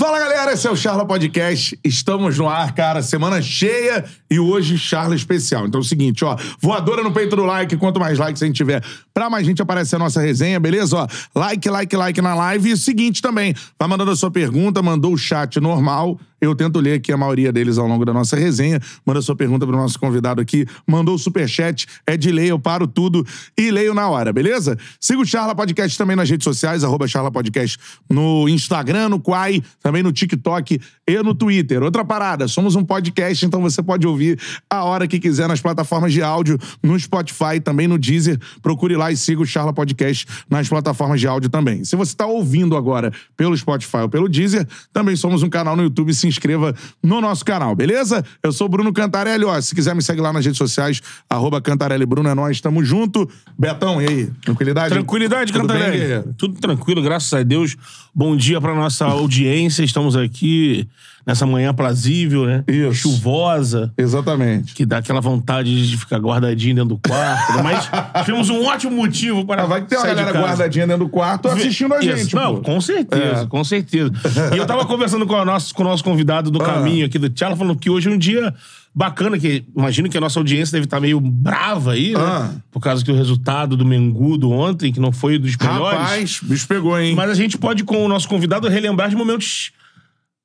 Fala galera, esse é o Charla Podcast. Estamos no ar, cara. Semana cheia e hoje Charla especial. Então é o seguinte, ó, voadora no peito do like. Quanto mais likes a gente tiver, pra mais gente aparecer a nossa resenha, beleza? Ó, like, like, like na live. E o seguinte também, vai mandando a sua pergunta, mandou o chat normal. Eu tento ler aqui a maioria deles ao longo da nossa resenha. Manda sua pergunta pro nosso convidado aqui. Mandou o superchat, é de lei, eu paro tudo e leio na hora, beleza? Siga o Charla Podcast também nas redes sociais, arroba Charla Podcast no Instagram, no Quai, também no TikTok e no Twitter. Outra parada, somos um podcast, então você pode ouvir a hora que quiser nas plataformas de áudio, no Spotify, também no Deezer. Procure lá e siga o Charla Podcast nas plataformas de áudio também. Se você está ouvindo agora pelo Spotify ou pelo Deezer, também somos um canal no YouTube, se inscreva no nosso canal, beleza? Eu sou o Bruno Cantarelli, ó, se quiser me segue lá nas redes sociais, arroba Cantarelli Bruno, é nós, tamo junto. Betão, e aí? Tranquilidade? Tranquilidade, Tudo bem, Cantarelli. guerreiro? Tudo tranquilo, graças a Deus. Bom dia pra nossa audiência. Estamos aqui nessa manhã prazível, né? Isso. Chuvosa. Exatamente. Que dá aquela vontade de ficar guardadinho dentro do quarto. né? Mas tivemos um ótimo motivo para Ah, vai ter uma de galera casa. guardadinha dentro do quarto assistindo a Isso. gente, Não, pô. com certeza, É. com certeza. E eu tava conversando com o nosso, com o nosso convidado do Ah. caminho aqui do Tchala, falando que hoje é um dia bacana, que imagino que a nossa audiência deve estar meio brava aí, né? Ah. Por causa que o resultado do Mengudo ontem, que não foi dos melhores. Rapaz, bicho pegou, hein? Mas a gente pode, com o nosso convidado, relembrar de momentos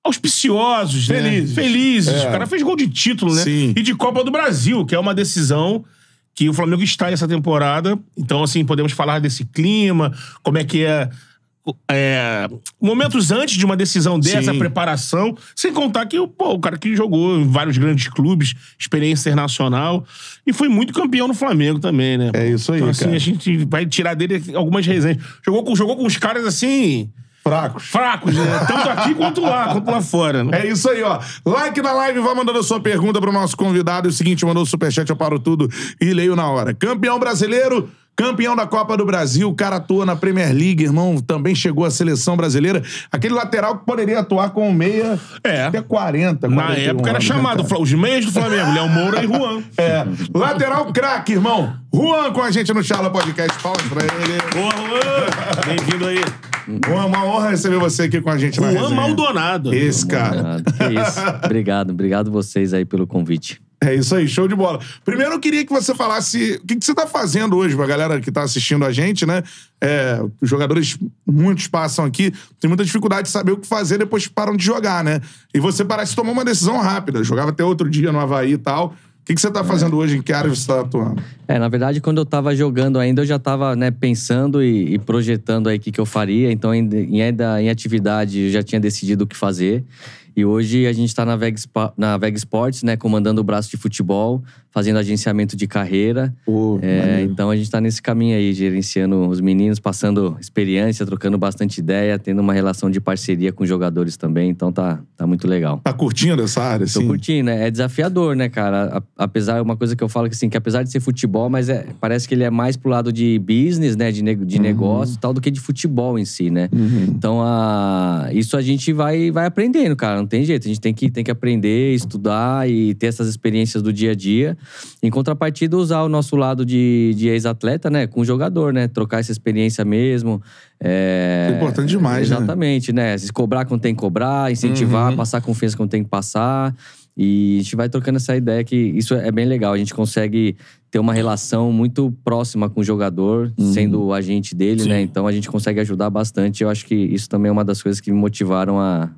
auspiciosos, né? Felizes. Felizes. É. O cara fez gol de título, né? Sim. E de Copa do Brasil, que é uma decisão que o Flamengo está essa temporada. Então, assim, podemos falar desse clima, como é que é. é, momentos antes de uma decisão dessa, Sim. preparação, sem contar que pô, o cara que jogou em vários grandes clubes, experiência internacional, e foi muito campeão no Flamengo também, né? É isso aí, Então, assim, cara. a gente vai tirar dele algumas resenhas. Jogou com, jogou com os caras assim, Fracos. fracos, né? Tanto aqui quanto lá, quanto lá fora. Né? É isso aí, ó. Like na live, vai mandando a sua pergunta pro nosso convidado. É o seguinte, mandou o superchat, eu paro tudo e leio na hora. Campeão brasileiro, campeão da Copa do Brasil, o cara atua na Premier League, irmão. Também chegou à seleção brasileira. Aquele lateral que poderia atuar com meia É. até 40, Na 41 época era anos, né, chamado cara? os meias do Flamengo, Léo Moura e Juan. É. Lateral craque, irmão. Juan com a gente no Charla Podcast. Palmas pra ele. Boa, Juan! Bem-vindo aí. Juan, uma honra receber você aqui com a gente na Juan resenha. Maldonado. Esse cara. Nada, que isso. Obrigado, obrigado vocês aí pelo convite. É isso aí, show de bola. Primeiro eu queria que você falasse o que, que você tá fazendo hoje pra galera que tá assistindo a gente, né? É, os jogadores, muitos passam aqui, tem muita dificuldade de saber o que fazer depois que param de jogar, né? E você parece tomar uma decisão rápida. Jogava até outro dia no Havaí e tal. O que, que você tá fazendo hoje? Em que área você tá atuando? É, na verdade, quando eu tava jogando ainda, eu já tava né, pensando e, e projetando aí o que, que eu faria. Então, em, ainda em atividade, eu já tinha decidido o que fazer. E hoje a gente tá na Veg, na Veg Sports, né, comandando o braço de futebol, fazendo agenciamento de carreira. Pô, É, então a gente tá nesse caminho aí, gerenciando os meninos, passando experiência, trocando bastante ideia, tendo uma relação de parceria com os jogadores também. Então tá, tá muito legal. Tá curtindo essa área, Tô assim? curtindo, né? É desafiador, né, cara? Apesar, uma coisa que eu falo que assim, que apesar de ser futebol, mas é, parece que ele é mais pro lado de business, né? De, ne- de negócio e tal, do que de futebol em si, né? Então, a, isso a gente vai, vai aprendendo, cara. Não tem jeito. A gente tem que, tem que aprender, estudar e ter essas experiências do dia a dia. Em contrapartida, usar o nosso lado de, de ex-atleta, né? Com o jogador, né? Trocar essa experiência mesmo. É, é importante demais, né? Exatamente, né? Se cobrar quando tem que cobrar, incentivar, Uhum. passar confiança quando tem que passar. E a gente vai trocando essa ideia que isso é bem legal. A gente consegue ter uma relação muito próxima com o jogador, Uhum. sendo o agente dele, né? Então a gente consegue ajudar bastante. Eu acho que isso também é uma das coisas que me motivaram a,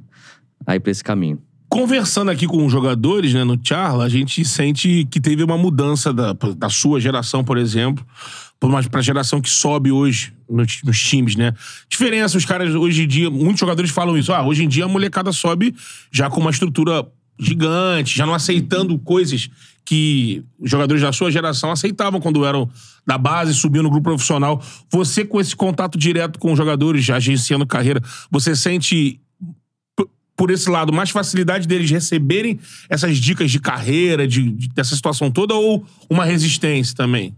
a ir pra esse caminho. Conversando aqui com os jogadores, né, no Charla, a gente sente que teve uma mudança da, da sua geração, por exemplo, uma- pra geração que sobe hoje nos, nos times, né? Diferença, os caras hoje em dia, muitos jogadores falam isso. Ah, hoje em dia a molecada sobe já com uma estrutura gigante, já não aceitando coisas que os jogadores da sua geração aceitavam quando eram da base, subiam no grupo profissional. Você, com esse contato direto com os jogadores, já agenciando carreira, você sente por esse lado, mais facilidade deles receberem essas dicas de carreira, de, de- dessa situação toda, ou uma resistência também?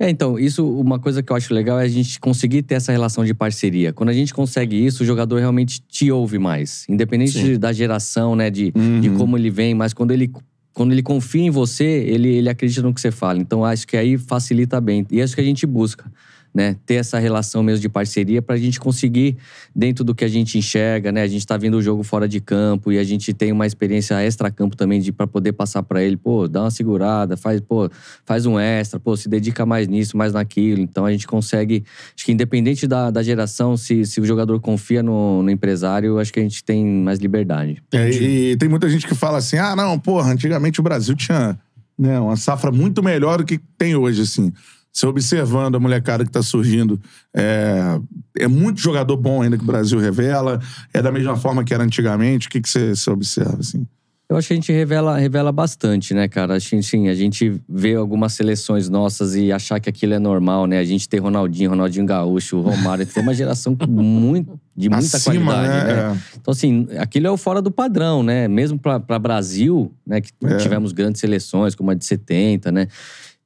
É, então, isso, uma coisa que eu acho legal é a gente conseguir ter essa relação de parceria. Quando a gente consegue isso, o jogador realmente te ouve mais. Independente de- da geração, né, de, de como ele vem, mas quando ele, quando ele confia em você, ele, ele acredita no que você fala. Então, acho que aí facilita bem. E é isso que a gente busca. Né, ter essa relação mesmo de parceria para a gente conseguir, dentro do que a gente enxerga, né, a gente está vendo o jogo fora de campo e a gente tem uma experiência extra-campo também para poder passar para ele, pô, dá uma segurada, faz, pô, faz um extra, pô, se dedica mais nisso, mais naquilo. Então a gente consegue, acho que independente da, da geração, se, se o jogador confia no, no empresário, acho que a gente tem mais liberdade. É, e, e tem muita gente que fala assim: ah, não, porra, antigamente o Brasil tinha né, uma safra muito melhor do que tem hoje, assim. Você observando a molecada que tá surgindo, é, é muito jogador bom ainda que o Brasil revela, é da mesma forma que era antigamente. O que, que você, você observa, assim? Eu acho que a gente revela, revela bastante, né, cara? Acho que, sim, a gente vê algumas seleções nossas e achar que aquilo é normal, né? A gente ter Ronaldinho, Ronaldinho Gaúcho, Romário, tem uma geração muito, de muita Acima, qualidade, né? né? Então, assim, aquilo é o fora do padrão, né? Mesmo para Brasil, né, que É. tivemos grandes seleções, como a de 70, né?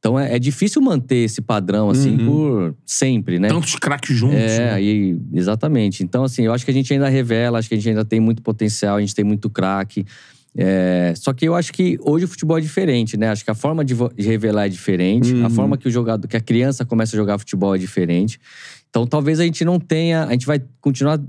Então é, é difícil manter esse padrão, assim, Uhum. por sempre, né? Tantos craques juntos. É, né? aí, exatamente. Então, assim, eu acho que a gente ainda revela, acho que a gente ainda tem muito potencial, a gente tem muito craque. É, só que eu acho que hoje o futebol é diferente, né? Acho que a forma de, de revelar é diferente, Uhum. a forma que o jogador, que a criança começa a jogar futebol é diferente. Então, talvez a gente não tenha, a gente vai continuar,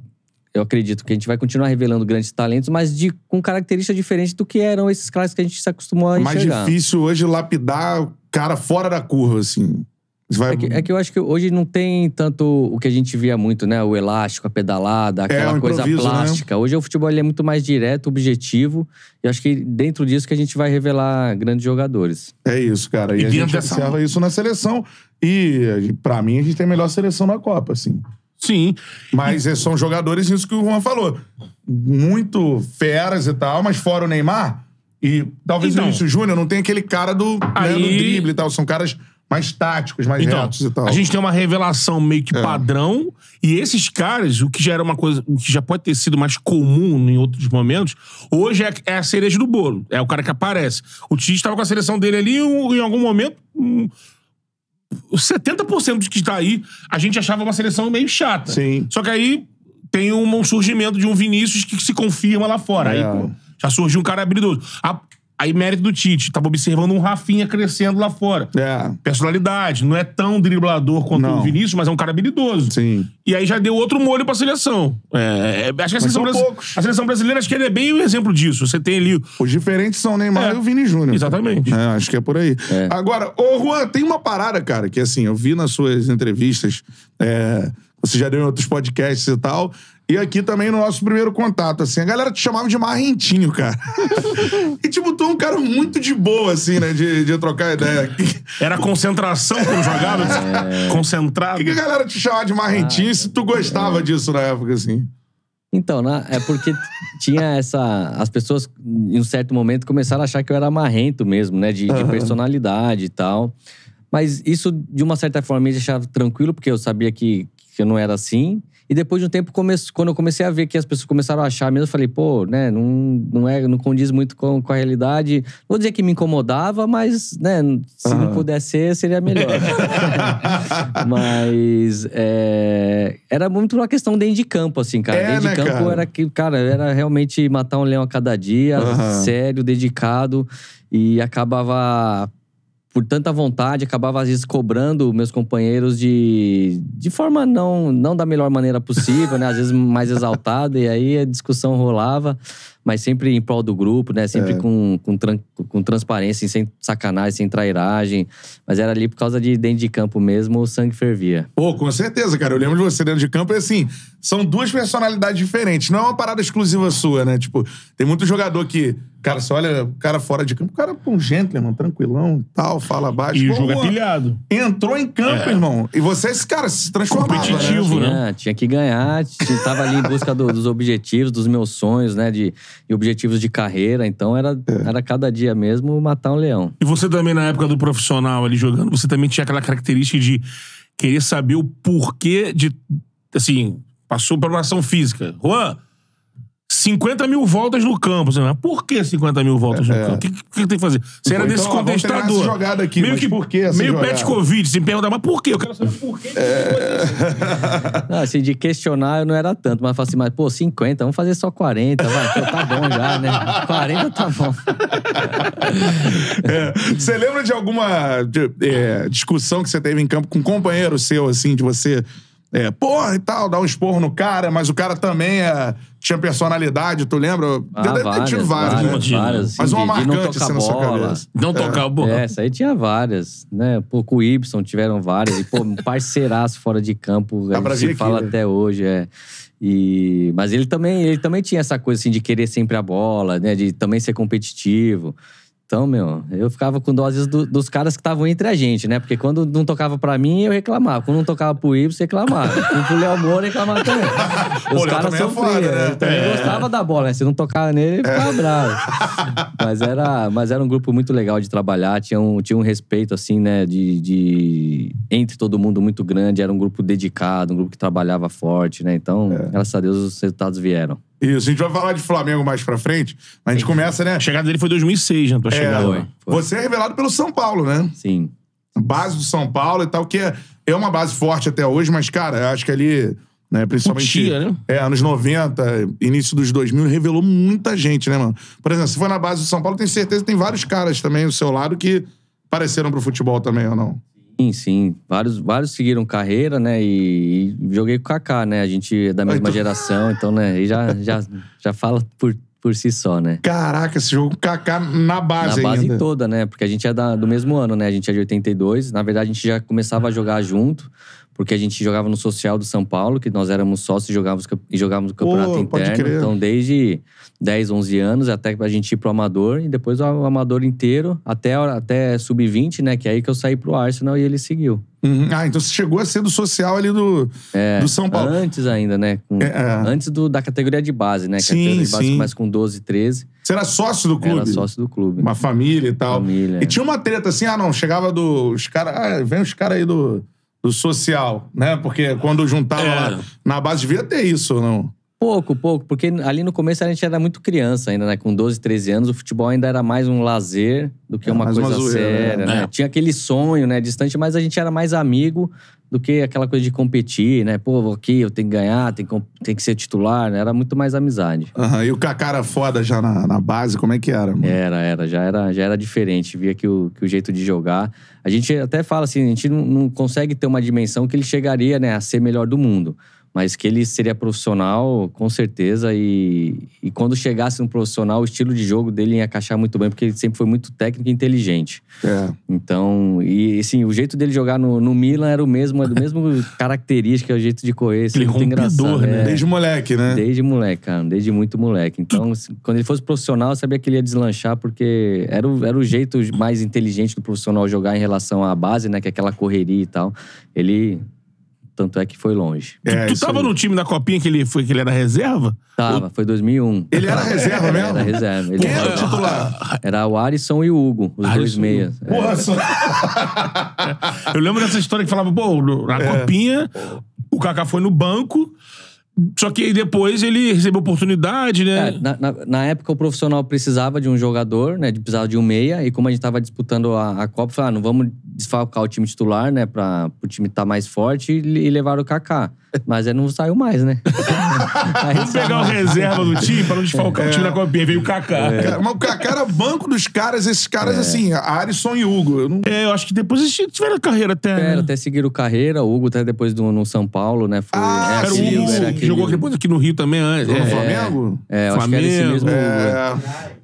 eu acredito que a gente vai continuar revelando grandes talentos, mas de, com características diferentes do que eram esses caras que a gente se acostumou a É mais enxergar. difícil hoje lapidar cara fora da curva, assim. Vai... É que, é que eu acho que hoje não tem tanto o que a gente via muito, né? O elástico, a pedalada, aquela o coisa né? plástica. Hoje o futebol é muito mais direto, objetivo. E acho que dentro disso que a gente vai revelar grandes jogadores. É isso, cara. E, E a gente dessa- observa isso na seleção. E, pra mim, a gente tem a melhor seleção na Copa, assim. Sim. Mas é, são jogadores, isso que o Juan falou. Muito feras e tal, mas fora o Neymar. E talvez Então. o Vinícius Júnior não tenha aquele cara do, né, Aí- do drible e tal. São caras mais táticos, mais Então, retos e tal. a gente tem uma revelação meio É. que padrão, e esses caras, o que já era uma coisa, o que já pode ter sido mais comum em outros momentos, hoje é, é a cereja do bolo. É o cara que aparece. O Tite estava com a seleção dele ali, um- em algum momento. Um, 70% dos que está aí, a gente achava uma seleção meio chata. Sim. Só que aí tem um, um surgimento de um Vinícius que se confirma lá fora. É. Aí, pô, já surgiu um cara habilidoso. A- aí, mérito do Tite. Tava observando um Rafinha crescendo lá fora É, personalidade. Não é tão driblador quanto Não. o Vinícius, mas é um cara habilidoso. sim. E aí já deu outro molho pra seleção. É, é, acho que a seleção, a seleção brasileira, acho que ele é bem o exemplo disso. Você tem ali. Os diferentes são o Neymar É. e o Vini Júnior. Exatamente. É, acho que é por aí. É. Agora, ô Juan, tem uma parada, cara, que assim, eu vi nas suas entrevistas, é, você já deu em outros podcasts e tal, e aqui também no nosso primeiro contato, assim, a galera te chamava de marrentinho, cara. e tipo, tu é um cara muito de boa, assim, né, de, de trocar ideia. Era concentração quando jogava. Concentrado. que, que a galera te chamava de marrentinho e se tu gostava disso na época, assim? Então, na- é porque tinha essa. As pessoas, em um certo momento, começaram a achar que eu era marrento mesmo, né? De, de personalidade e tal. Mas isso, de uma certa forma, me deixava tranquilo, porque eu sabia que, que eu não era assim. E depois de um tempo, quando eu comecei a ver que as pessoas começaram a achar mesmo, eu falei, pô, né, não, não, é, não condiz muito com, com a realidade. Vou dizer que me incomodava, mas, né, se não pudesse ser, seria melhor. mas é, era muito uma questão dentro de campo, assim, cara. É, dentro de né, campo cara? era que, cara, era realmente matar um leão a cada dia, Aham. sério, dedicado. E acabava por tanta vontade, acabava às vezes cobrando meus companheiros de, de forma não, não da melhor maneira possível, né? Às vezes mais exaltada, e aí a discussão rolava, mas sempre em prol do grupo, né? Sempre com, com, tran- com transparência, sem sacanagem, sem trairagem. Mas era ali por causa de dentro de campo mesmo, o sangue fervia. Pô, com certeza, cara. Eu lembro de você dentro de campo e assim, são duas personalidades diferentes. Não é uma parada exclusiva sua, né? Tipo, tem muito jogador que, cara, você olha o cara fora de campo, o cara é um gentleman, tranquilão e tal, fala baixo. E o jogo é pilhado. Entrou em campo, irmão. E você, esse cara, se transformava, Competitivo, né? né? Tinha, tinha que ganhar, tinha, tava ali em busca do- dos objetivos, dos meus sonhos, né? De, e objetivos de carreira. Então era, era cada dia mesmo matar um leão. E você também, na época do profissional ali jogando, você também tinha aquela característica de querer saber o porquê de. Assim, passou preparação física. Juan, 50 mil voltas no campo. Você, mas por que 50 mil voltas no campo? O que, que, que tem que fazer? Você era Então, desse contestador. jogada aqui, meio que, por que essa Meio jogada? Petkovic, se perguntar, mas por quê? Eu quero saber por quê. Não, assim, de questionar eu não era tanto, mas eu falei assim, mas pô, 50, vamos fazer só 40, vai, pô, tá bom já, né? 40 tá bom. É. Você lembra de alguma de- é, discussão que você teve em campo com um companheiro seu, assim, de você. É, porra e tal, dar um esporro no cara, mas o cara também é, tinha personalidade, tu lembra? Ah, Deve ter tido várias, né? várias, várias, assim, Mas uma marcante assim na sua bola. cabeça. Não tocar o bola. É, essa aí tinha várias, né? Pô, com o Y tiveram várias. E, pô, um parceiraço fora de campo, Dá a pra se fala aqui, né? até hoje, é. E, mas ele também, ele também tinha essa coisa assim de querer sempre a bola, né? De também ser competitivo. Então, meu, eu ficava com doses do- dos caras que estavam entre a gente, né? Porque quando não tocava pra mim, eu reclamava. Quando não tocava pro Y, reclamava. Quando pro Léo Moura, reclamava também. Os caras é sofriam. foda, né? Ele também É. gostava da bola, né? Se não tocava nele, ele ficava bravo. Mas era, mas era um grupo muito legal de trabalhar. Tinha um, tinha um respeito, assim, né? De, de- Entre todo mundo muito grande. Era um grupo dedicado, um grupo que trabalhava forte, né? Então, É. graças a Deus, os resultados vieram. Isso, a gente vai falar de Flamengo mais pra frente, mas a gente começa, né? A chegada dele foi em 2006, né? Tua É, chegada. Foi, foi. Você é revelado pelo São Paulo, né? Sim. Base do São Paulo e tal, que é, é uma base forte até hoje, mas, cara, eu acho que ali, né, principalmente. Curtia, né? É, anos 90, início dos 2000, revelou muita gente, né, mano? Por exemplo, se for na base do São Paulo, tenho certeza que tem vários caras também do seu lado que apareceram pro futebol também, ou não? Sim, sim. Vários, vários seguiram carreira, né? E, e joguei com o Kaká, né? A gente é da mesma então- geração, então, né? E já, já, já fala por, por si só, né? Caraca, esse jogo com o Kaká na base Na base ainda. toda, né? Porque a gente é da- do mesmo ano, né? A gente é de 82. Na verdade, a gente já começava a jogar junto, porque a gente jogava no social do São Paulo, que nós éramos sócios e jogávamos, e jogávamos no campeonato pode interno. Então, desde 10, 11 anos, até a gente ir pro amador, e depois o amador inteiro, até, até sub-20, né? Que é aí que eu saí pro Arsenal e ele seguiu. Uhum. Ah, então você chegou a ser do social ali do, do São Paulo. Antes ainda, né? Com- É, é. Antes do- da categoria de base, né? Que Sim, a categoria de base sim. começa com 12, 13. Você era sócio do clube? Era sócio do clube. Uma família e tal. Família. E tinha uma treta assim, ah, não, chegava dos caras. Ah, vem os caras aí do, do social, né? Porque quando juntava É. lá na base, devia ter isso, não? Pouco, pouco, porque ali no começo a gente era muito criança ainda, né? Com 12, 13 anos, o futebol ainda era mais um lazer do que É, uma mais uma coisa zoeira, séria, né? né? Tinha aquele sonho, né, distante, mas a gente era mais amigo do que aquela coisa de competir, né? Pô, vou aqui, eu tenho que ganhar, tenho que, tenho que ser titular, né? Era muito mais amizade. Aham, E o Kaká era foda já na, na base, como é que era? mano? Era, era, já era, já era diferente. Via que o, que o jeito de jogar. A gente até fala assim, a gente não, não consegue ter uma dimensão que ele chegaria, né, a ser melhor do mundo. Mas que ele seria profissional, com certeza. E, e quando chegasse no profissional, o estilo de jogo dele ia encaixar muito bem, porque ele sempre foi muito técnico e inteligente. É. Então, e assim, o jeito dele jogar no, no Milan era o mesmo, do mesmo característica, o jeito de correr. assim, Aquele muito engraçado. né? É. Desde moleque, né? Desde moleque, cara. Desde muito moleque. Então, assim, quando ele fosse profissional, eu sabia que ele ia deslanchar, porque era o, era o jeito mais inteligente do profissional jogar em relação à base, né? Que é aquela correria e tal. Ele. Tanto é que foi longe. É, tu tava aí. no time da Copinha que ele, foi, que ele era reserva? Tava, foi 2001. Ele era reserva mesmo? Era reserva. Ele Quem era o titular? Era o Alisson e o Hugo, os dois Alisson meias. É. Porra, só... Eu lembro dessa história que falava, pô, na É. Copinha, o Kaká foi no banco, só que aí depois ele recebeu oportunidade, né? É, na, na- na época, o profissional precisava de um jogador, né? Precisava de um meia. E como a gente tava disputando a, a Copa, falou, ah, não vamos desfalcar o time titular, né? Pra o time estar mais forte e, e levar o Kaká. Mas aí não saiu mais, né? Aí Vamos pegar o reserva do time pra não desfalcar o time da Copinha. Veio o Kaká. É. Cara, mas o Kaká era banco dos caras, esses caras assim, Alisson e Hugo. Eu não... eu acho que depois eles tiveram carreira até. Era, né? até seguiram carreira. O Hugo até depois do, no São Paulo, né? Foi, Ah, Era o Hugo, era que aquele- jogou depois aqui no Rio também. antes. No É, Flamengo? É, eu acho que era esse Flamengo. mesmo Hugo. é. É...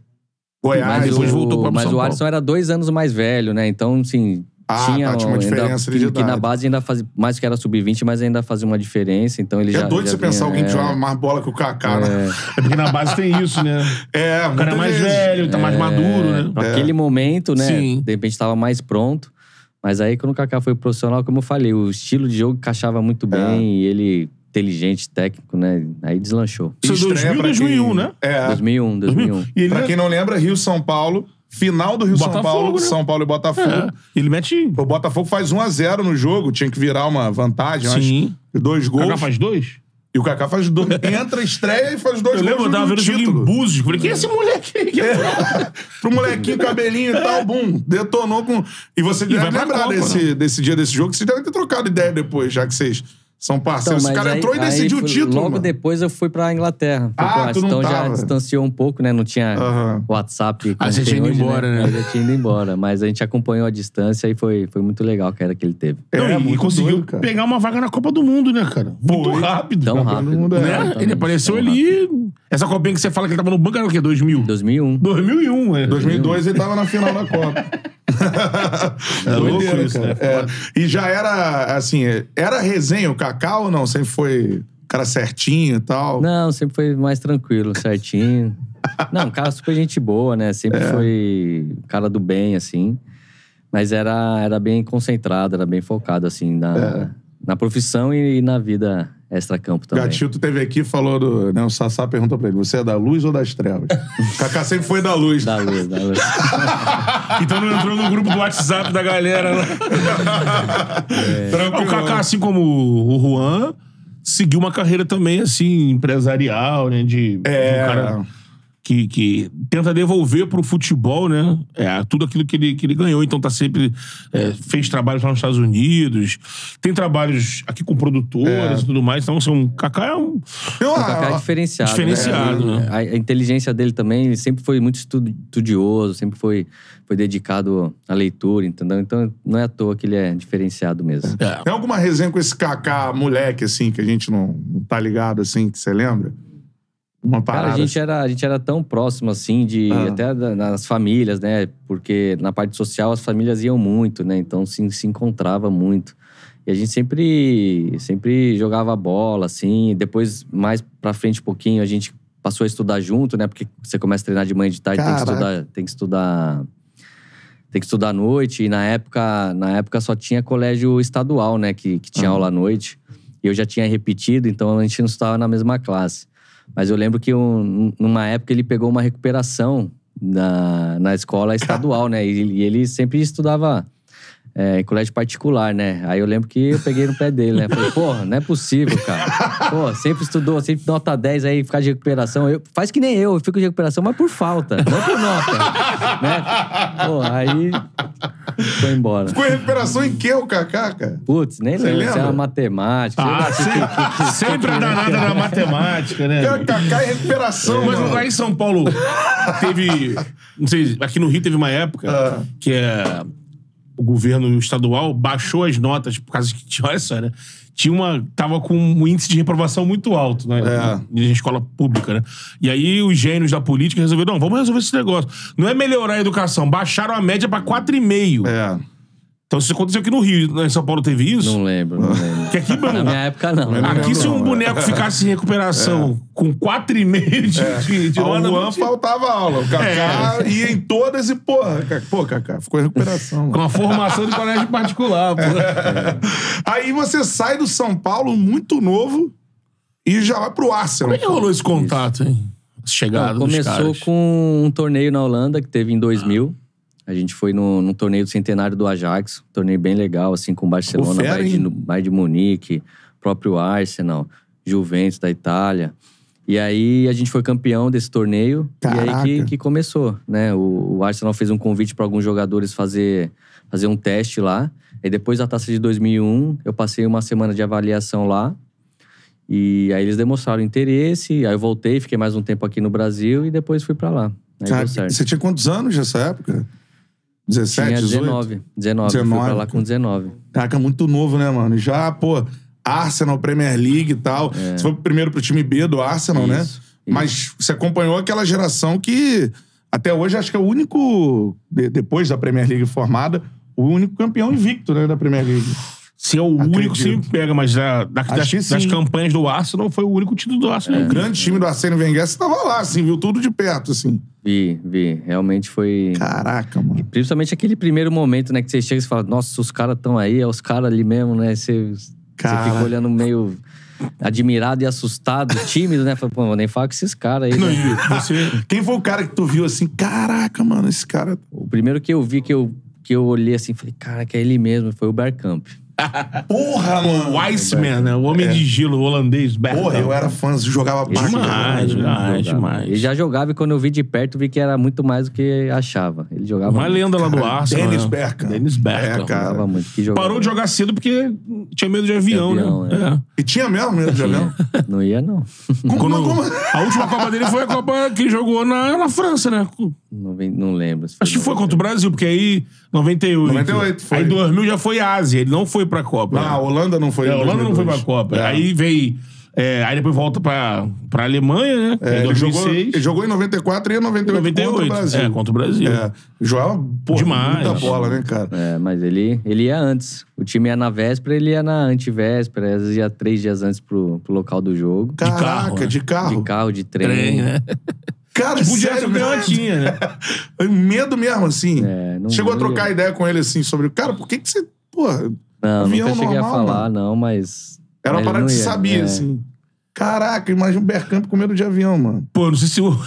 Goiás. Mas, depois o, voltou pra mas São o Paulo. Alisson era dois anos mais velho, né? Então, assim. Ah, tinha, tá, tinha uma ainda- diferença que, de que na idade. base ainda fazia. Mais que era sub-20, mas ainda fazia uma diferença. Então ele É já. doido já você pensar vinha- alguém que é. jogava mais bola que o Kaká, né? É porque na base tem isso, né? É, O cara é mais velho, tá mais maduro, né? Pra aquele momento, né? Sim. De repente tava mais pronto. Mas aí, quando o Kaká foi profissional, como eu falei, o estilo de jogo encaixava muito É. bem e ele, inteligente, técnico, né? Aí deslanchou. Isso é Estreia 2000, pra quem- 2001, né? É. 2001, 2001. E ele, Pra quem não lembra, Rio-São Paulo, final do Rio-São Botafogo, Paulo, né? São Paulo e Botafogo. é, ele mete. O Botafogo faz 1x0 no jogo, tinha que virar uma vantagem, Sim. acho. Dois O Kaká gols. faz dois? E o Kaká faz dois. entra, estreia e faz dois Eu lembro, eu gols tava vendo jogo em. Búzios. Falei, quem é esse moleque aí? Pro molequinho, cabelinho e tal, bum, detonou com. E você deve vai pra lembrar Copa, desse, né? desse dia desse jogo, que vocês devem ter trocado ideia depois, já que vocês são parceiros. Esse mas cara aí- entrou e aí decidiu o título. Logo mano. depois eu fui pra Inglaterra. Ah, tu não então já distanciou um pouco, né? Não tinha. WhatsApp. Ah, você tem tinha ido hoje, embora, né? Aí já tinha ido embora. Mas a gente acompanhou a distância e foi, foi muito legal a queda que ele teve. É, Não, e conseguiu doido, pegar uma vaga na Copa do Mundo, né, cara? Muito Foi. rápido. Tão rápido. Mundo, É, né? Ele apareceu ali. Essa copinha que você fala que ele tava no banco era o quê? 2000? 2001. 2001, é. 2002 ele tava na final da Copa. É louco Doideira, isso, cara. né? É. E já era, assim, era resenha o Kaká ou não? Sempre foi cara certinho e tal? Não, sempre foi mais tranquilo, certinho. Não, um cara super gente boa, né? Sempre É. foi cara do bem, assim. Mas era, era bem concentrado, era bem focado, assim, na, É. na profissão e, na vida extra-campo também. Gatito teve aqui e falou do. Né, o Sassá pergunta pra ele: você é da luz ou das trevas? o Kaká sempre foi da luz. Da luz, da luz. Então não entrou no grupo do WhatsApp da galera. Né? Tranquilo. O Kaká, assim como o Juan, seguiu uma carreira também, assim, empresarial, né? De, É. de um cara que, que tenta devolver pro futebol, né? É, tudo aquilo que ele, que ele ganhou. Então tá sempre... é, fez trabalhos lá nos Estados Unidos. Tem trabalhos aqui com produtoras É. e tudo mais. Então, assim, um Kaká é um... O Kaká é diferenciado. Diferenciado, né? né? A, a inteligência dele também, ele sempre foi muito estu- estudioso, sempre foi, foi dedicado à leitura, entendeu? Então não é à toa que ele é diferenciado mesmo. É. Tem alguma resenha com esse Kaká moleque, assim, que a gente não, não tá ligado, assim, que você lembra? Uma parada. Cara, a gente, era, a gente era tão próximo, assim, de Ah. até da- nas famílias, né? Porque na parte social as famílias iam muito, né? Então se, se encontrava muito. E a gente sempre, sempre jogava bola, assim. Depois, mais pra frente um pouquinho, a gente passou a estudar junto, né? Porque você começa a treinar de manhã e de tarde, tem que estudar, tem que estudar. Tem que estudar à noite. E na época, na época só tinha colégio estadual, né? Que, que tinha Ah. aula à noite. E eu já tinha repetido, então a gente não estava na mesma classe. Mas eu lembro que um- numa época ele pegou uma recuperação na, na escola estadual, né? E, e ele sempre estudava é, em colégio particular, né? Aí eu lembro que eu peguei no pé dele, né? Falei, porra, não é possível, cara. Pô, sempre estudou, sempre nota 10 aí, ficar de recuperação. Eu, faz que nem eu, eu fico de recuperação, mas por falta, não por nota. né? Pô, aí foi embora. Ficou em recuperação em que o Kaká, cara? Putz, nem Você lembro se lembra? era matemática. sei Ah, que- que- que- que- Sempre a danada da matemática, né? Kaká em recuperação, Mas mano. lá em São Paulo teve. Não sei, aqui no Rio teve uma época Ah. que é, o governo estadual baixou as notas por causa que tinha, olha só, né? Tinha uma. Tava com um índice de reprovação muito alto, né? É. Em escola pública, né? E aí os gênios da política resolveram: não, vamos resolver esse negócio. Não é melhorar a educação, baixaram a média pra 4,5. É. Então, isso aconteceu aqui no Rio, em São Paulo teve isso. Não lembro, não lembro. Que aqui, Na mano, minha época, não. não Aqui, se um não, boneco ficasse em recuperação com 4,5 de, de, de não tinha- faltava aula. O Kaká É. ia em todas e, porra, Kaká- pô, Kaká, ficou em recuperação. com a formação de colégio particular, pô. Aí você sai do São Paulo muito novo e já vai pro Arsenal. Como é que rolou esse contato, hein? Essa Chegada Não, dos começou com um torneio na Holanda que teve em 2000. A gente foi no, num torneio do centenário do Ajax, um torneio bem legal, assim, com Barcelona, fera, Bayern, de? Bayern de Munique, próprio Arsenal, Juventus da Itália. E aí a gente foi campeão desse torneio e Caraca. aí que, que começou, né? O, o Arsenal fez um convite para alguns jogadores fazer, fazer um teste lá. E depois da taça de 2001, eu passei uma semana de avaliação lá. E aí eles demonstraram interesse, aí eu voltei, fiquei mais um tempo aqui no Brasil e depois fui pra lá. Cara, você tinha quantos anos nessa época? 17, Tinha 18? 19. 19. Fui 19. pra lá com 19. Caraca, muito novo, né, mano? Já, pô, Arsenal, Premier League e tal. Você foi primeiro pro time B do Arsenal, né? É. Isso, Mas você acompanhou aquela geração que, até hoje, acho que é o único, de- depois da Premier League formada, o único campeão invicto, né, da Premier League. Se é o Acredito. único que sempre pega, mas da, da- das, das campanhas do Arsenal foi o único título do Arsenal. O grande time do Arsênio Wenger, você tava lá, assim, viu tudo de perto, assim. Vi, vi. Realmente foi. Caraca, mano. Principalmente aquele primeiro momento, né? Que você chega e fala, nossa, os caras estão aí, é os caras ali mesmo, né? Você, você fica olhando meio admirado e assustado, tímido, né? Fala, pô, vou nem falar com esses caras aí. Não, né? e você, Quem foi o cara que tu viu assim, caraca, mano, esse cara... O primeiro que eu vi, que eu, que eu olhei assim, falei, cara, que é ele mesmo, foi o Bergkamp. Porra, mano. O Iceman, né? O homem de gelo holandês, Bergkamp. Porra, eu era fã, jogava pra Demais, caralho. demais, demais. Ele já jogava e quando eu vi de perto, vi que era muito mais do que achava. Ele jogava Uma muito. lenda lá do Arsenal. Dennis né? Bergkamp. Dennis Bergkamp. É, cara. Jogava muito. Que jogava. Parou de jogar cedo porque tinha medo de avião, De avião, né? E tinha mesmo medo de avião? Não ia, não. É. Como, Quando- como? A última Copa dele foi a Copa que jogou na, na França, né? Não, vem- não lembro. Acho que foi contra o Brasil, porque aí 98. 98 foi. Aí 2000 já foi Ásia, ele não foi pra Copa. Ah, a Holanda não foi. É, a Holanda não foi pra 2002. Copa. É. Aí veio. é, aí depois volta pra, pra Alemanha, né? É, em ele, jogou, 2006. ele jogou em 94 e em 98, 98. contra o Brasil. É, contra o Brasil. É, jogava pô, Demais. muita bola, né, cara? É, mas ele, ele ia antes. O time ia na véspera, ele ia na antivéspera. Às vezes ia três dias antes pro, pro local do jogo. Caraca, carro, né? de carro. De carro, de trem. Trem, né? Cara, Tipo o sério, Gerson Canhotinha, né? Medo mesmo, assim. É, não Chegou a trocar ideia com ele, assim, sobre... Cara, por que que você... Porra, Não, Avião nunca cheguei normal, a falar, mano. não, mas. era uma parada que você ia, sabia, é. assim. Caraca, imagina o Bergkamp com medo de avião, mano. Pô, não sei se o. não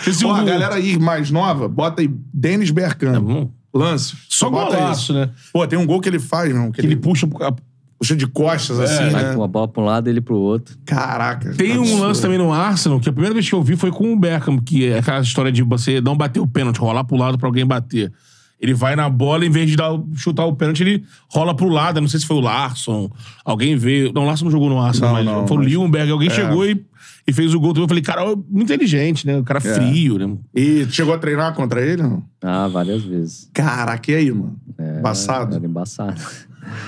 sei se Pô, o. a galera aí mais nova, bota aí Denis Bergkamp. Hum, Lance. Só bota golaço, isso. né? Pô, tem um gol que ele faz, não, que Que ele ele puxa. a- puxa de costas, assim, Vai né? com a bola pra um lado, ele pro outro. Caraca. Tem um absurdo. lance também no Arsenal, que a primeira vez que eu vi foi com o Beckham, que é aquela história de você não bater o pênalti, rolar pro lado pra alguém bater. Ele vai na bola, em vez de dar, chutar o pênalti, ele rola pro lado. Eu Não sei se foi o Larson, alguém veio. Não, o Larson não jogou no Arsenal, Não, mas não, foi o mas- Lillenberg. Alguém chegou e, e fez o gol. Eu falei, cara, muito inteligente, né? O cara frio, né? E chegou a treinar contra ele, não? Ah, várias vezes. Caraca, e aí, mano? Passado. Era embaçado.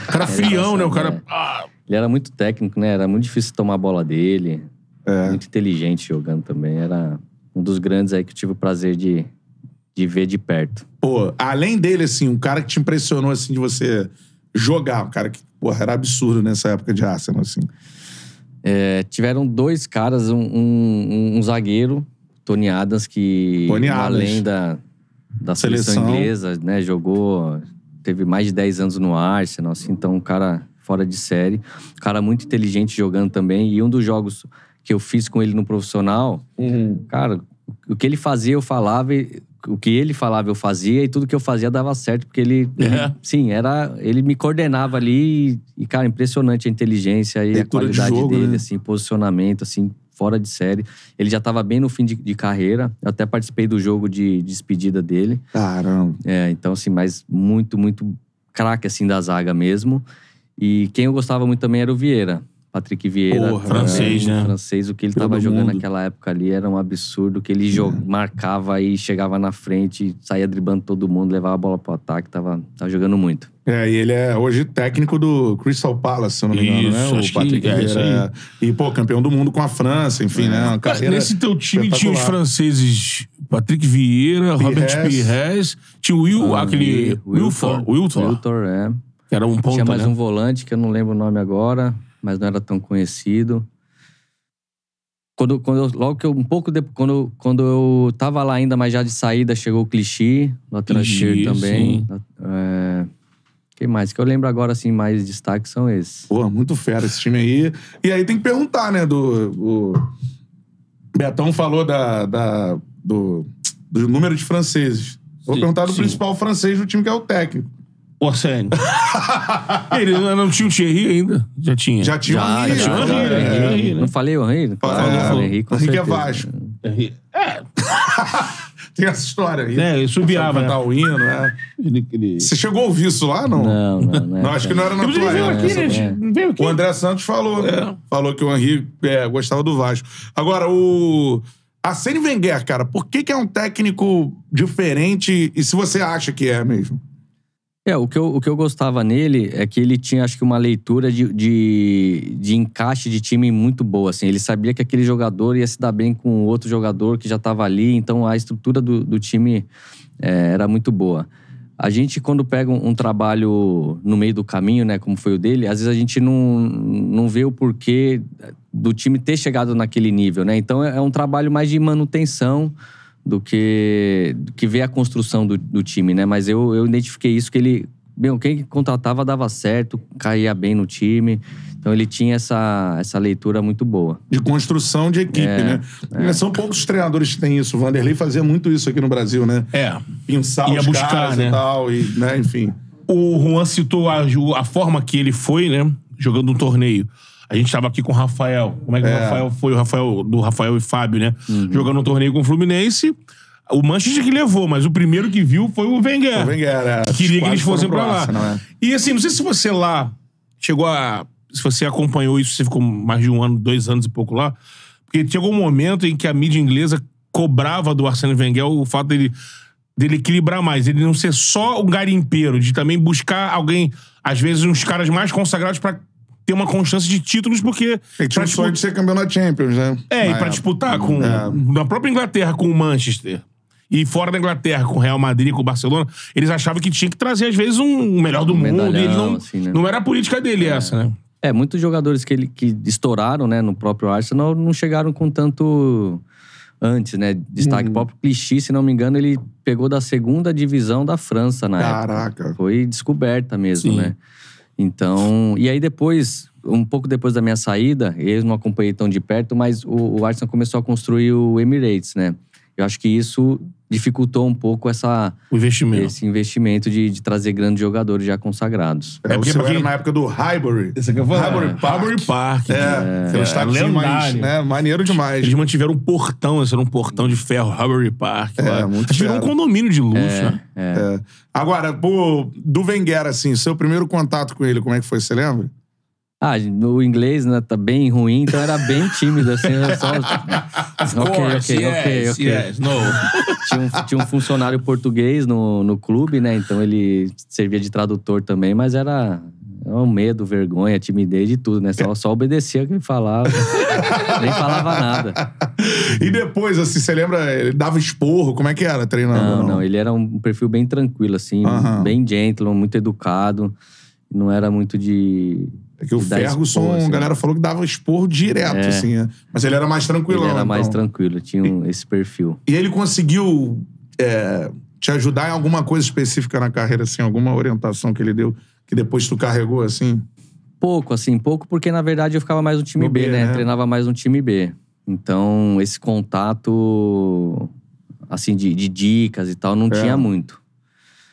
O cara frião, né? O cara. É. Ah, Ele era muito técnico, né? Era muito difícil tomar a bola dele. É. Muito inteligente jogando também. Era um dos grandes aí que eu tive o prazer de, de ver de perto. Pô, além dele, assim, um cara que te impressionou, assim, de você jogar. Um cara que, porra, era absurdo nessa época de Arsenal, assim. É, tiveram dois caras, um, um- um zagueiro, Tony Adams, que Tony Adams. lenda da seleção, Seleção. inglesa, né? Jogou, teve mais de 10 anos no Arsenal, assim, então um cara fora de série. Um cara muito inteligente jogando também. E um dos jogos que eu fiz com ele no profissional, cara, o que ele fazia eu falava, e o que ele falava eu fazia e tudo que eu fazia dava certo, porque ele, ele- É. sim, era, ele me coordenava ali e, cara, impressionante a inteligência e Leitura a de qualidade jogo, dele, né? assim, posicionamento, assim, fora de série. Ele já estava bem no fim de, de carreira, eu até participei do jogo de despedida dele. Caramba. É, então, assim, mas muito, muito craque, assim, da zaga mesmo. E quem eu gostava muito também era o Vieira. Patrick Vieira. Porra, francês, né? Francês, o que ele Todo tava jogando mundo. naquela época ali era um absurdo. Que ele jo- marcava e chegava na frente, saía driblando todo mundo, levava a bola pro ataque, tava, tava jogando muito. É, e ele é hoje técnico do Crystal Palace, se eu não me engano, Isso, né? O Patrick que é Vieira. E, pô, campeão do mundo com a França, enfim, né? Uma carreira nesse teu time tinha os franceses Patrick Vieira, Robert Pires, tinha o Will, aquele Wilford, Wiltor, Wiltor, é. que era um ponta, Tinha mais né? um volante, que eu não lembro o nome agora, mas não era tão conhecido. Quando, quando eu, logo que eu, um pouco depois, quando, eu- quando eu tava lá ainda, mas já de saída, chegou o Clichy, Clichy, esquerdo também. É, quem mais? Que eu lembro agora, assim, mais destaques são esses. Pô, muito fera esse time aí. E aí tem que perguntar, né? Do. O Betão falou da, da- do, do número de franceses. Vou Sim, perguntar do sim. principal francês do time, que é o técnico. O Arsênio. Ele não tinha o Thierry ainda? Já tinha. Já tinha Já, o Henry, já, já, já, já, é. né? Não falei o Henry? Falou, Claro, falou. o Henry, com Henrique é certeza. Vasco. É, Tem essa história aí. É, Sabe cantar né? o hino, né? ele, ele... Você chegou a ouvir isso lá, não? Não, não, não. é, Não, acho que não era na ele tua veio época. aqui, né? aqui. O André Santos falou. É. Falou que o Henri é, gostava do Vasco. Agora, o. Arsene Wenger, cara, por que, que é um técnico diferente e se você acha que é mesmo? É, o que, eu, o que eu gostava nele é que ele tinha, acho que, uma leitura de, de, de encaixe de time muito boa, assim. Ele sabia que aquele jogador ia se dar bem com outro jogador que já estava ali, então a estrutura do, do time é, era muito boa. A gente, quando pega um, um trabalho no meio do caminho, né, como foi o dele, às vezes a gente não, não vê o porquê do time ter chegado naquele nível, né? Então é um trabalho mais de manutenção do que, do que ver a construção do, do time, né? Mas eu, eu identifiquei isso que ele. Meu, quem contratava dava certo, caía bem no time. Então ele tinha essa, essa leitura muito boa. De construção de equipe, É, né? São poucos os treinadores que têm isso. O Vanderlei fazia muito isso aqui no Brasil, né? É. Pensar Ia os buscar, né? e tal, e, né? enfim. O Juan citou a, a forma que ele foi, né? Jogando um torneio. A gente tava aqui com o Rafael. Como é que É. o Rafael foi? O Rafael, do Rafael e Fábio, né? Jogando um torneio com o Fluminense. O Manchester que levou, mas o primeiro que viu foi o Wenger. O Wenger, é. Que queria que eles fossem pra lá. Arsenal, é. E assim, não sei se você lá chegou a. Se você acompanhou isso, você ficou mais de um ano, dois anos e pouco lá. Porque tinha algum momento em que a mídia inglesa cobrava do Arsene Wenger o fato dele, dele equilibrar mais, ele não ser só um garimpeiro, de também buscar alguém, às vezes, uns caras mais consagrados pra ter uma constância de títulos, porque. Ele tinha o sonho de ser campeão da Champions, né? é, e pra época. disputar com. É. Na própria Inglaterra com o Manchester. E fora da Inglaterra, com o Real Madrid, com o Barcelona, eles achavam que tinha que trazer, às vezes, um melhor do Um mundo. E ele medalhão, não, assim, né? não era a política dele essa, né? É, muitos jogadores que, ele, que estouraram, né, no próprio Arsenal não chegaram com tanto antes, né? Destaque o próprio Clichy, se não me engano, ele pegou da segunda divisão da França na época. Caraca. Foi descoberta mesmo, Sim. né? Então, e aí depois, um pouco depois da minha saída, eu não acompanhei tão de perto, mas o, o Arsenal começou a construir o Emirates, né? Eu acho que isso dificultou um pouco essa, O investimento. esse investimento de, de trazer grandes jogadores já consagrados. É, É o porque- seu porque- era na época do Highbury. Esse aqui eu vou Highbury Park. Highbury Park. É, aquele estádio mais, né? Maneiro demais. Eles mantiveram um portão, esse era um portão de ferro, Highbury Park. É, lá. muito virou um condomínio de luxo, né? É. Agora, pô, do Wenger, assim, seu primeiro contato com ele, como é que foi? Você lembra? Ah, no inglês, né, tá bem ruim, então era bem tímido, assim, só... Ok, course, ok, ok, yes, ok. yes, no. Tinha um, tinha um funcionário português no, no clube, né, então ele servia de tradutor também, mas era um medo, vergonha, timidez de tudo, né, só, só obedecia o que ele falava, nem falava nada. E depois, assim, você lembra, ele dava esporro, como é que era treinando? Não, não, ele era um perfil bem tranquilo, assim, bem gentleman, muito educado, não era muito de... É que o Ferguson, esporro, assim. a galera falou que dava esporro direto, É. assim. né? Mas ele era mais tranquilão. Ele era mais então. tranquilo, tinha um- esse perfil. E ele conseguiu é, te ajudar em alguma coisa específica na carreira, assim, alguma orientação que ele deu, que depois tu carregou, assim? Pouco, assim, pouco, porque na verdade eu ficava mais no time No B, B, né? né? Treinava mais no time B. Então, esse contato, assim, de, de dicas e tal, não É. tinha muito.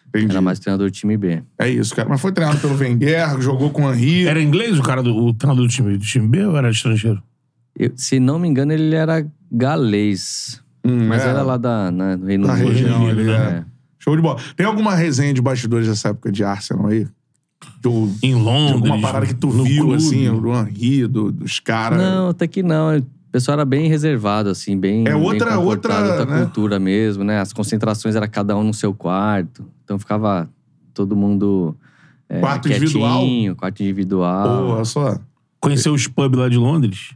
Entendi. Era mais treinador de time B. É isso, cara. Mas foi treinado pelo Wenger, jogou com o Henry. Era inglês o cara do o treinador do time, do time B ou era estrangeiro? Eu- se não me engano, ele era galês. Hum, Mas é, era lá da, né, do Reino Da Unido. região ali, né? é. Show de bola. Tem alguma resenha de bastidores dessa época de Arsenal aí? Do, Em de Londres. alguma parada que tu viu, clube. assim, do Henry, do, dos caras? Não, até que não. O pessoal era bem reservado, assim, bem. É outra- bem outra, outra né? cultura mesmo, né? As concentrações era cada um no seu quarto. Então ficava todo mundo. é, Quarto quietinho, individual? Quarto individual. Porra, só. Conheceu os pubs lá de Londres?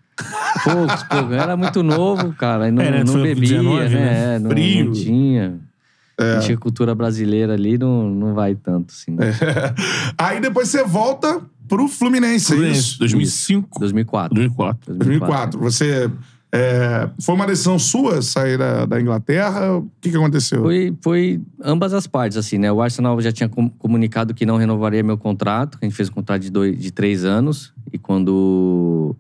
Poucos, poucos. Eu era muito novo, cara. E não, É, né? Não bebia, 19, né? né? É, Não, Frio. não tinha. É. A gente, a cultura brasileira ali não, não vai tanto, assim. Né? Aí depois você volta pro Fluminense, é Fluminense, isso? 2005? 2004. 2004. 2004. Você. é, foi uma decisão sua sair da, da Inglaterra? O que, que aconteceu? Foi, foi ambas as partes, assim, né? O Arsenal já tinha com- comunicado que não renovaria meu contrato. A gente fez um contrato de, dois, de três anos. E quando...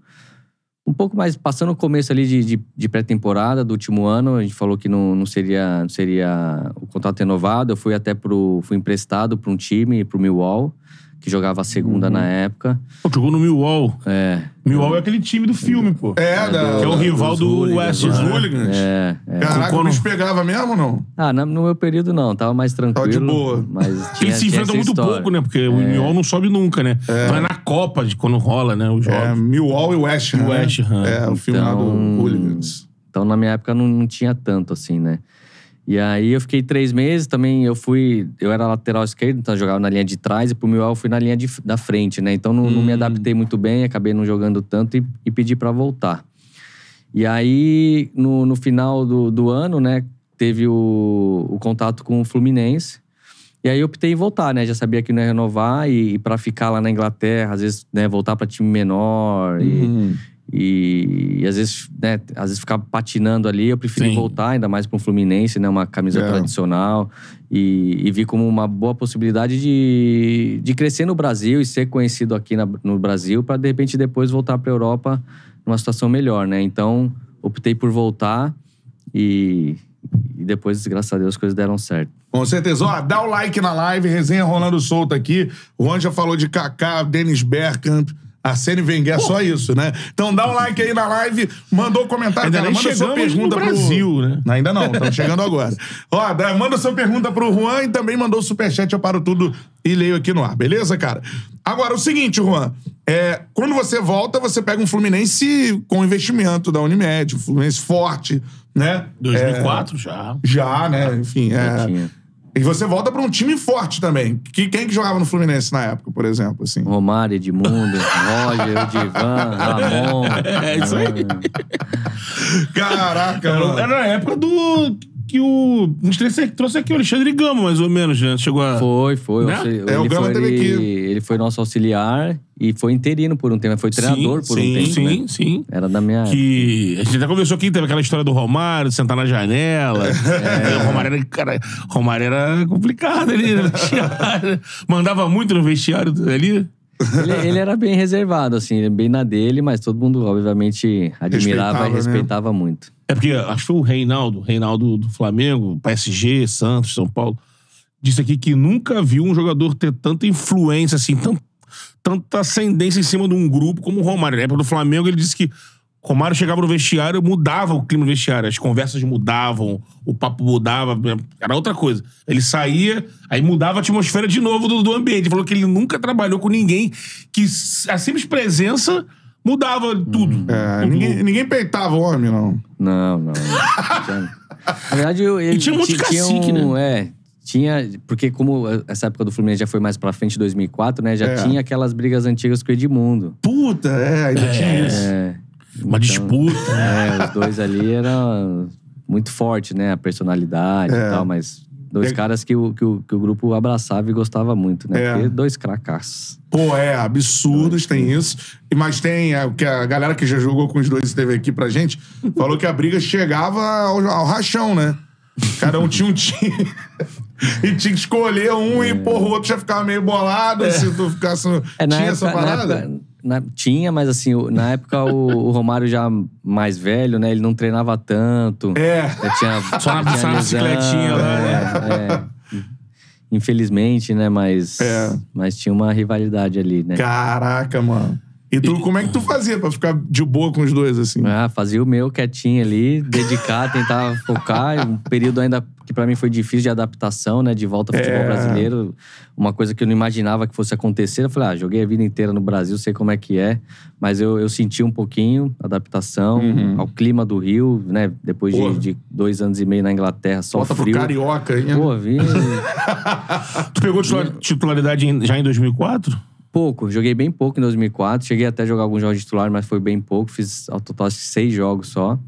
Um pouco mais, passando o começo ali de, de, de pré-temporada do último ano, a gente falou que não, não, seria, não seria o contrato renovado. Eu fui até pro... Fui emprestado para um time, pro Millwall, que jogava a segunda na época. Pô, jogou no Millwall. É, Millwall é aquele time do filme, pô. É, da, Que é o rival do West? Ham. hooligans. é, é. Caraca, Quando- o bicho pegava mesmo ou não? Ah, na- no meu período não, tava mais tranquilo. de boa. Mas tinha, Eles se enfrentam muito história. pouco, né? Porque o Millwall não sobe nunca, né? Então é na Copa, de quando rola, né? Os É. Millwall e West Ham. West né? Ham. É, o filme lá do Então- Hooligans. Então, na minha época, não, não tinha tanto, assim, né? E aí, eu fiquei três meses. Também, eu fui... Eu era lateral esquerdo, então eu jogava na linha de trás. E pro meu eu fui na linha de, da frente, né? Então, não, não me adaptei muito bem. Acabei não jogando tanto e, e pedi pra voltar. E aí, no, no final do, do ano, né? Teve o, o contato com o Fluminense. E aí, eu optei em voltar, né? Já sabia que não ia renovar. E, e para ficar lá na Inglaterra, às vezes, né? Voltar pra time menor. E, Uhum. e, e às vezes, né, às vezes ficava patinando ali, eu preferi voltar, ainda mais para um Fluminense, né, uma camisa É. tradicional. E, e vi como uma boa possibilidade de, de crescer no Brasil e ser conhecido aqui na- no Brasil, para de repente depois voltar para Europa numa situação melhor, né? Então, optei por voltar e, e depois, graças a Deus, as coisas deram certo. Com certeza. Ó, dá o like na live, resenha rolando solto aqui. O Juan já falou de Kaká, Dennis Bergkamp, Arsene Wenger, só isso, né? Então dá um like aí na live, mandou comentário, Ainda cara, nem manda sua pergunta no pro... Brasil, né? Ainda não, estamos chegando agora. Ó, manda sua pergunta pro Juan e também mandou o superchat, eu paro tudo e leio aqui no ar, beleza, cara? Agora, o seguinte, Juan, é, quando você volta, você pega um Fluminense com investimento da Unimed, um Fluminense forte, né? 2004 já. Já, né? Enfim, é... E você volta pra um time forte também. Que, quem que jogava no Fluminense na época, por exemplo, assim? Romário, Edmundo, Roger, Divan, Ramon. É isso aí. Caraca, mano. Era na época do. Que o. A gente trouxe- trouxe aqui o Alexandre Gama, mais ou menos, né? Chegou a. Foi, foi. Né? Auxili- É, o ele, Gama foi teve ele, aqui. ele foi nosso auxiliar e foi interino por um tempo. Foi treinador sim, por sim, um tempo. Sim, né? sim. Era da minha época. Que a gente até conversou aqui, teve aquela história do Romário, de sentar na janela. É, o Romário era, cara, Romário era complicado ali no vestiário. Mandava muito no vestiário ali. Ele, ele era bem reservado, assim, bem na dele, mas todo mundo, obviamente, admirava Respeitava, e né? respeitava muito. É porque acho que o Reinaldo, Reinaldo do Flamengo, PSG, Santos, São Paulo, disse aqui que nunca viu um jogador ter tanta influência, assim, tan- tanta ascendência em cima de um grupo como o Romário. Na época do Flamengo, ele disse que Romário chegava no vestiário, mudava o clima do vestiário, as conversas mudavam, o papo mudava, era outra coisa. Ele saía, aí mudava a atmosfera de novo do, do ambiente. Ele falou que ele nunca trabalhou com ninguém que a simples presença mudava tudo. É, Tudo. ninguém, ninguém peitava o homem, não. Não, não. Na verdade, eu- ele tinha um monte de cacique, um, É, tinha... Porque como essa época do Fluminense já foi mais pra frente, 2004, né? Já É. tinha aquelas brigas antigas com o Edmundo. Puta, é, ainda tinha isso. É, Uma disputa. é, os dois ali eram muito fortes, né? A personalidade É. e tal, mas... Dois É. caras que o, que, o, que o grupo abraçava e gostava muito, né? É. Porque dois cracás. Pô, é, absurdos, tem isso. E- Mas tem é, o que a galera que já jogou com os dois e esteve aqui pra gente, falou que a briga chegava ao, ao rachão, né? Cada um tinha um time. e tinha que escolher um e, porra, o outro já ficava meio bolado se tu ficasse. É, tinha época, essa na parada? Na- tinha, mas assim, o- na época o, o Romário já mais velho, né? Ele não treinava tanto. É. Tinha, Só na- tinha só na lesão, bicicletinha lá, é, é. Infelizmente, né? Mas, É. mas tinha uma rivalidade ali, né? Caraca, mano. E tu, como é que tu fazia pra ficar de boa com os dois, assim? Ah, fazia o meu quietinho ali, dedicar, tentar focar. Um período ainda que pra mim foi difícil de adaptação, né? De volta ao futebol É. brasileiro. Uma coisa que eu não imaginava que fosse acontecer. Eu falei, ah, joguei a vida inteira no Brasil, sei como é que é. Mas eu, eu senti um pouquinho adaptação ao clima do Rio, né? Depois Uhum. De, de dois anos e meio na Inglaterra, só Volta pro frio. carioca aí, né? Pô, vim Tu pegou titula- titularidade já em 2004? pouco. Joguei bem pouco em 2004. Cheguei até a jogar alguns jogos de titular, mas foi bem pouco. Fiz ao total seis jogos só.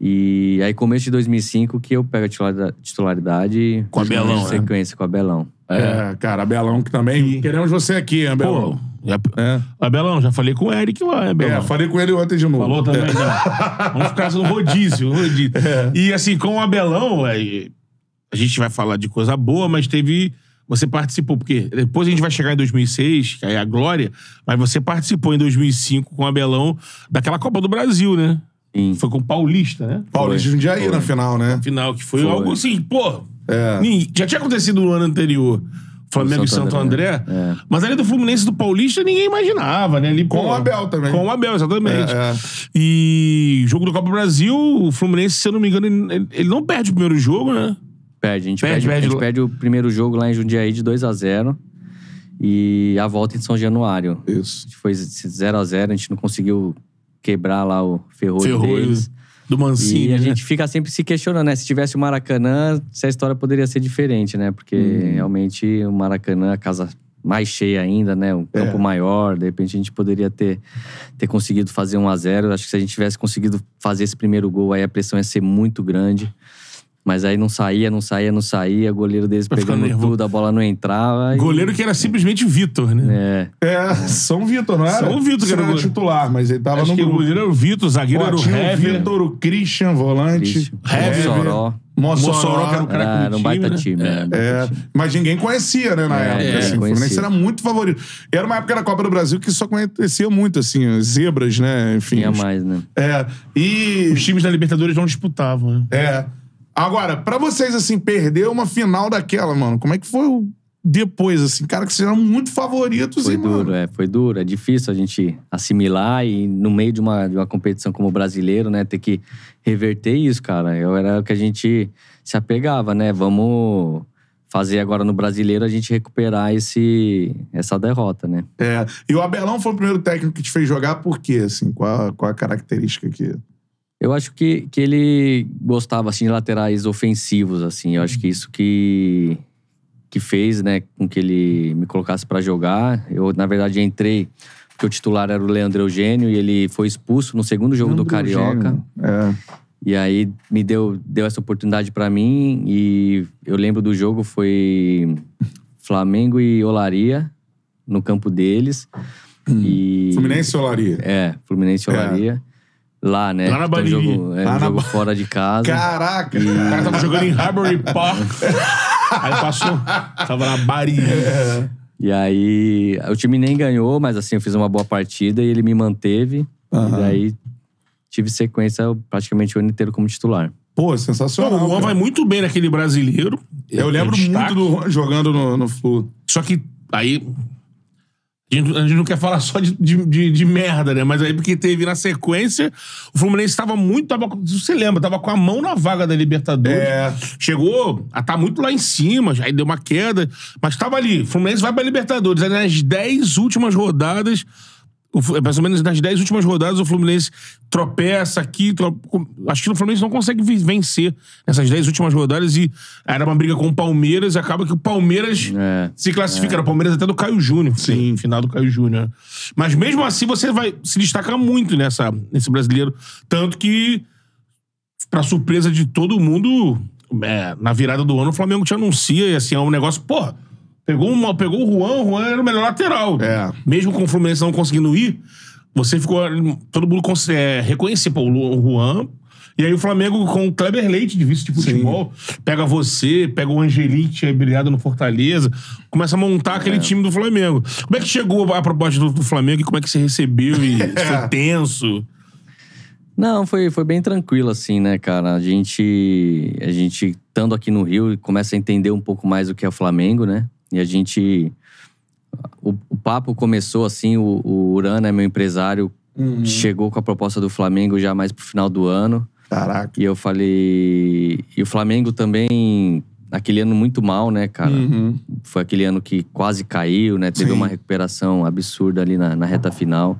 E aí, começo de 2005, que eu pego a titularidade-. Com Abelão, em né? sequência, com o Abelão. É, cara, Abelão que também. Queremos você aqui, hein, Abelão. Pô, já, É. Abelão, já falei com o Eric lá, né, Abelão? É, falei com ele ontem de novo. Falou também, É. já. Vamos ficar no rodízio, no rodízio. E assim, com o Abelão, é, a gente vai falar de coisa boa, mas teve. Você participou, porque depois a gente vai chegar em 2006, que aí é a glória, mas você participou em 2005 com o Abelão daquela Copa do Brasil, né? Sim. Foi com o Paulista, né? Paulista de Jundiaí Foi. na final, né? Final, que foi, Foi. algo assim, pô. É. Já tinha acontecido no ano anterior. Flamengo e Santo André. André, é. Mas ali do Fluminense e do Paulista ninguém imaginava, né? Ali, Com pô, o Abel também. Com o Abel, exatamente. É, é. E jogo do Copa do Brasil, o Fluminense, se eu não me engano, ele, ele não perde o primeiro jogo, né? Perde. A gente Perde, perde, perde a gente perde o primeiro jogo lá em Jundiaí de 2 a 0 E a volta em São Januário. Isso. Foi 0 a 0 a gente não conseguiu quebrar lá o ferrolho, Ferrolho deles. do Mancini. E a né? gente fica sempre se questionando, né? Se tivesse o Maracanã, se a história poderia ser diferente, né? Porque Uhum. realmente o Maracanã, a casa mais cheia ainda, né? Um campo É. maior, de repente a gente poderia ter, ter conseguido fazer 1 a 0 Acho que se a gente tivesse conseguido fazer esse primeiro gol, aí a pressão ia ser muito grande. Mas aí não saía, não saía, não saía. O goleiro deles Vai pegando nervoso. tudo, a bola não entrava. e- Goleiro que era simplesmente Vitor, né? É. É, São Vitor, não era? São Vitor que era era goleiro. titular, mas ele tava Acho no que o grupo. goleiro era o Vitor, o zagueiro Ó, era o tinha o Hever. Vitor, o Christian, volante. Hever, Mossoró. Mossoró. Mossoró, que era o cara Era, era um do baita time, né? É, time. mas ninguém conhecia, né, na É, época. é, assim, o Fluminense era muito favorito. E era uma época da Copa do Brasil que só conhecia muito, assim, as zebras, né? Enfim. Tinha os- mais, né? É. E. Os times da Libertadores não disputavam, né? É. Agora, pra vocês, assim, perder uma final daquela, mano, como é que foi o depois, assim? Cara, que vocês eram muito favoritos Foi e, duro, mano... é, foi duro. É difícil a gente assimilar e no meio de uma, de uma competição como brasileiro, né, ter que reverter isso, cara. Eu era o que a gente se apegava, né? Vamos fazer agora no brasileiro a gente recuperar esse, essa derrota, né? É. E o Abelão foi o primeiro técnico que te fez jogar por quê, assim? Qual a, qual a característica que... Eu acho que, que ele gostava, assim, de laterais ofensivos, assim. Eu acho que isso que, que fez, né, com que ele me colocasse pra jogar. Eu, na verdade, entrei porque o titular era o Leandro Eugênio e ele foi expulso no segundo jogo do Carioca. É. E aí me deu, deu essa oportunidade pra mim e eu lembro do jogo foi Flamengo e Olaria no campo deles. E Fluminense ou Olaria? é, Fluminense e É. Lá, né? Lá na Então, Bariri. jogo, é, Lá um na jogo Ba- fora de casa. Caraca! O cara tava jogando em Harbury Park. Aí passou. Tava na Bari. E aí, o time nem ganhou, mas assim, eu fiz uma boa partida e ele me manteve. Aham. E daí, tive sequência praticamente o ano inteiro como titular. Pô, Não, sensacional. o Juan vai muito bem naquele brasileiro. Eu É lembro destaque. muito do Juan jogando no, no Flu. Só que aí. A gente, a gente não quer falar só de, de, de- de merda, né? Mas aí, porque teve na sequência, o Fluminense estava muito. Tava, você lembra, tava com a mão na vaga da Libertadores. É. Chegou a estar muito lá em cima, aí deu uma queda, mas estava ali. O Fluminense vai pra Libertadores. Aí nas 10 últimas rodadas. O mais ou menos nas 10 últimas rodadas, o Fluminense tropeça aqui. tro- Acho que o Fluminense não consegue vencer nessas 10 últimas rodadas e era uma briga com o Palmeiras. E acaba que o Palmeiras É. se classifica. Era o Palmeiras até do Caio Júnior. Sim. Final do Caio Júnior. Mas mesmo assim, você vai se destacar muito nessa, nesse brasileiro. Tanto que, pra surpresa de todo mundo, é, na virada do ano, o Flamengo te anuncia e assim, é um negócio, porra. Pegou, uma, pegou o Juan, o Juan era o melhor lateral. É. Mesmo com o Fluminense não conseguindo ir, você ficou. Todo mundo é, reconhecia, pô, o Juan. E aí o Flamengo com o Kleber Leite, de vice de futebol, pega você, pega o que tinha brilhado no Fortaleza, começa a montar aquele time do Flamengo. Como é que chegou a proposta do, do Flamengo e como é que você recebeu? E foi tenso? Não, foi, foi bem tranquilo, assim, né, cara? A gente, a gente, estando aqui no Rio, começa a entender um pouco mais o que é o Flamengo, né? E a gente. O, o papo começou assim, o, o Urana é meu empresário, chegou com a proposta do Flamengo já mais pro final do ano. Caraca. E eu falei. E o Flamengo também, aquele ano muito mal, né, cara? Uhum. Foi aquele ano que quase caiu, né? Teve Sim. uma recuperação absurda ali na, na reta final.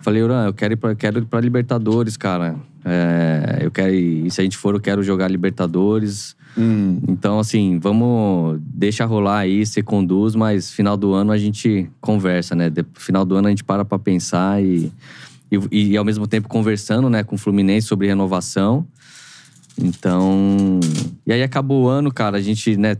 Falei, Uran, eu quero ir pra, quero ir pra Libertadores, cara. É, eu quero ir, e se a gente for, eu quero jogar Libertadores. Hum. Então, assim, vamos. Deixa rolar aí, você conduz, mas final do ano a gente conversa, né? De, final do ano a gente para pra pensar e, e, e ao mesmo tempo conversando, né, com o Fluminense sobre renovação. Então. E aí acabou o ano, cara, a gente, né,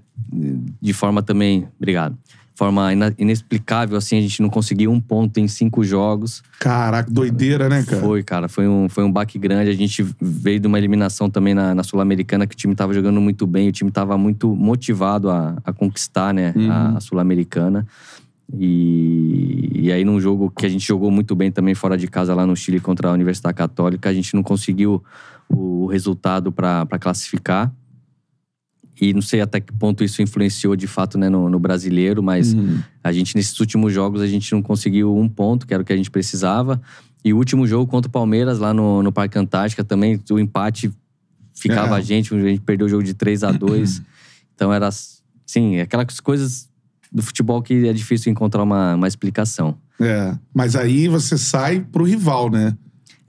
de forma também. Obrigado. Forma inexplicável, assim, a gente não conseguiu um ponto em cinco jogos. Caraca, doideira, né, cara? Foi, cara, foi um, foi um baque grande. A gente veio de uma eliminação também na, na Sul-Americana, que o time tava jogando muito bem, o time tava muito motivado a, a conquistar, né, a, a Sul-Americana. E, e aí, num jogo que a gente jogou muito bem também fora de casa lá no Chile contra a Universidade Católica, a gente não conseguiu o, o resultado para classificar. E não sei até que ponto isso influenciou de fato né, no, no brasileiro, mas a gente, nesses últimos jogos, a gente não conseguiu um ponto, que era o que a gente precisava. E o último jogo contra o Palmeiras, lá no, no Parque Antártica, também o empate ficava É. a gente, a gente perdeu o jogo de 3 a 2 Então era, sim, aquelas coisas do futebol que é difícil encontrar uma, uma explicação. É. Mas aí você sai pro rival, né?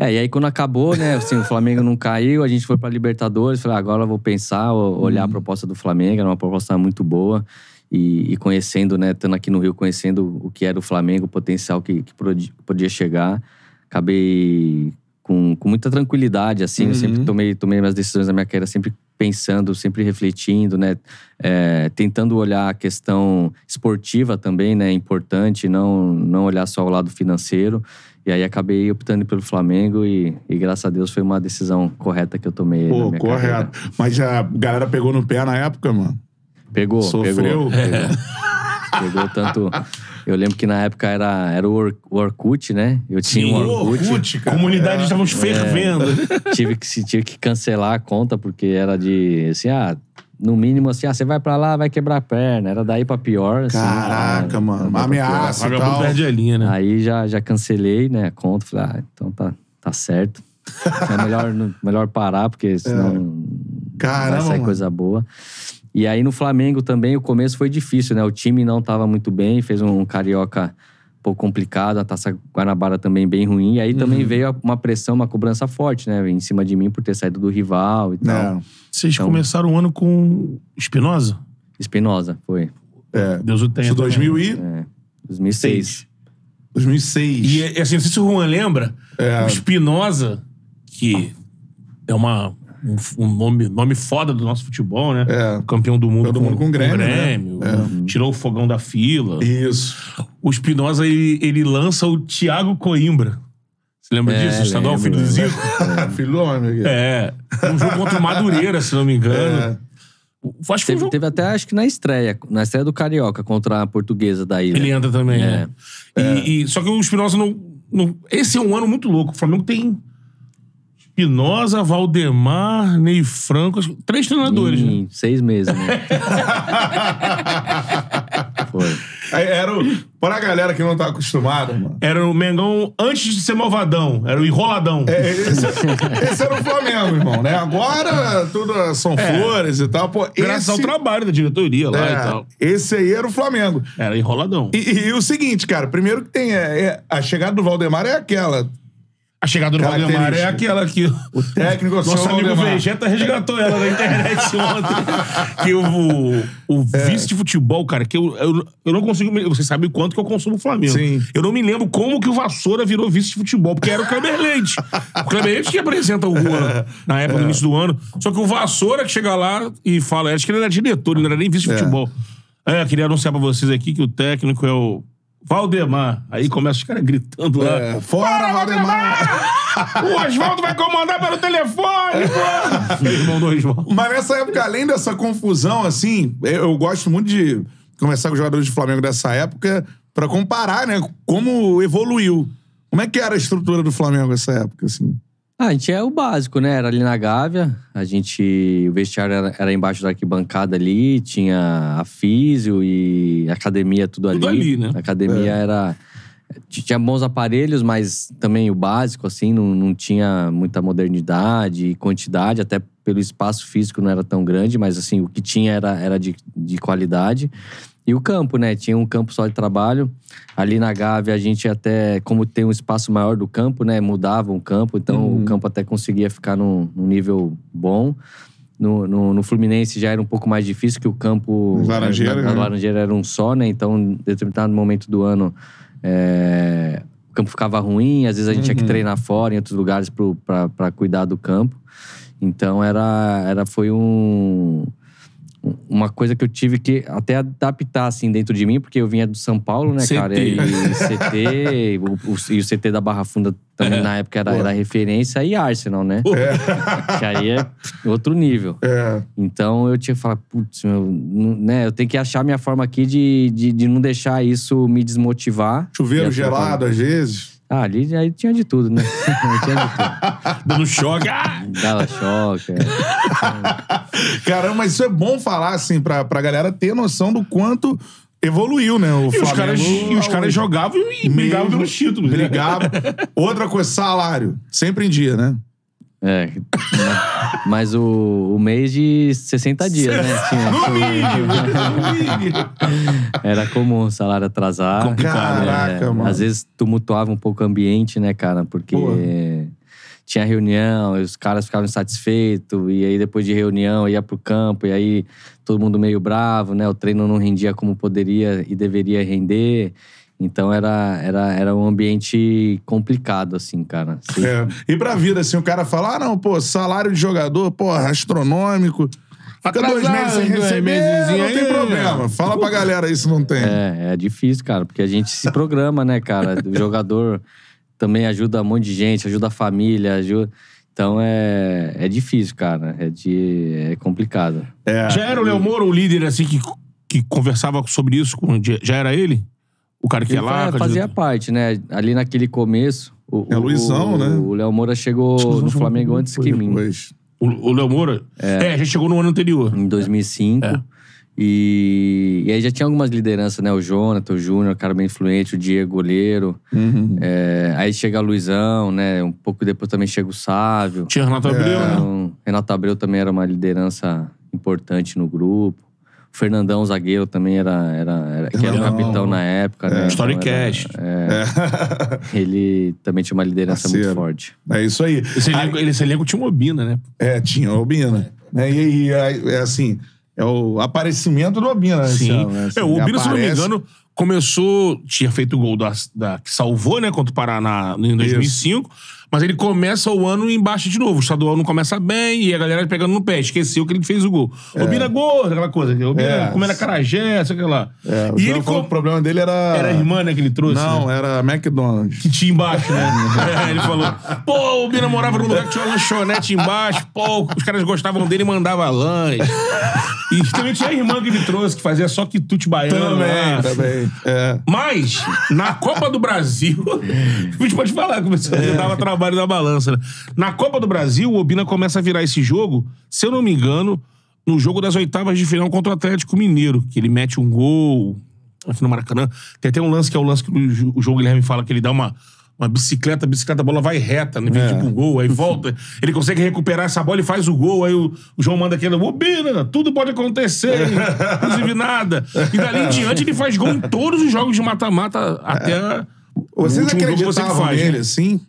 É, e aí quando acabou, né, assim, o Flamengo não caiu, a gente foi pra Libertadores, falei, ah, agora vou pensar, olhar a proposta do Flamengo, era uma proposta muito boa. E, e conhecendo, né, estando aqui no Rio, conhecendo o que era o Flamengo, o potencial que, que podia chegar, acabei com, com muita tranquilidade, assim, eu sempre tomei, tomei minhas decisões na minha carreira, sempre pensando, sempre refletindo, né, é, tentando olhar a questão esportiva também, né, importante, não, não olhar só o lado financeiro. E aí acabei optando pelo Flamengo e, e graças a Deus foi uma decisão correta que eu tomei Pô, correto. Mas a galera pegou no pé na época, mano. Pegou, Sofreu. pegou. Pegou, pegou tanto... Eu lembro que na época era, era o Or- o Orkut, né? Eu tinha um Ô, Orkut. Orkut, cara. Comunidade É. estávamos fervendo. tive que, se- tive que cancelar a conta, porque era de, assim, ah, no mínimo, assim, ah, você vai pra lá, vai quebrar a perna. Era daí pra pior, assim. Caraca, né? mano. Pra Ameaça e Vagabundo tal. perde a linha, né? Aí já, já cancelei, né, a conta. Falei, ah, então tá, tá certo. É melhor, melhor parar, porque senão não Caramba, vai sair mano. coisa boa. E aí no Flamengo também, o começo foi difícil, né? O time não tava muito bem, fez um carioca pouco complicado, a Taça Guanabara também bem ruim. E aí Uhum. também veio uma pressão, uma cobrança forte, né? Em cima de mim por ter saído do rival e tal. É, Vocês Então- começaram o ano com Espinosa? Espinosa, foi. é. Deus o tenha. Isso também. 2000 e... É, 2006. 2006. E assim, não sei se o Juan lembra, É. o Espinosa, que é uma, um, um nome, nome foda do nosso futebol, né? É. Campeão do mundo, Todo mundo com Grêmio, né? Tirou o fogão da fila. Isso. O Espinosa, ele, ele lança o Thiago Coimbra. Você lembra É, disso? O estadual lembro, filho do. Zico? Filho do homem aqui. É. Um jogo contra o Madureira, se não me engano. É. Acho que foi um Teve, teve até, acho que na estreia, na estreia do Carioca contra a portuguesa da ilha. Ele entra também, É. né? E, e- só que o Espinosa não, não. Esse é um ano muito louco. O Flamengo tem Espinosa, Valdemar, Ney Franco. Três treinadores, né? Seis meses, né? Foi. Era o... Pra galera que não tá acostumada, mano. Era o Mengão antes de ser malvadão. Era o enroladão. É, esse, esse era o Flamengo, irmão, né? Agora tudo são flores e tal. Pô, Graças esse, ao trabalho da diretoria lá é, e tal. Esse aí era o Flamengo. Era enroladão. E, e- e o seguinte, cara, primeiro que tem é, é- a chegada do Valdemar é aquela. A chegada do Valdemar é aquela que O técnico é o Nosso amigo Valdemar. Vegeta resgatou ela na internet ontem. que o, o É. vice de futebol, cara, que eu, eu, eu não consigo. me- Você sabe quanto que eu consumo o Flamengo. Sim. Eu não me lembro como que o Vassoura virou vice de futebol, porque era o Kleber Leite. O Kleber Leite que apresenta o Juan na época, no início do ano. Só que o Vassoura que chega lá e fala, acho que ele era diretor, ele não era nem vice de futebol. É, queria anunciar pra vocês aqui que o técnico é o Valdemar. Aí começa os caras gritando lá. É, fora, Valdemar! O Oswaldo vai comandar pelo telefone, pô! Irmão do Oswaldo. Mas nessa época, além dessa confusão, assim, eu, eu gosto muito de conversar com os jogadores do Flamengo dessa época pra comparar, né? Como evoluiu. Como é que era a estrutura do Flamengo nessa época, assim? Ah, a gente é o básico, né? Era ali na Gávea, a gente. O vestiário era, era embaixo da arquibancada ali, tinha a físio e a academia tudo ali. Tudo ali, né? A academia era. t- Tinha bons aparelhos, mas também o básico, assim, não, não tinha muita modernidade e quantidade, até pelo espaço físico não era tão grande, mas assim, o que tinha era, era de, de qualidade. E o campo, né? Tinha um campo só de trabalho. Ali na Gávea, a gente até, como tem um espaço maior do campo, né? Mudava um campo, então o campo até conseguia ficar num, num nível bom. No, no, no Fluminense já era um pouco mais difícil, que o campo. Laranjeira, na, na né? Laranjeira era um só, né? Então, em determinado momento do ano, é, o campo ficava ruim, às vezes a gente tinha que treinar fora, em outros lugares, para cuidar do campo. Então, era, era, foi um uma coisa que eu tive que até adaptar, assim, dentro de mim, porque eu vinha do São Paulo, né, CT. cara? E CT, o, o- e o CT da Barra Funda também, na época, era, era referência, e Arsenal, né? Que aí é outro nível. É. Então eu tinha que falar, putz, meu, né? Eu tenho que achar minha forma aqui de, de, de não deixar isso me desmotivar. Chuveiro E gelado, às vezes. Ah, ali aí tinha de tudo, né? tinha de tudo. Dando choque. Ah! Dava choque. é. Caramba, mas isso é bom falar, assim, pra, pra galera ter noção do quanto evoluiu, né? O E os Flamengo. caras, e os caras jogavam e brigavam pelos títulos. né? Brigavam. Outra coisa, salário. Sempre em dia, né? É, mas, o, o mês de 60 dias, né? Tinha, No mínimo. era comum o salário atrasar. Complicado, Caraca, É, mano. Às vezes tumultuava um pouco o ambiente, né, cara? Porque Pô. tinha reunião, os caras ficavam insatisfeitos, e aí depois de reunião ia pro campo, e aí todo mundo meio bravo, né? O treino não rendia como poderia e deveria render. Então era, era, era um ambiente complicado, assim, cara. Assim, É. E pra vida, assim, o cara fala: ah, não, pô, salário de jogador, porra, astronômico. Fica dois meses sem dois receber, mesezinho não tem problema. Fala pra galera aí se não tem. É, é difícil, cara, porque a gente se programa, né, cara? O jogador também ajuda um monte de gente, ajuda a família, ajuda. Então é, é difícil, cara. É, de, é complicado. É. Já era o Léo Moura o líder, assim, que, que conversava sobre isso? Com, já era ele? O cara que Ele é lá. fa- fazia parte, né? Ali naquele começo. O, É, o- Luizão, o, né? O Léo Moura chegou no Flamengo antes que mim. Depois. O, Léo Moura? É. já chegou no ano anterior. Em 2005. É. E, e aí já tinha algumas lideranças, né? O Jonathan, o Júnior, cara bem influente, o Diego, goleiro. Uhum. É, aí chega o Luizão, né? Um pouco depois também chega o Sávio. Tinha Renato Abreu, né? Então, Renato Abreu também era uma liderança importante no grupo. O Fernandão, zagueiro, também era, era, era- que era o capitão na época, né? Story Então era- Cash. Ele também tinha uma liderança Parceiro. muito forte. É isso aí. Esse elenco, esse elenco tinha uma Obina, né? É, tinha o Obina. Né? E, e é, é assim, é o aparecimento do Obina. esse Sim. ano, né? Assim, é, o Obina, se não me aparece- engano, começou. Tinha feito o gol da, da- que salvou, né, contra o Paraná em 2005. Mas ele começa o ano embaixo de novo. O estadual não começa bem e a galera pegando no pé. Esqueceu que ele fez o gol. Obina gordo, aquela coisa. Obina É. comendo carajé, sei lá. É, o e ele falou com... o problema dele era. Era a irmã, né, que ele trouxe. Não, né? era McDonald's. Que tinha embaixo, né? É, ele falou: pô, o Bina morava num lugar que tinha uma lanchonete embaixo, pô, os caras gostavam dele e mandavam lanche. E também tinha a irmã que ele trouxe, que fazia só quitute baiano. lá. também. É. Mas, na Copa do Brasil. a gente pode falar, começou a dava trabalho da balança, né? Na Copa do Brasil, o Obina começa a virar esse jogo, se eu não me engano, no jogo das oitavas de final contra o Atlético Mineiro, que ele mete um gol aqui no Maracanã. Tem até um lance que é o lance que o João Guilherme fala que ele dá uma. Uma bicicleta, a bicicleta, a bola vai reta, né? Vem É. tipo um gol, aí volta. Ele consegue recuperar essa bola e faz o gol. Aí o, o João manda aquele, Obina, tudo pode acontecer, inclusive nada. E dali em diante ele faz gol em todos os jogos de mata-mata até. o Vocês jogo você que acreditavam faz, nele, né? assim?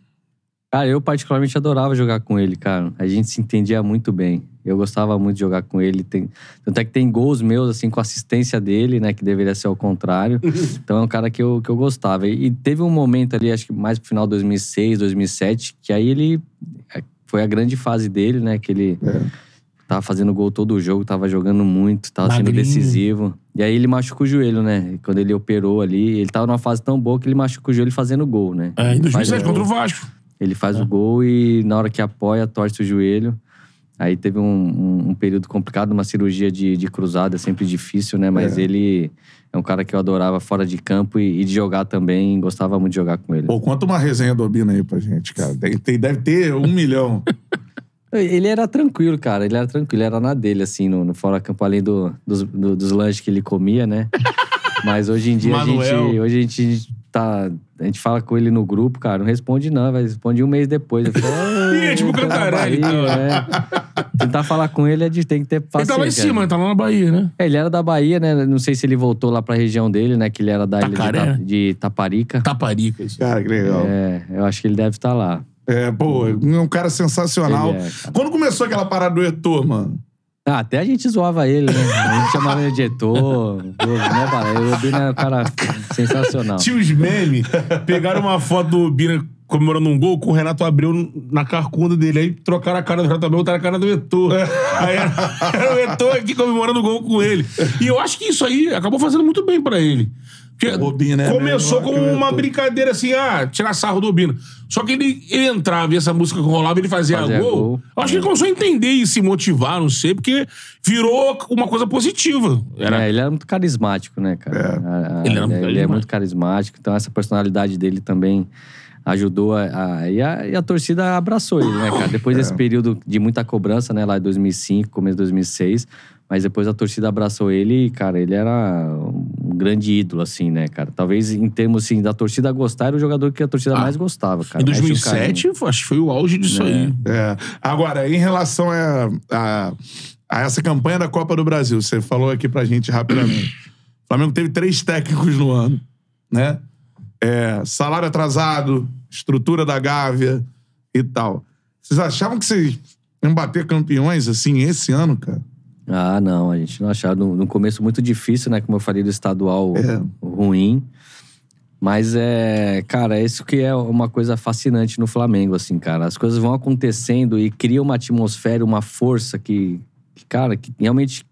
Cara, eu particularmente adorava jogar com ele, cara. A gente se entendia muito bem. Eu gostava muito de jogar com ele. Tem... Tanto é que tem gols meus, assim, com assistência dele, né? Que deveria ser ao contrário. então é um cara que eu, que eu gostava. E e teve um momento ali, acho que mais pro final de 2006, 2007, que aí ele... é, Foi a grande fase dele, né? Que ele tava fazendo gol todo o jogo, tava jogando muito, tava sendo Magrinho. decisivo. E aí ele machucou o joelho, né? Quando ele operou ali, ele tava numa fase tão boa que ele machucou o joelho fazendo gol, né? É, em 2007 Faz- contra o Vasco. Ele faz o gol e na hora que apoia, torce o joelho. Aí teve um, um- um período complicado, uma cirurgia de, de cruzada, é sempre difícil, né? Mas ele é um cara que eu adorava fora de campo e, e de jogar também, gostava muito de jogar com ele. Pô, conta uma resenha do Obina aí pra gente, cara. Tem- tem- deve ter um milhão. Ele era tranquilo, cara. Ele era tranquilo, era na dele, assim, no, no fora campo, além do, dos, do- dos lanches que ele comia, né? Mas hoje em dia a gente, Manuel. hoje a gente tá. A gente fala com ele no grupo, cara, não responde não, vai responde um mês depois. Eu falo, Ih, é tipo "Ô, tá Cantarelli, Bahia", então. é. Tentar falar com ele é de tem que ter Ele paciência. tá lá em cima, ele tá lá na Bahia, né? É, ele era da Bahia, né? Não sei se ele voltou lá pra região dele, né? Que ele era da ilha de, Tacaré? Ta- de Taparica. Taparica, isso. Cara, que legal. É, eu acho que ele deve estar lá. É, pô, é um cara sensacional. Ele é, cara. Quando começou aquela parada do Etor, mano? Ah, até a gente zoava ele, né? A gente chamava ele de Etor. né? O Obina era um cara sensacional. Tinha os memes, pegaram uma foto do Obina comemorando um gol com o Renato Abreu na carcunda dele. Aí trocaram a cara do Renato Abreu, botaram a cara do Etor. Aí era, era o Etor aqui comemorando o gol com ele. E eu acho que isso aí acabou fazendo muito bem pra ele. Porque O Obina é começou o uma brincadeira assim, ah, tirar sarro do Obina. Só que ele, ele entrava e essa música que rolava, ele fazia, Fazia gol. gol. Acho que ele começou a entender e se motivar, não sei, porque virou uma coisa positiva. Era É, ele era muito carismático, né, cara? A- a- Ele era muito é carismático. muito carismático. Então, essa personalidade dele também ajudou a, a- e, a, e a torcida abraçou ele, né, cara? Depois desse período de muita cobrança, né, lá em 2005, começo de 2006, mas depois a torcida abraçou ele e, cara, ele era um grande ídolo, assim, né, cara? Talvez em termos, assim, da torcida gostar, era o jogador que a torcida mais gostava, cara. Em Mais tinha o 2007, foi- acho que foi o auge disso aí. É. Agora, em relação a, a, a essa campanha da Copa do Brasil, você falou aqui pra gente rapidamente. O Flamengo teve três técnicos no ano, né? É, salário atrasado, estrutura da Gávea e tal. Vocês achavam que vocês iam bater campeões assim esse ano, cara? Ah, não, a gente não achava. No, no começo muito difícil, né? Como eu falei do estadual É. ruim. Mas é, cara, isso que é uma coisa fascinante no Flamengo, assim, cara. As coisas vão acontecendo e cria uma atmosfera, uma força que, que, cara, que realmente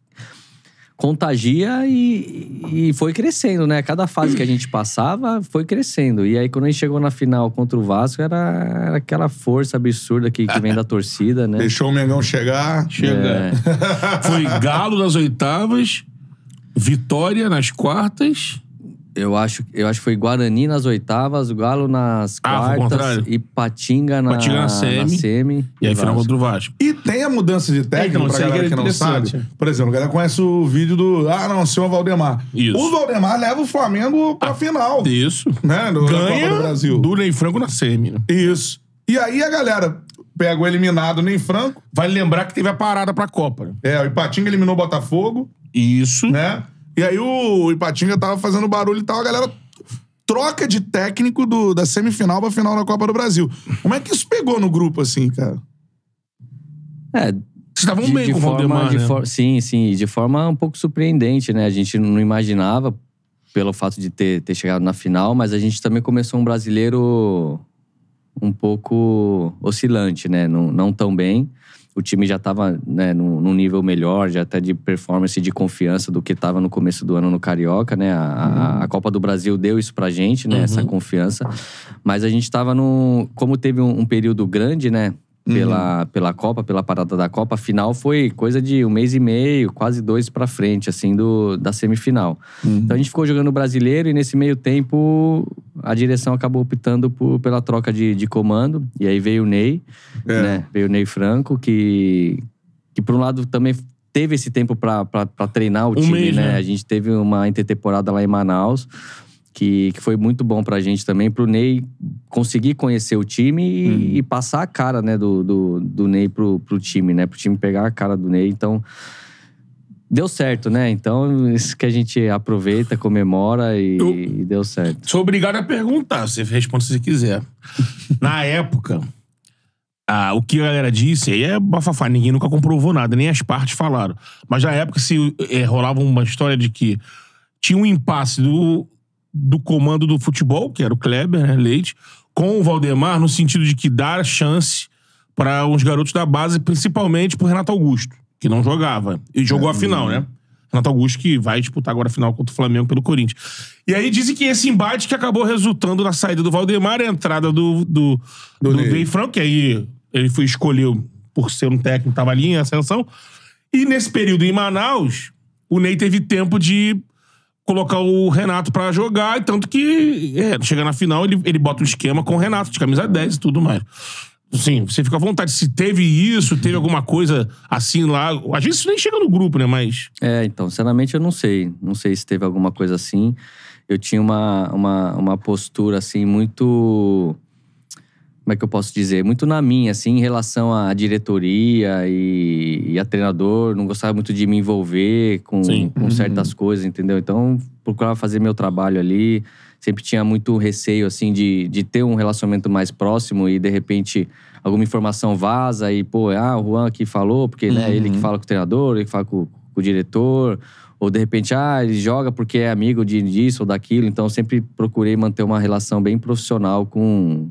contagia e, e foi crescendo, né? Cada fase que a gente passava foi crescendo. E aí, quando a gente chegou na final contra o Vasco, era, era aquela força absurda que, que vem da torcida, né? Deixou o Mengão chegar. Chega. Foi Galo nas oitavas, Vitória nas quartas Eu acho, eu acho que foi Guarani nas oitavas, Galo nas Ah, foi o quartas contrário? e Patinga na, Patinga na semi. semi, E aí, final contra o Vasco. E tem a mudança de técnico então, pra aí galera que que é não interessante. sabe. Por exemplo, a galera conhece o vídeo do. Ah, não, senhor Valdemar. Isso. O Valdemar leva o Flamengo pra final. Isso. Né? Do, da Copa do Ganha Brasil. do Ney Franco na semi, né? Isso. E aí a galera pega o eliminado nem Franco. Vale lembrar que teve a parada pra Copa, né? É, o Ipatinga eliminou o Botafogo, Isso. né? E aí o Ipatinga tava fazendo barulho e tal, a galera troca de técnico do, da semifinal pra final da Copa do Brasil. Como é que isso pegou no grupo, assim, cara? É, Vocês estavam de, bem de com o forma, Valdemar, de né? for- Sim, sim. De forma um pouco surpreendente, né? A gente não imaginava pelo fato de ter, ter chegado na final, mas a gente também começou um brasileiro um pouco oscilante, né? Não, não tão bem. O time já estava né, num, num nível melhor, já até de performance e de confiança do que estava no começo do ano no Carioca, né? A, a- a Copa do Brasil deu isso pra gente, né? Essa confiança. Mas a gente estava num... Como teve um, um período grande, né? Pela, pela Copa, pela parada da Copa, a final foi coisa de um mês e meio, quase dois pra frente, assim, do, da semifinal. Então a gente ficou jogando o brasileiro e nesse meio tempo a direção acabou optando por, pela troca de, de comando. E aí veio o Ney, É. né? Veio o Ney Franco, que, que por um lado também teve esse tempo pra treinar o time, mês, né? né? A gente teve uma intertemporada lá em Manaus. Que, que foi muito bom pra gente também, pro Ney conseguir conhecer o time e, e passar a cara, né, do, do, do Ney pro, pro time, né? Pro time pegar a cara do Ney. Então, deu certo, né? Então, isso que a gente aproveita, comemora e, Eu- e deu certo. Sou obrigado a perguntar, você responde se você quiser. Na época, ah, o que a galera disse, aí é bafafá, ninguém nunca comprovou nada, nem as partes falaram. Mas na época se eh, rolava uma história de que tinha um impasse do, do comando do futebol, que era o Kleber, né, Leite, com o Valdemar, no sentido de que dar chance para uns garotos da base, principalmente pro Renato Augusto, que não jogava. E jogou a final, né? Renato Augusto que vai disputar agora a final contra o Flamengo pelo Corinthians. E aí dizem que esse embate que acabou resultando na saída do Valdemar e a entrada do, do, do. Ney Franco, que aí ele foi escolhido por ser um técnico, tava ali em ascensão. E nesse período em Manaus, o Ney teve tempo de colocar o Renato pra jogar, e tanto que, é, chega na final, ele, ele bota um esquema com o Renato, de camisa 10 e tudo mais. Sim, você fica à vontade. Se teve isso, teve alguma coisa assim lá. Às vezes isso nem chega no grupo, né? Mas. É, então, sinceramente eu não sei. Não sei se teve alguma coisa assim. Eu tinha uma, uma, uma postura, assim, muito. Como é que eu posso dizer? Muito na minha, assim, em relação à diretoria e, e a treinador. Não gostava muito de me envolver com, com certas coisas, entendeu? Então, procurava fazer meu trabalho ali. Sempre tinha muito receio, assim, de, de ter um relacionamento mais próximo e, de repente, alguma informação vaza e, pô, ah, o Juan aqui falou, porque, né, ele que fala com o treinador, ele que fala com, com o diretor. Ou, de repente, ah, ele joga porque é amigo de, disso ou daquilo. Então, eu sempre procurei manter uma relação bem profissional com,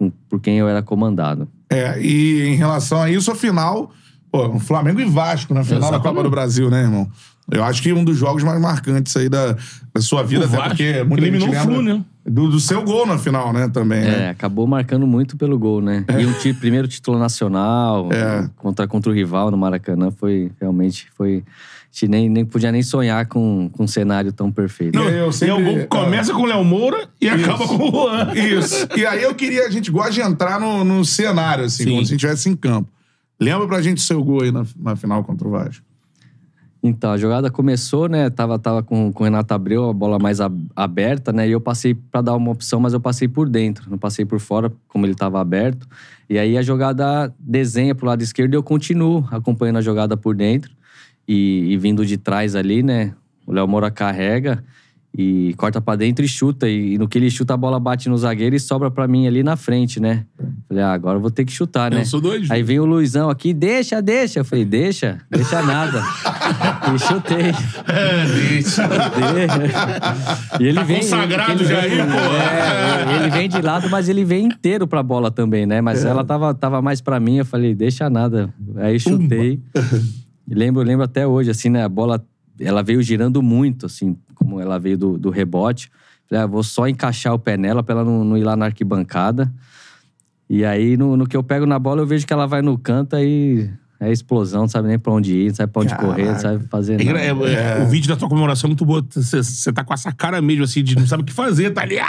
com por quem eu era comandado. É, e em relação a isso, a final, pô, Flamengo e Vasco na final da Exatamente. Copa do Brasil, né, irmão? Eu acho que um dos jogos mais marcantes aí da, da sua vida, O até Vasco porque muita eliminou o Flu, né? do, do seu gol na final, né, também, É, né? acabou marcando muito pelo gol, né? E um primeiro título nacional É. contra, contra o rival no Maracanã foi realmente foi. A gente nem, nem podia nem sonhar com, com um cenário tão perfeito. Não, eu sempre- é gol que começa com o Léo Moura e acaba com o Juan. Isso. E aí eu queria, a gente gosta de entrar no, no cenário, assim, Sim. como se a gente estivesse em campo. Lembra pra gente o seu gol aí na, na final contra o Vasco. Então, a jogada começou, né? Tava, tava com, com o Renato Abreu, a bola mais ab- aberta, né? E eu passei pra dar uma opção, mas eu passei por dentro, não passei por fora, como ele tava aberto. E aí a jogada desenha pro lado esquerdo e eu continuo acompanhando a jogada por dentro. E, e vindo de trás ali, né? O Léo Moura carrega e corta pra dentro e chuta. E, no que ele chuta, a bola bate no zagueiro e sobra pra mim ali na frente, né? Falei, ah, agora eu vou ter que chutar, né? Eu sou doido. Aí vem o Luizão aqui, deixa, deixa. Eu falei, deixa, deixa nada. e chutei. É, deixa. E ele Tá vem, consagrado ele já vem- aí, pô. É, ele vem de lado, mas ele vem inteiro pra bola também, né? Mas ela tava, tava mais pra mim, eu falei, deixa nada. Aí chutei. E lembro, lembro até hoje, assim, né? A bola, ela veio girando muito, assim, como ela veio do, do rebote. Falei, ah, vou só encaixar o pé nela pra ela não, não ir lá na arquibancada. E aí, no, no que eu pego na bola, eu vejo que ela vai no canto, aí, é explosão, não sabe nem pra onde ir, não sabe pra onde correr, não sabe fazer É nada. engra- é- é- O vídeo da tua comemoração é muito boa. Você- Você tá com essa cara mesmo, assim, de não sabe o que fazer, tá ali. Ah!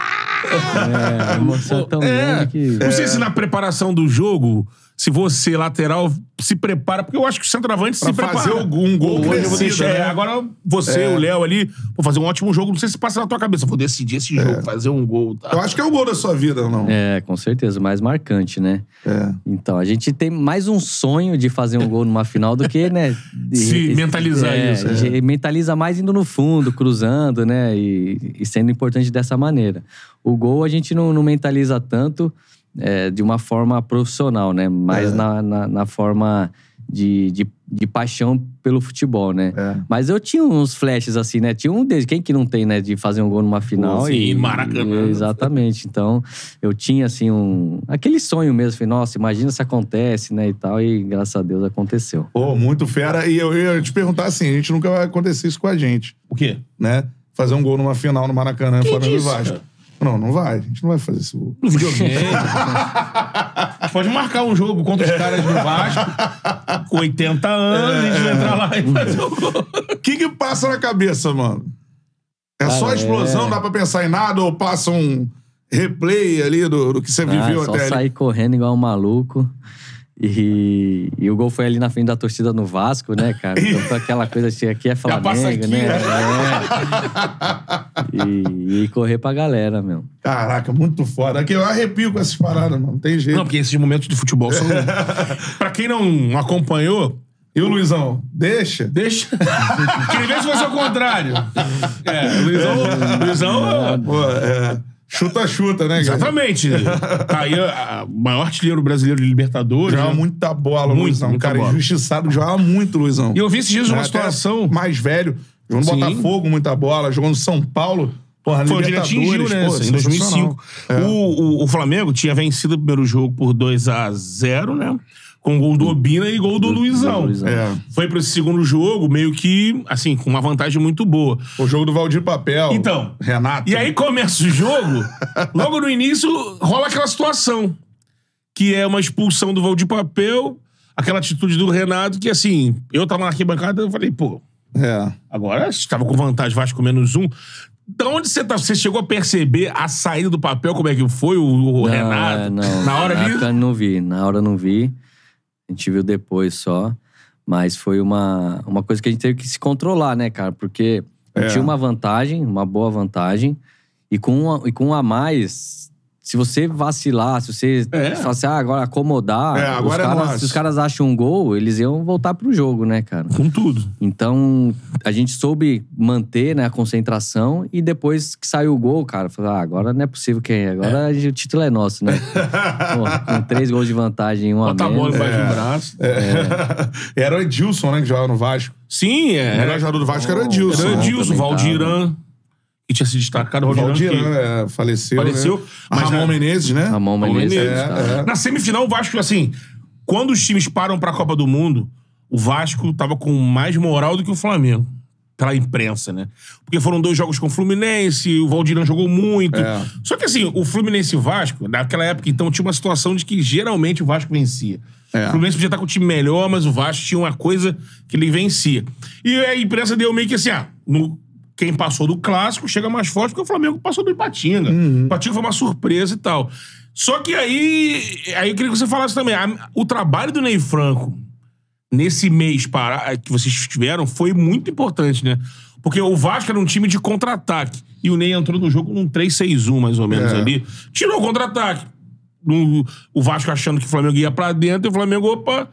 É, a emoção é tão É. grande que... Não sei se na preparação do jogo, se você, lateral, se prepara, porque eu acho que o centroavante Pra se prepara. fazer um gol Hoje crescido, deixar- né? é, Agora você, o Léo ali, vou fazer um ótimo jogo. Não sei se passa na tua cabeça. Vou decidir esse jogo, fazer um gol. Tá? Eu acho que é o gol da sua vida, não? É, com certeza, mais marcante, né? É. Então, a gente tem mais um sonho de fazer um gol numa final do que, né? de- Se mentalizar é, isso, a gente Mentaliza mais indo no fundo, cruzando, né? E, e sendo importante dessa maneira. O gol a gente não, não mentaliza tanto é, de uma forma profissional, né? Mais É. na, na, na forma de, de, de paixão pelo futebol, né? É. Mas eu tinha uns flashes assim, né? Tinha um deles, quem que não tem, né? De fazer um gol numa final. sim, e, Maracanã. e- Exatamente. Então, eu tinha, assim, um... Aquele sonho mesmo. Falei, nossa, imagina se acontece, né? E tal. E, graças a Deus, aconteceu. Pô, muito fera. E eu ia te perguntar assim: a gente nunca vai acontecer isso com a gente, O quê? né? Fazer um gol numa final no Maracanã, Que Flamengo e disso, Vasco. Não, não vai. A gente não vai fazer esse gol. No videogame. a gente pode marcar um jogo contra os caras do Vasco com 80 anos, a gente vai entrar lá e fazer o gol. O que que passa na cabeça, mano? É só Cara, explosão, é. dá pra pensar em nada ou passa um replay ali do, do que você Ah, viveu só até ali? sair correndo igual um maluco. E, e o gol foi ali na frente da torcida no Vasco, né, cara? Então foi aquela coisa assim, aqui é passa Flamengo, aqui, né? né? É. E, e correr pra galera, meu. Caraca, muito foda. Aqui eu arrepio com essas paradas, mano. Não tem jeito. Não, porque esses momentos de futebol são. pra quem não acompanhou, E o Luizão? Deixa. deixa. Queria ver se fosse ao contrário. É, o Luizão. o Luizão Pô, é, chuta, chuta, né, cara? Exatamente. Tá aí a- maior artilheiro brasileiro de Libertadores. Jogava né? muita bola, Muito, Luizão. muita cara, bola. injustiçado, jogava muito, Luizão. E eu vi esses dias uma situação. Mais velho. Jogou no Sim. Botafogo, muita bola. Jogou no São Paulo. Porra, Foi onde ele atingiu, né? pô, em 2005. sensacional. É. O, o, o Flamengo tinha vencido o primeiro jogo por 2 a 0 né? Com gol do Obina e gol do, Luizão. Luizão. É. Foi pro esse segundo jogo, meio que, assim, com uma vantagem muito boa. O jogo do Valdir Papel. Então. Renato. E aí começa o jogo, logo no início rola aquela situação. Que é uma expulsão do Valdir Papel, aquela atitude do Renato, que assim, eu tava na arquibancada, eu falei, pô, É. agora estava com vantagem Vasco menos um. Da onde você tá? Você chegou a perceber a saída do papel, como é que foi, o, o Não, Renato? é, não. Na hora na ali. não vi. Na hora eu não vi. A gente viu depois só. Mas foi uma, uma coisa que a gente teve que se controlar, né, cara? Porque É. tinha uma vantagem, uma boa vantagem. E com, uma, e com um a mais, se você vacilar, se você É. falar assim, ah, agora acomodar, É, agora é os caras, nosso. se os caras acham um gol, eles iam voltar pro jogo, né, cara? Com tudo. Então, a gente soube manter né, a concentração e depois que saiu o gol, cara, falei, ah, agora não é possível que agora gente- o título é nosso, né? Porra, com três gols de vantagem, um a Bota a bola embaixo do braço. É. Era o Edilson, né, que jogava no Vasco. Sim, O é. melhor jogador do Vasco era o Edilson. Era o? Edilson, Valdiran, que tinha se destacado. O Valdir, né? Faleceu. Faleceu, Né? mas Ramon na- Menezes, né? Ramon Ramon Menezes. Menezes, tá. é. Na semifinal, o Vasco, assim, quando os times param pra Copa do Mundo, o Vasco tava com mais moral do que o Flamengo. Pela imprensa, né? Porque foram dois jogos com o Fluminense, o Valdirão jogou muito. É. Só que assim, o Fluminense e o Vasco, naquela época, então, tinha uma situação de que geralmente o Vasco vencia. É. O Fluminense podia estar com o time melhor, mas o Vasco tinha uma coisa que ele vencia. E a imprensa deu meio que assim, ah, no- quem passou do clássico chega mais forte, porque o Flamengo passou do Ipatinga. O Ipatinga foi uma surpresa e tal. Só que aí, aí eu queria que você falasse também, a- o trabalho do Ney Franco nesse mês para, que vocês tiveram foi muito importante, né? Porque o Vasco era um time de contra-ataque. E o Ney entrou no jogo num 3-6-1, mais ou menos, É. ali. Tirou o contra-ataque. O Vasco achando que o Flamengo ia pra dentro, e o Flamengo, opa.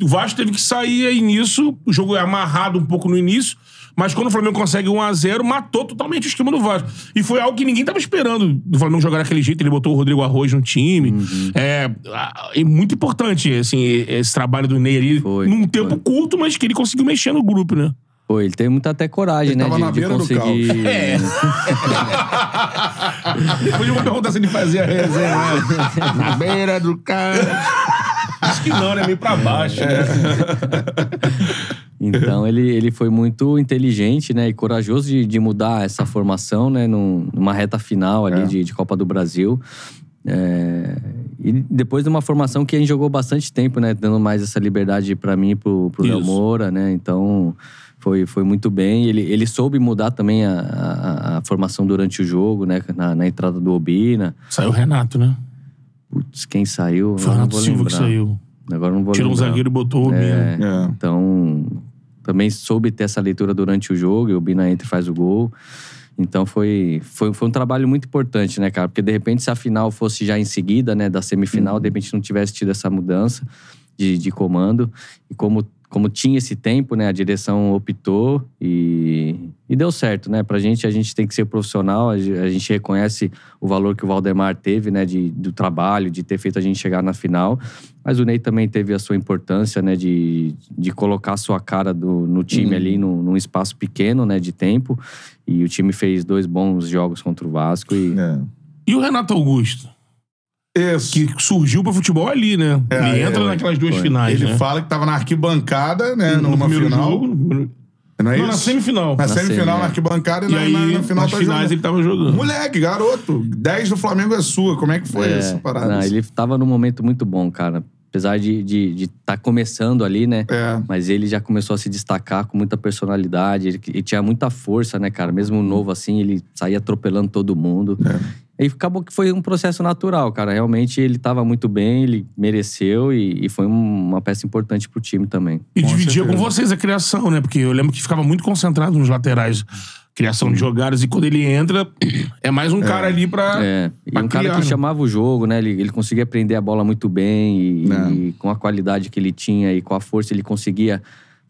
O Vasco teve que sair aí nisso. O jogo é amarrado um pouco no início. Mas quando o Flamengo consegue 1x0, matou totalmente o esquema do Vasco. E foi algo que ninguém tava esperando do Flamengo jogar daquele jeito. Ele botou o Rodrigo Arroz no time. É, ah, é muito importante, assim, esse trabalho do Ney ali. Foi, num foi. tempo curto, mas que ele conseguiu mexer no grupo, né? Pô, ele teve muita até coragem, Ele né? tava De, na de beira do conseguir. É. Depois eu vou perguntar se ele fazia resenha né? na beira do carro. Acho que não, né? Meio pra baixo. né? Então ele, ele foi muito inteligente, né? E corajoso de, de mudar essa formação, né? num- numa reta final ali É. de, de Copa do Brasil. É, e depois de uma formação que a gente jogou bastante tempo, né? Dando mais essa liberdade pra mim e pro, pro Léo. Moura, né? Então, foi, foi muito bem. Ele, ele soube mudar também a, a- a formação durante o jogo, né? Na, na entrada do Obina. Saiu o Renato, né? Putz, quem saiu? Foi o Renato Silva que saiu. Agora não vou Tirou um lembrar. zagueiro e botou o Bino. É, É. Então, também soube ter essa leitura durante o jogo e o Bina entra e faz o gol. Então foi, foi, foi um trabalho muito importante, né, cara? Porque de repente, se a final fosse já em seguida, né, da semifinal, de repente não tivesse tido essa mudança de, de comando. E como, como tinha esse tempo, né, a direção optou e, e deu certo, né? Pra gente, a gente tem que ser profissional, a ge- a gente reconhece o valor que o Valdemar teve, né, de, do trabalho, de ter feito a gente chegar na final. Mas o Ney também teve a sua importância, né, de, de colocar a sua cara do, no time ali, num, num espaço pequeno, né, de tempo. E o time fez dois bons jogos contra o Vasco e... É. E o Renato Augusto? Isso. Que surgiu pro futebol ali, né? É, ele é, entra é. naquelas duas Foi. finais, Ele né? fala que tava na arquibancada, né? no numa primeiro final. jogo. Não é Não, isso? na semifinal. Na Na semifinal, semi, na arquibancada e, E na, aí, na, na final nas tá finais, jogando. ele tava jogando. Moleque, garoto. 10 do Flamengo é sua. Como é que foi É, essa parada? não, ele tava num momento muito bom, cara. Apesar de estar de, de tá começando ali, né? É. Mas ele já começou a se destacar com muita personalidade. Ele, ele tinha muita força, né, cara? Mesmo novo assim, ele saía atropelando todo mundo. É. E acabou que foi um processo natural, cara. Realmente ele tava muito bem, ele mereceu e, e foi um- uma peça importante pro time também. E Com dividia com certeza. vocês a criação, né? Porque eu lembro que ficava muito concentrado nos laterais. Criação de jogadas. E quando ele entra, é mais um cara ali pra... É, e pra um cara criar, que né? chamava o jogo, né? Ele, ele conseguia prender a bola muito bem e, É. e com a qualidade que ele tinha e com a força ele conseguia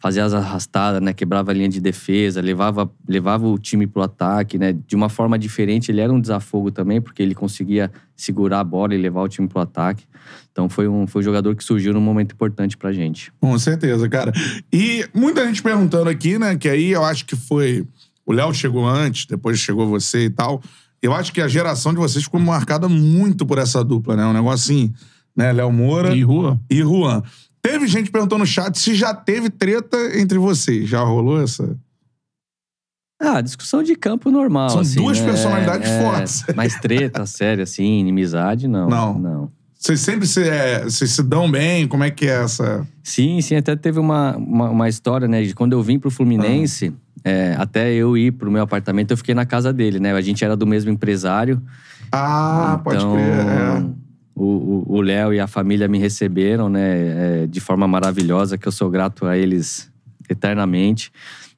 fazer as arrastadas, né? Quebrava a linha de defesa, levava, levava o time pro ataque, né? De uma forma diferente, ele era um desafogo também, porque ele conseguia segurar a bola e levar o time pro ataque. Então foi um, foi um jogador que surgiu num momento importante pra gente. Com certeza, cara. E muita gente perguntando aqui, né? Que aí eu acho que foi. O Léo chegou antes, depois chegou você e tal. Eu acho que a geração de vocês ficou marcada muito por essa dupla, né? Um negócio assim, né? Léo Moura E rua. e Juan. Teve gente perguntando no chat se já teve treta entre vocês. Já rolou essa? Ah, discussão de campo normal. São assim, duas né? personalidades É, fortes. Mas treta, séria, assim, inimizade, não. Não. Não. Vocês sempre se, é, se dão bem? Como é que é essa. Sim, sim, até teve uma, uma, uma história, né? De quando eu vim pro Fluminense, é, até eu ir pro meu apartamento, eu fiquei na casa dele, né? A gente era do mesmo empresário. Ah, pode então, crer. É. O Léo e a família me receberam, né? é, de forma maravilhosa, que eu sou grato a eles eternamente.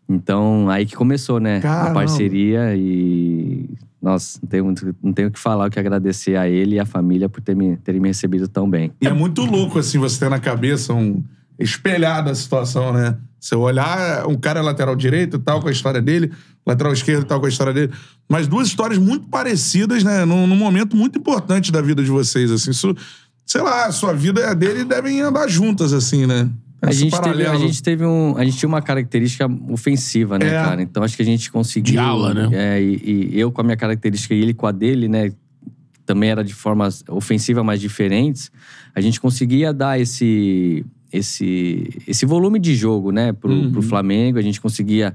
Então, aí que começou, né? Caramba. A parceria e... Nossa, não tenho, não tenho o que falar, o que agradecer a ele e a família por ter me, terem me recebido tão bem. E é muito louco, assim, você ter na cabeça um espelhado a situação, né? Você olhar, um cara lateral direito e tal, com a história dele, lateral esquerdo e tal, com a história dele. Mas duas histórias muito parecidas, né? Num, num momento muito importante da vida de vocês, assim. Isso, sei lá, a sua vida e a dele devem andar juntas, assim, né? A Esse gente, teve, a paralelo. gente teve um. A gente tinha uma característica ofensiva, né, É. cara? Então acho que a gente conseguiu. De ala, né? É, e, e eu com a minha característica e ele com a dele, né? Também era de formas ofensivas, mas diferentes. A gente conseguia dar esse. Esse, esse volume de jogo, né, pro, Uhum. pro Flamengo. A gente conseguia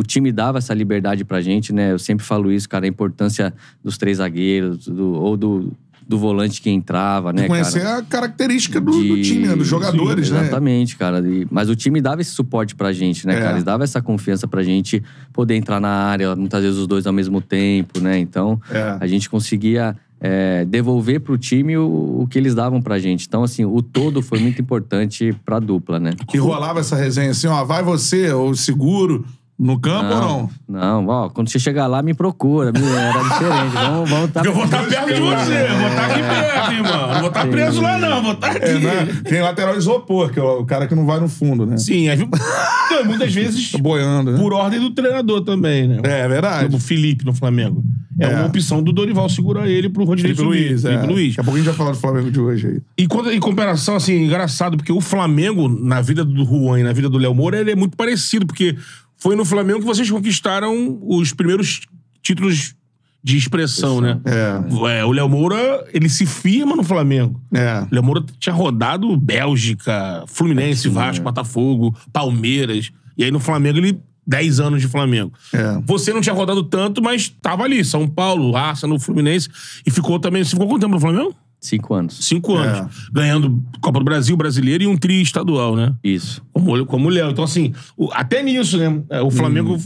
o time dava essa liberdade pra gente, né? Eu sempre falo isso, cara, a importância dos três zagueiros, do- ou do, do volante que entrava, né, conhecer cara? a característica do, do De- time, né? dos jogadores, Sim, né? Exatamente, cara. E- mas o time dava esse suporte pra gente, né, É. cara? Eles davam essa confiança pra gente poder entrar na área, muitas vezes os dois ao mesmo tempo, né? Então, É. a gente conseguia é, devolver pro time o, o que eles davam pra gente. Então, assim, o todo foi muito importante pra dupla, né? E rolava essa resenha assim, ó, vai você, ou seguro, no campo ou não? Não, ó, quando você chegar lá, me procura. me- Era diferente. Vamos, vamos tá Eu vou estar perto de você, eu vou estar aqui perto, irmão. Não vou estar preso lá, não, vou estar aqui. É, né? Tem lateral isopor, que é o cara que não vai no fundo, né? Sim, aí, não, muitas vezes Tá boiando, né? por ordem do treinador também, né? É, é verdade. O Felipe no Flamengo. É, É. uma opção do Dorival segurar ele pro Rodinei Felipe subir. Luiz, é. Felipe Luiz. Daqui a pouco a gente vai falar do Flamengo de hoje aí. E quando, em comparação, assim, engraçado, porque o Flamengo, na vida do Juan e na vida do Léo Moura, ele é muito parecido, porque foi no Flamengo que vocês conquistaram os primeiros títulos de expressão, né? É. É, o Léo Moura, ele se firma no Flamengo. É. O Léo Moura tinha rodado Bélgica, Fluminense, Vasco, Botafogo, Palmeiras. E aí no Flamengo ele. 10 anos de Flamengo. É. Você não tinha rodado tanto, mas tava ali. São Paulo, Arsenal, Fluminense. E ficou também. Você ficou quanto tempo no Flamengo? Cinco anos. Cinco anos. Ganhando Copa do Brasil, brasileiro e um tri estadual, né? Isso. Como, como o Léo. Então, assim, o- até nisso, né? é, O Flamengo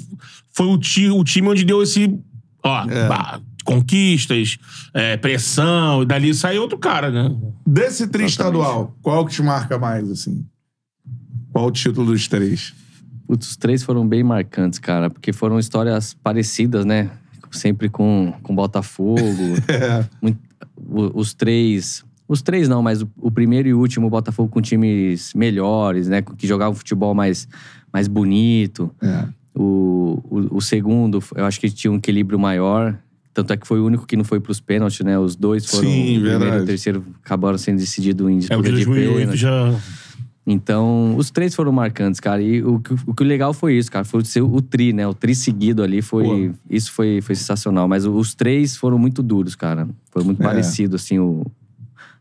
foi o, ti- o time onde deu esse. Ó, bah, conquistas, é, pressão, e dali sai outro cara, né? Desse tri estadual, qual que te marca mais, assim? Qual o título dos três? Putz, os três foram bem marcantes, cara, porque foram histórias parecidas, né? Sempre com, com Botafogo. É. Muito- o- os três. Os três não, mas o, o primeiro e o último, o Botafogo com times melhores, né? Que jogavam futebol mais, mais bonito. É. O, o, o segundo, eu acho que tinha um equilíbrio maior. Tanto é que foi o único que não foi pros pênaltis, né? Os dois foram. Sim, o primeiro e o terceiro acabaram sendo decididos em É, o de disputa de 2008 pênalti. já. Então, os três foram marcantes, cara. E o, que- o que o legal foi isso, cara. Foi ser o tri, né? O tri seguido ali foi. Isso foi, foi sensacional. Mas os três foram muito duros, cara. Foi muito É. parecido, assim, o,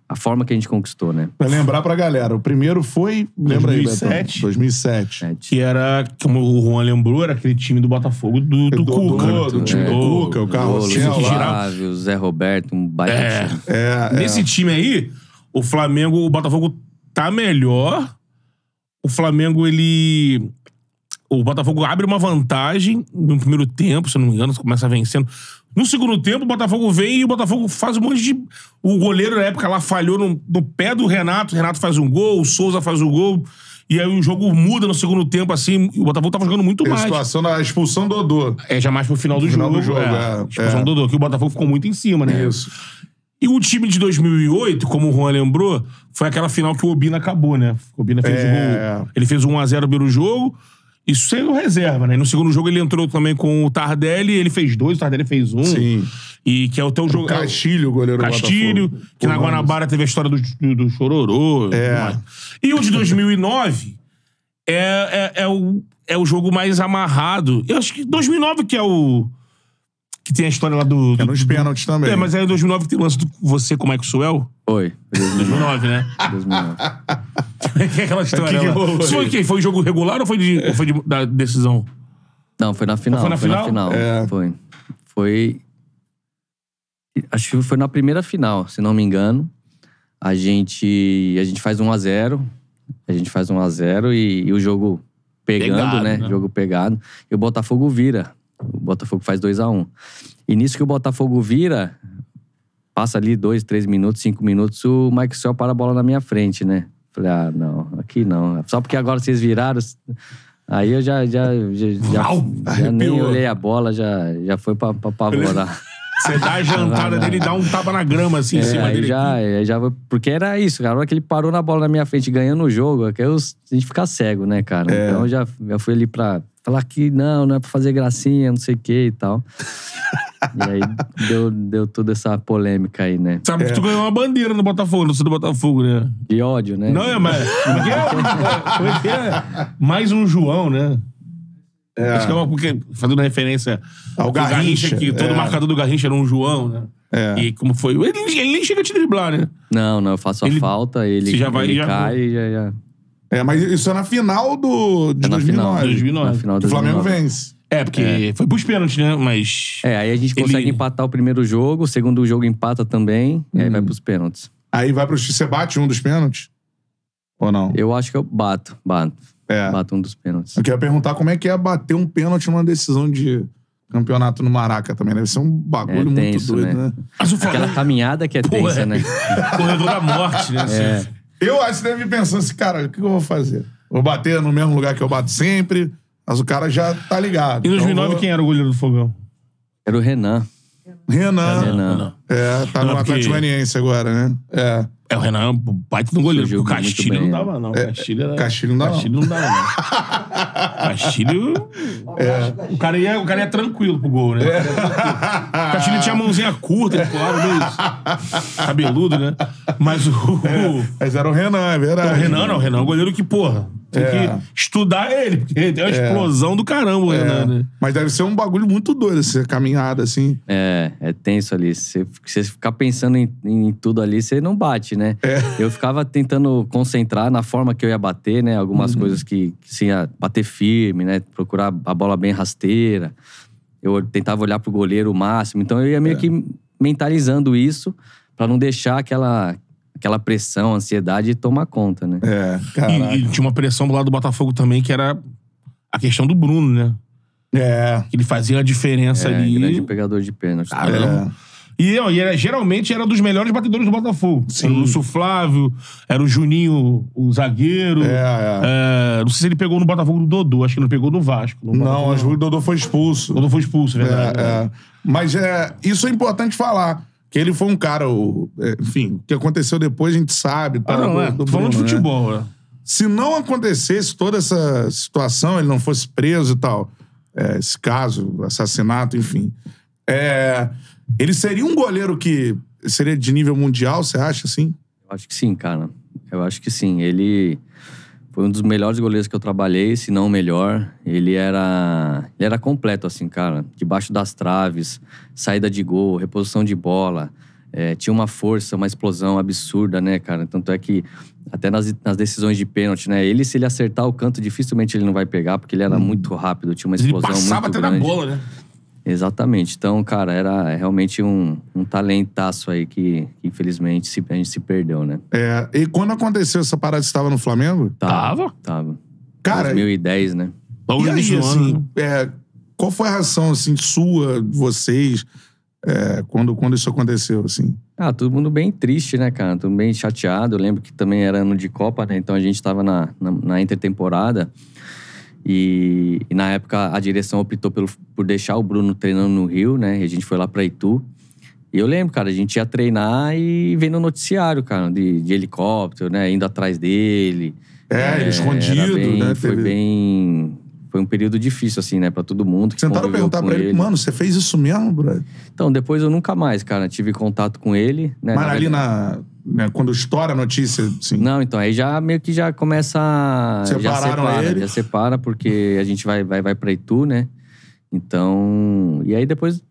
a forma que a gente conquistou, né? Pra lembrar pra galera, o primeiro foi. Lembra aí, 2007. Betão? 2007. É, Que era, como o Juan lembrou, era aquele time do Botafogo do, do, Do- Cuca. do- do time do Cuca, o Carlos. Flávio, Zé Roberto, um baita É. time. É, é. Nesse time aí, o Flamengo, o Botafogo tá melhor. O Flamengo, ele. O Botafogo abre uma vantagem no primeiro tempo, se não me engano, começa vencendo. No segundo tempo, o Botafogo vem e o Botafogo faz um monte de. O goleiro na época lá falhou no, no pé do Renato, o Renato faz um gol, o Souza faz um gol. E aí o jogo muda no segundo tempo, assim, o Botafogo tava jogando muito Tem a mais. situação da expulsão do Odô. É já mais pro final do Final jogo. do jogo, é. é, Expulsão é. do Dodô, que o Botafogo ficou muito em cima, né? Isso. E o time de 2008, como o Juan lembrou, foi aquela final que o Obina acabou, né? O Obina fez É. o gol. Ele fez 1x0 no primeiro jogo. Isso sendo reserva, né? E no segundo jogo ele entrou também com o Tardelli, ele fez dois, o Tardelli fez um. Sim. E que é o teu jogo. Castilho, o goleiro Castilho, que na. Guanabara teve a história do, do, Chororô. e É. E o de 2009 é, é, é, o, é o jogo mais amarrado. Eu acho que 2009 que é o. Que tem a história lá do. É do nos pênaltis também. é, mas é em 2009 que tem o lance do você com o Maxwell. Foi. Foi 2009, 2009. né? 2009. que é aquela história que que rolou Isso foi o quê? Foi jogo regular ou foi, de, ou foi de- da decisão? Não, foi na final. Foi na Foi na final? final. É. Foi. Foi. Acho que foi na primeira final, se não me engano. A gente, a gente faz 1 a 0 A gente faz 1 a 0 e, e o jogo pegando, Pegado, né? né? Jogo pegado. E o Botafogo vira. O Botafogo faz 2 a 1 E nisso que o Botafogo vira, passa ali dois, três minutos, cinco minutos, o Mike Cell para a bola na minha frente, né? Falei, ah, não, aqui não. Só porque agora vocês viraram. Aí eu já, já, já, já, já nem olhei a bola, já, já foi pra, pra apavorar. Você dá a jantada dele e dá um tapa na grama, assim, em É, cima aí dele. já, aí já, porque era isso, cara. A hora que ele parou na bola na minha frente ganhando o jogo, é que eu, a gente fica cego, né, cara? É. Então eu já, já fui ali pra falar que não, não é pra fazer gracinha, não sei o que e tal. e aí deu, deu toda essa polêmica aí, né? Sabe que tu ganhou uma bandeira no Botafogo, no do Botafogo, né? De ódio, né? Não, é, mas. como é que é? Como é que é? Mais um João, né? Acho que é uma, porque, fazendo referência Ao ao Garrincha, que todo é. marcador do Garrincha era um João, né? É. E como foi? Ele, ele nem chega a te driblar, né? Não, não, eu faço a Ele- falta, ele, já vai- ele já- cai e já, já. É, mas isso é na final do, de É na final. 2009. 2009. Na final O de Flamengo 2009. vence. É, porque foi pros pênaltis, né? Mas. É, aí a gente Ele- consegue empatar o primeiro jogo, o segundo jogo empata também, e aí Hum. vai pros pênaltis. Aí vai pro... Você bate um dos pênaltis? Ou não? Eu acho que eu bato, bato. É. Bato um dos pênaltis. Eu queria perguntar como é que é bater um pênalti numa decisão de campeonato no Maraca também. Deve ser um bagulho É muito tenso, doido, né? né? Mas o Aquela caminhada que é Pô, tensa, é. né? Corredor da morte, né? assim. Eu acho que você deve ir pensando assim, cara, o que eu vou fazer? Vou bater no mesmo lugar que eu bato sempre, mas o cara já tá ligado. E em Então 2009, vou- quem era o goleiro do Fogão? Era o Renan. Renan. Renan. É, tá Não, no porque- Atlético Goianiense agora, né? É. É, o Renan, baita no goleiro. Surgiu O Castilho bem, não dava, não. O Castilho era... Castilho não dava. Castilho não dava, não. Castilho... O, cara ia, o cara ia tranquilo pro gol, né? O Castilho tinha a mãozinha curta, claro, meio cabeludo, né? Mas o... o- Mas era o Renan, é verdade. o Renan não, o Renan é um goleiro que, porra, tem É. que estudar ele, porque tem uma explosão do caramba, o É. Renan, né? Mas deve ser um bagulho muito doido, essa caminhada, assim. É, é tenso ali. Se você ficar pensando em, em tudo ali, você não bate, né? É. Eu ficava tentando concentrar na forma que eu ia bater, né? Algumas coisas que, que bater firme, né? Procurar a bola bem rasteira. Eu tentava olhar pro goleiro o máximo. Então eu ia meio que mentalizando isso Pra não deixar aquela, aquela pressão, ansiedade tomar conta, né? É, caraca. E, e tinha uma pressão do lado do Botafogo também, que era a questão do Bruno, né? É. Ele fazia a diferença É, ali. grande pegador de pênalti. Caramba. E, ó, e era, geralmente era dos melhores batedores do Botafogo. Sim. Era o Lúcio Flávio, era o Juninho, o zagueiro. É, é. É, não sei se ele pegou no Botafogo do Dodô, acho que ele não pegou no Vasco. No Não, acho que o Dodô foi expulso. O Dodô foi expulso, é verdade. É, é. Mas é, isso é importante falar. Que ele foi um cara, o- é, enfim, o que aconteceu depois a gente sabe. Ah, tá, não, do- é. do Tô falando de Bruno, né? futebol, né? Se não acontecesse toda essa situação, ele não fosse preso e tal, é, esse caso, assassinato, enfim, é, ele seria um goleiro que seria de nível mundial, você acha, assim? Eu acho que sim, cara. Eu acho que sim. Ele foi um dos melhores goleiros que eu trabalhei, se não o melhor. Ele era, ele era completo, assim, cara. Debaixo das traves, saída de gol, reposição de bola. É, tinha uma força, uma explosão absurda, né, cara? Tanto é que até nas, nas decisões de pênalti, né? Ele, se ele acertar o canto, dificilmente ele não vai pegar, porque ele era muito rápido, tinha uma Hum. Ele explosão passava muito até grande. na bola, né? Exatamente. Então, cara, era realmente um, um talentaço aí que, que, infelizmente, se- a gente se perdeu, né? É, e quando aconteceu essa parada, você estava no Flamengo? Tava? Tava. Cara, 2010, né? E aí, ano, assim, né? é, qual foi a reação, assim, sua, de vocês, é, quando, quando isso aconteceu, assim? Ah, todo mundo bem triste, né, cara? Todo mundo bem chateado. Eu lembro que também era ano de Copa, né? Então a gente tava na, na, na intertemporada. E, e na época a direção optou pelo, por deixar o Bruno treinando no Rio, né? E a gente foi lá pra Itu. E eu lembro, cara, a gente ia treinar e vendo o noticiário, cara, de, de helicóptero, né? Indo atrás dele. É, escondido, era bem- né? Foi Teve- bem. Foi um período difícil, assim, né, pra todo mundo. Tentaram perguntar pra ele, mano, você fez isso mesmo, brother? Então, depois eu nunca mais, cara, tive contato com ele. Né, Mas na ali verdade- na. Né, quando estoura a notícia, assim. Não, então, aí já meio que já começa. a- já Separaram separa, ele? já separa, porque a gente vai, vai, vai pra Itu, né? Então. E aí depois,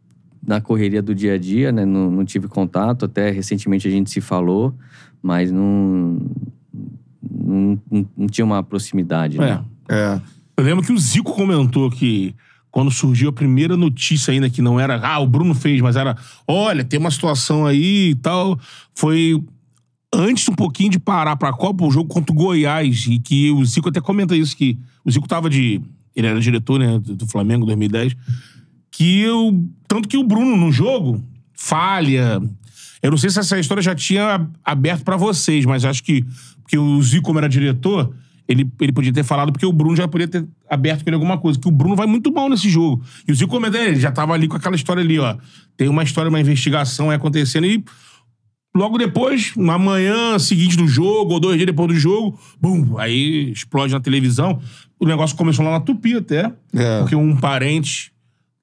na correria do dia a dia, né? Não, não tive contato. Até recentemente a gente se falou, mas não. Não, não, não tinha uma proximidade, É. né? É. Eu lembro que o Zico comentou que quando surgiu a primeira notícia ainda, que não era, ah, o Bruno fez, mas era, olha, tem uma situação aí e tal. Foi antes um pouquinho de parar pra Copa, o jogo contra o Goiás, e que o Zico até comenta isso, que o Zico tava de. Ele era diretor, né, do Flamengo 2010. Que o. Tanto que o Bruno no jogo falha. Eu não sei se essa história já tinha aberto pra vocês, mas acho que. Porque o Zico, como era diretor, ele, ele podia ter falado porque o Bruno já podia ter aberto com ele alguma coisa. Que o Bruno vai muito mal nesse jogo. E o Zico comenta, ele já tava ali com aquela história ali, ó. Tem uma história, uma investigação aí acontecendo e. Logo depois, na manhã seguinte do jogo, ou dois dias depois do jogo, bum, aí explode na televisão. O negócio começou lá na Tupi até. É. Porque um parente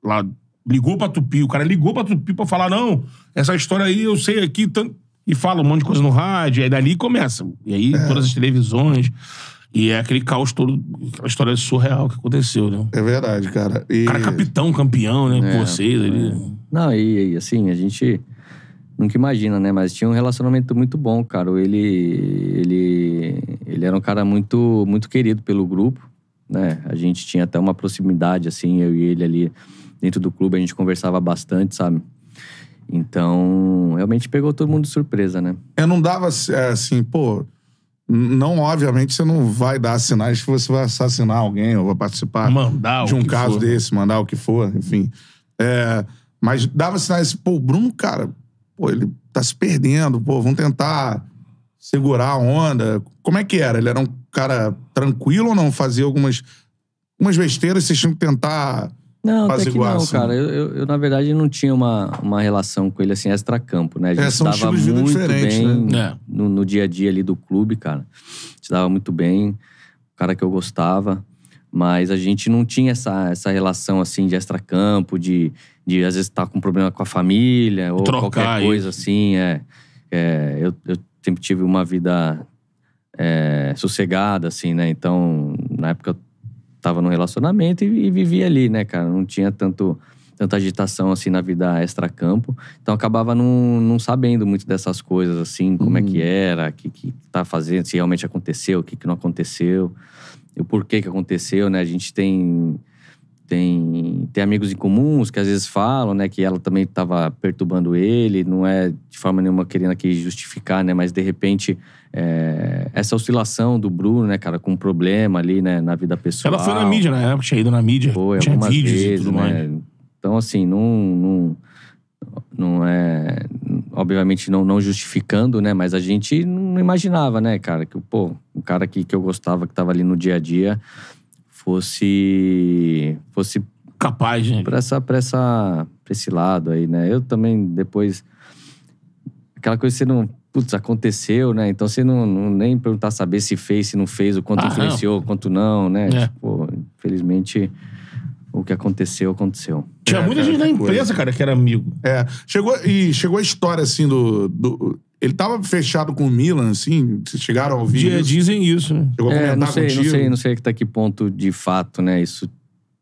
lá ligou pra Tupi, o cara ligou pra Tupi pra falar, não, essa história aí eu sei aqui, tanto... e fala um monte de coisa no rádio, aí dali começa. E aí É. todas as televisões, e é aquele caos todo, aquela história surreal que aconteceu, né? É verdade, cara. E... O cara é capitão, campeão, né, É, com vocês ali. Não, e, e, assim, a gente nunca imagina, né? Mas tinha um relacionamento muito bom, cara. Ele, ele, ele era um cara muito, muito querido pelo grupo, né? A gente tinha até uma proximidade, assim, eu e ele ali dentro do clube, a gente conversava bastante, sabe? Então, realmente pegou todo mundo de surpresa, né? Eu não dava é, assim, pô. Não, obviamente, você não vai dar sinais que você vai assassinar alguém ou vai participar Mandar de um caso for. desse, mandar o que for, enfim. É, mas dava sinais, pô, o Bruno, cara, pô, ele tá se perdendo, pô, vamos tentar segurar a onda. Como é que era? Ele era um cara tranquilo ou não? Fazia algumas, algumas besteiras, vocês tinham que tentar. Não, até que não, assim. cara. Eu, eu, eu, na verdade, não tinha uma, uma relação com ele, assim, extra-campo, né? A gente É, são dava estilos de vida muito diferentes, bem né? no, no dia a dia ali do clube, cara. A gente dava muito bem. O cara que eu gostava. Mas a gente não tinha essa, essa relação, assim, de extra-campo, de, de às vezes estar com problema com a família ou Trocar qualquer aí. coisa, assim. É, é, eu, eu sempre tive uma vida é, sossegada, assim, né? Então, na época eu tava num relacionamento e, e vivia ali, né, cara? Não tinha tanto, tanta agitação, assim, na vida extra-campo. Então, eu acabava não, não sabendo muito dessas coisas, assim, como é que era, o que, que tá fazendo, se realmente aconteceu, o que, que não aconteceu, o porquê que aconteceu, né? A gente tem tem, tem amigos em comuns que às vezes falam, né, que ela também estava perturbando ele, não é de forma nenhuma querendo aqui justificar, né, mas de repente é, essa oscilação do Bruno, né, cara, com um problema ali, né, na vida pessoal. Ela foi na mídia na época, tinha ido na mídia. Foi, tinha algumas vídeos vezes, e tudo né? mais. Então, assim, não, não, não é... Obviamente não, não justificando, né? Mas a gente não imaginava, né, cara? Que, pô, um cara que, que eu gostava, que tava ali no dia a dia, fosse... Fosse Capaz, né? pra, essa, pra, essa, pra esse lado aí, né? Eu também, depois... Aquela coisa que você não... Putz, aconteceu, né? Então você não, não nem perguntar saber se fez, se não fez, o quanto Ah, influenciou, o quanto não, né? É. Tipo, infelizmente, o que aconteceu, aconteceu. Tinha É, muita cara, gente da que imprensa, cara, que era amigo. É, chegou, e chegou a história, assim, do... do- ele tava fechado com o Milan, assim, vocês chegaram a ouvir Dia- isso? Dizem isso, né? Chegou a É, comentar não sei, contigo? não sei, não sei até que ponto de fato, né, isso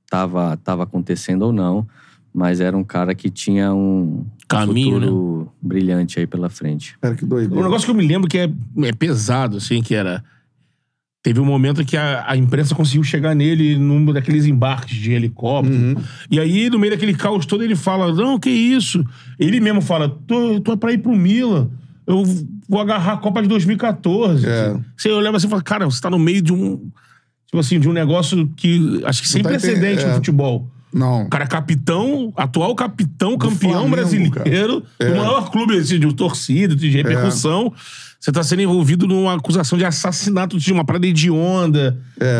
tava, tava acontecendo ou não, mas era um cara que tinha um Caminho, né? futuro brilhante aí pela frente. Cara, que Um doideira. negócio que eu me lembro que é, é pesado, assim, que era. Teve um momento que a, a imprensa conseguiu chegar nele num daqueles embarques de helicóptero. Uhum. E aí, no meio daquele caos todo, ele fala: Não, que isso? Ele mesmo fala: Tô, tô pra ir pro Milan. Eu vou agarrar a Copa de 2014. É. Você olhava assim e fala: Cara, você tá no meio de um. Tipo assim, de um negócio que acho que sem tá precedente entendendo, no é. futebol. Não. O cara é capitão, atual capitão, campeão Flamengo, brasileiro, cara. do É. maior clube assim, de torcida, de repercussão. Você tá sendo envolvido numa acusação de assassinato de uma parada hedionda,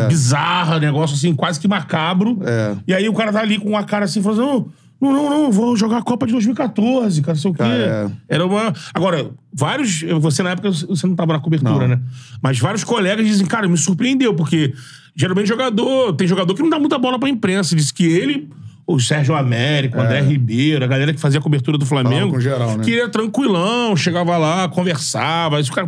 bizarra, negócio assim, quase que macabro. É. E aí o cara tá ali com uma cara assim, falando: não, não, não, não, vou jogar a Copa de 2014, cara, não sei o quê. Cara, é. Era uma. Agora, vários. Você na época você não tava na cobertura, Não. né? Mas vários colegas dizem, cara, me surpreendeu, porque geralmente jogador. Tem jogador que não dá muita bola pra imprensa. Diz que ele. O Sérgio Américo, o André Ribeiro, a galera que fazia a cobertura do Flamengo. É. Com geral, né? Que era tranquilão, chegava lá, conversava. Aí, o cara,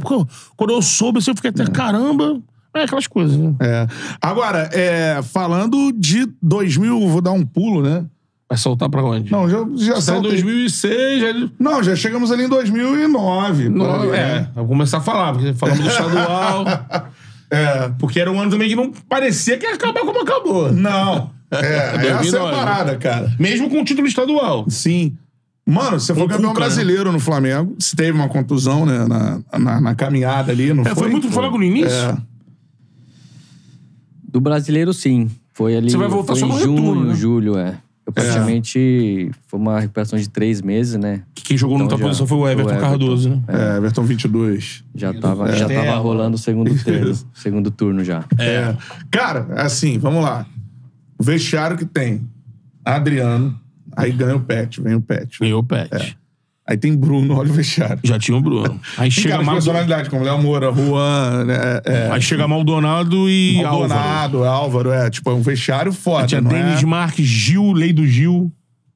quando eu soube, assim, eu fiquei até, caramba. É aquelas coisas, né? É. Agora, é, falando de 2000, vou dar um pulo, né? Vai soltar pra onde? Não, já, já Tá em saltei. 2006, já... Não, já chegamos ali em 2009. por ali, Não, é, né? vou começar a falar, porque falamos do estadual. É. porque era um ano também que não parecia que ia acabar como acabou. Não. É, essa é a 2009. parada, cara. Mesmo com o título estadual. Sim. Mano, você foi campeão né? brasileiro no Flamengo. Você teve uma contusão, né? Na, na, na caminhada ali, não É, foi muito Flamengo no início? É. Do brasileiro, sim. Foi ali. Você vai voltar foi só em no junho, retorno, né? julho, é. Eu praticamente. Foi uma recuperação de três meses, né? Que Quem jogou Então na outra já- posição foi o Everton, o Everton. Cardoso, né? É, Everton 22. Já tava, É. já tava rolando o segundo turno. Segundo turno já. É. Cara, assim, vamos lá. O vestiário que tem Adriano, aí ganha o Pet, vem o Pet. Ganhou o Pet. Aí tem Bruno, olha o vestiário. Já tinha o Bruno. Aí Tem chega, Maldo... personalidade, como Léo Moura, Juan, né? É, Aí chega Maldonado e Álvaro. Maldonado, Álvaro, é, tipo, é um vestiário foda, Tinha não Denis é? Marques, Gil, Lei do Gil,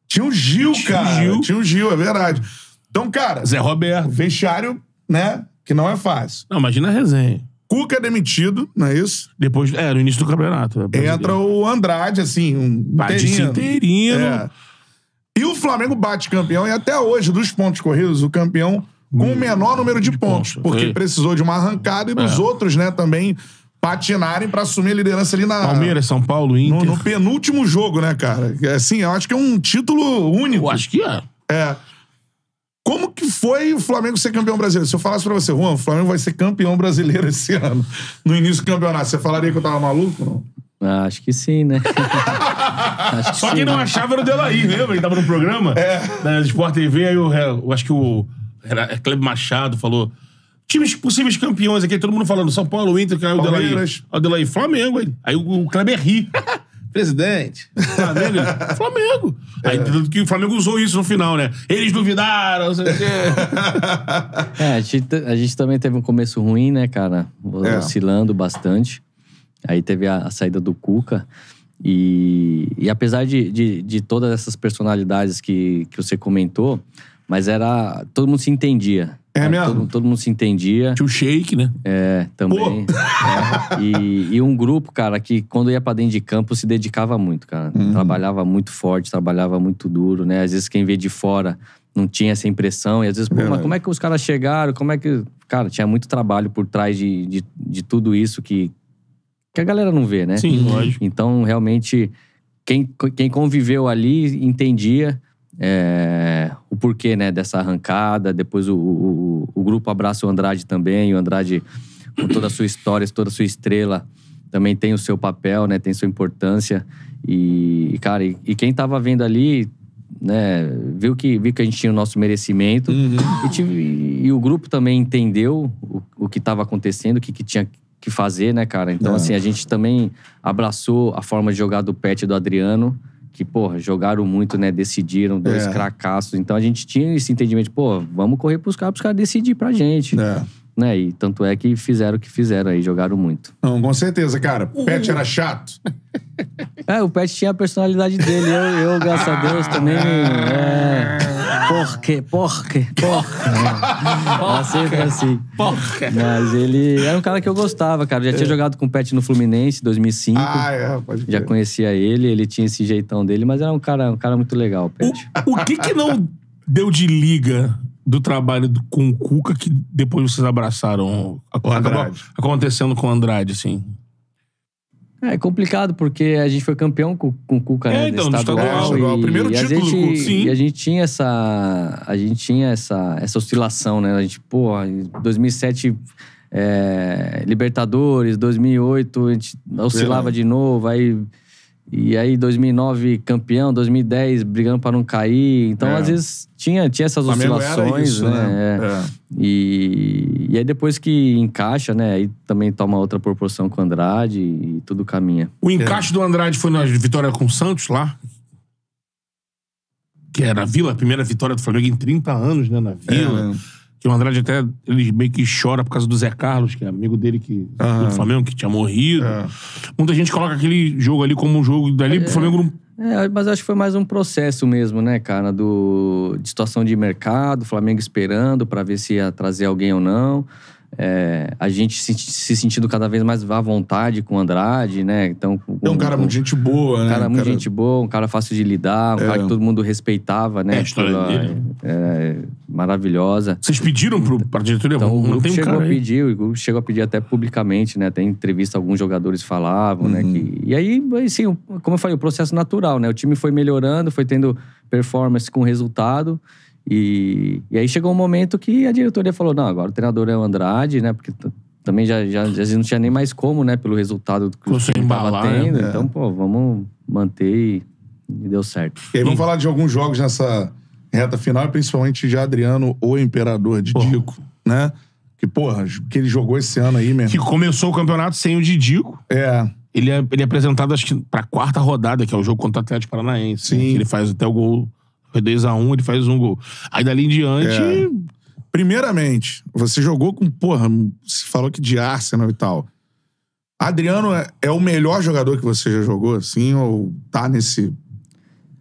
Tinha o Gil, Tinha cara. Gil. Tinha o Gil, é verdade. Então, cara, Zé Roberto. vestiário, né, que não é fácil. Não, imagina a resenha. Cuca é demitido, não é isso? Depois, é, no início do campeonato. é. Entra o Andrade, assim, um Batista interino. interino. É. E o Flamengo bate campeão, e até hoje, dos pontos corridos, o campeão com o menor número de, de pontos. pontos, Porque precisou de uma arrancada e dos É. outros, né, também patinarem pra assumir a liderança ali na. Palmeiras, São Paulo, Inter. No, no penúltimo jogo, né, cara? Assim, eu acho que é um título único. Eu acho que é. É. Como que foi o Flamengo ser campeão brasileiro? Se eu falasse pra você, Juan, o Flamengo vai ser campeão brasileiro esse ano, no início do campeonato, você falaria que eu tava maluco? Não? Ah, acho que sim, né? acho que Só sim, quem não né? achava era o Delaí, lembra? Ele tava no programa É. da Sport TV, aí eu, eu acho que o era, é Cleber Machado falou times possíveis campeões aqui, todo mundo falando São Paulo, Inter, que aí o Delaí. Aí o Delaí, Flamengo. Aí, aí o, Kleber ri. Presidente, Flamengo, Flamengo. Aí tanto que o Flamengo usou isso no final, né? Eles duvidaram, não sei o quê. É, a gente, a gente também teve um começo ruim, né, cara? É. Oscilando bastante. Aí teve a, a saída do Cuca. E, e apesar de, de, de todas essas personalidades que, que você comentou, mas era. Todo mundo se entendia. É Era mesmo? Todo, todo mundo se entendia. Tinha o Shake, né? É, também. É. E, e um grupo, cara, que quando ia pra dentro de campo se dedicava muito, cara. Uhum. Trabalhava muito forte, trabalhava muito duro, né? Às vezes quem vê de fora não tinha essa impressão. E às vezes, pô, Verdade. mas como é que os caras chegaram? Como é que. Cara, tinha muito trabalho por trás de, de, de tudo isso que, que a galera não vê, né? Sim, lógico. Então, realmente, quem, quem conviveu ali entendia é, o porquê né, dessa arrancada. Depois o, o, o, grupo abraça o Andrade também. O Andrade, com toda a sua história, toda a sua estrela, também tem o seu papel, né, tem sua importância. E, cara, e, e quem estava vendo ali né, viu que, viu que a gente tinha o nosso merecimento uhum. e, tive, e, o grupo também entendeu o, o que estava acontecendo, o que, que tinha que fazer, né, cara? Então, é. assim, a gente também abraçou a forma de jogar do Pet e do Adriano, que, porra, jogaram muito, né? Decidiram, dois é. cracassos. Então a gente tinha esse entendimento, pô, vamos correr pros caras, pros caras decidir pra gente. É. Né? E tanto é que fizeram o que fizeram aí, jogaram muito. Não, com certeza, cara. O Pet era chato. É, o Pet tinha a personalidade dele. Eu, eu graças a Deus, também. É... Porquê, porquê, porquê. É. Sempre assim. Porquê. Mas ele era um cara que eu gostava, cara. Eu já tinha é. jogado com o Pet no Fluminense, 2005. Ah, é, pode Já conhecia ele, ele tinha esse jeitão dele, mas era um cara, um cara muito legal, o Pet. O, o que que não deu de liga do trabalho do, com o Cuca que depois vocês abraçaram? Acabou acontecendo com o Andrade, assim? É complicado, porque a gente foi campeão com, com o Cuca, é, né? Então, estadual. É, o primeiro e título gente, do sim. E a gente tinha essa. A gente tinha essa, essa oscilação, né? A gente, pô, em 2007. É, Libertadores, 2008 a gente oscilava de novo, aí e aí, 2009, campeão, 2010, brigando para não cair. Então, é. às vezes, tinha, tinha essas oscilações, isso, né? né? É. É. E, e aí, depois que encaixa, né? Aí também toma outra proporção com o Andrade e tudo caminha. O encaixe do Andrade foi na vitória com o Santos lá? Que era a Vila, a primeira vitória do Flamengo em 30 anos, né? Na Vila. Que o Andrade até ele meio que chora por causa do Zé Carlos, que é amigo dele que, do Flamengo, que tinha morrido. É. Muita gente coloca aquele jogo ali como um jogo dali pro é. Flamengo não. É, mas acho que foi mais um processo mesmo, né, cara? Do, de situação de mercado, Flamengo esperando para ver se ia trazer alguém ou não. É, a gente se, se, sentindo cada vez mais à vontade com o Andrade, né? Então, é um cara muito gente boa, né? Um cara muito cara... gente boa, um cara fácil de lidar, um é. cara que todo mundo respeitava, né? É, a história Pela, dele. É, maravilhosa. Vocês pediram pro, pra diretoria? Então, o grupo chegou a pedir, o grupo chegou a pedir até publicamente, né? Até em entrevista alguns jogadores falavam, né? uhum. né? Que, e aí, assim, como eu falei, o processo natural, né? O time foi melhorando, foi tendo performance com resultado. E, e aí chegou um momento que a diretoria falou: não, agora o treinador é o Andrade, né? Porque também já, já, já não tinha nem mais como, né? Pelo resultado que o time estava tendo. Né? Então, pô, vamos manter e, e deu certo. E aí, vamos falar de alguns jogos nessa reta final, principalmente de Adriano, o Imperador de Dico, né? Que, porra, que ele jogou esse ano aí mesmo. Que começou o campeonato sem o Didico. É. Ele é, ele é apresentado, acho que, pra quarta rodada, que é o jogo contra o Atlético Paranaense. Sim. Né? Que ele faz até o gol foi 2x1, ele faz um gol. Aí dali em diante. É. Primeiramente, você jogou com, porra, você falou que de Arsenal e tal. Adriano é, é o melhor jogador que você já jogou, assim, ou tá nesse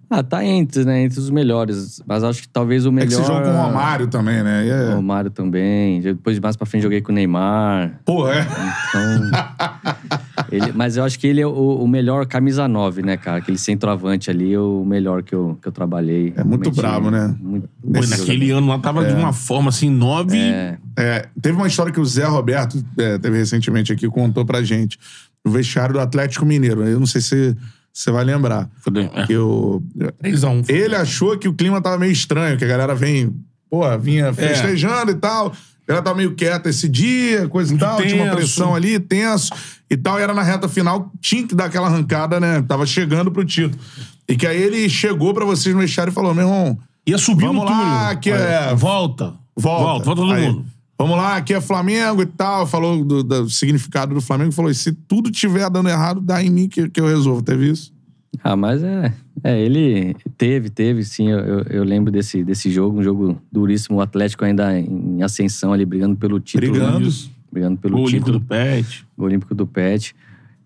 ah, tá entre, né? Entre os melhores. Mas acho que talvez o melhor. É que você jogou com o Romário também, né? É... O Romário também. Depois, mais pra frente, joguei com o Neymar. Pô, é? Então. ele... Mas eu acho que ele é o, o, melhor camisa 9, né, cara? Aquele centroavante ali é o melhor que eu, que eu trabalhei. É muito bravo, né? Muito... Pô, naquele ano lá tava é. de uma forma assim, 9. É. é. Teve uma história que o Zé Roberto é, teve recentemente aqui, contou pra gente. No vestiário do Atlético Mineiro. Eu não sei se você vai lembrar. Fudeu. É. Que o... 3x1. Ele achou que o clima tava meio estranho, que a galera vem, pô, vinha é. festejando é. e tal. Ela tava meio quieta esse dia, coisa e tal. Tinha uma pressão ali, tenso e tal. E era na reta final, tinha que dar aquela arrancada, né? Tava chegando pro título. E que aí ele chegou pra vocês no vestiário e falou: meu irmão. Ia subir vamos no lá, que é. Volta. Volta. Volta, volta todo aí, mundo. Vamos lá, aqui é Flamengo e tal. Falou do, do significado do Flamengo. Falou: se tudo tiver dando errado, dá em mim que, que eu resolvo. Teve isso? Ah, mas é. É, ele teve, teve, sim. Eu, eu, lembro desse, desse jogo, um jogo duríssimo. O Atlético ainda em ascensão ali, brigando pelo título. Brigando. Brigando pelo o título. Olímpico do Pet. O Olímpico do Pet.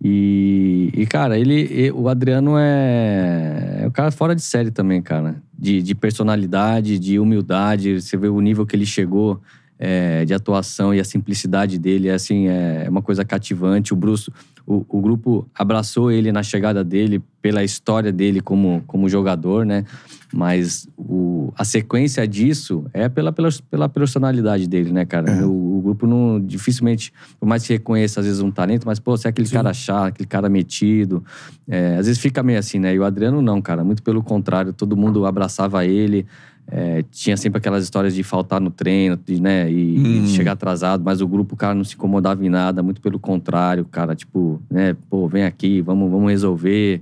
E, e cara, ele, o Adriano é, é um cara fora de série também, cara. De, de personalidade, de humildade. Você vê o nível que ele chegou é, de atuação e a simplicidade dele. É, assim, é uma coisa cativante. O Bruce, o, o grupo abraçou ele na chegada dele pela história dele como, como jogador, né? Mas o, a sequência disso é pela, pela, pela personalidade dele, né, cara? É. O, o grupo não dificilmente, por mais que reconheça às vezes um talento, mas, pô, você é aquele cara chato, aquele cara metido. é, às vezes fica meio assim, né? E o Adriano não, cara. Muito pelo contrário, todo mundo abraçava ele. É, tinha sempre aquelas histórias de faltar no treino, de, né? E, e chegar atrasado, mas o grupo, cara, não se incomodava em nada, muito pelo contrário, cara, tipo, né? Pô, vem aqui, vamos, vamos resolver.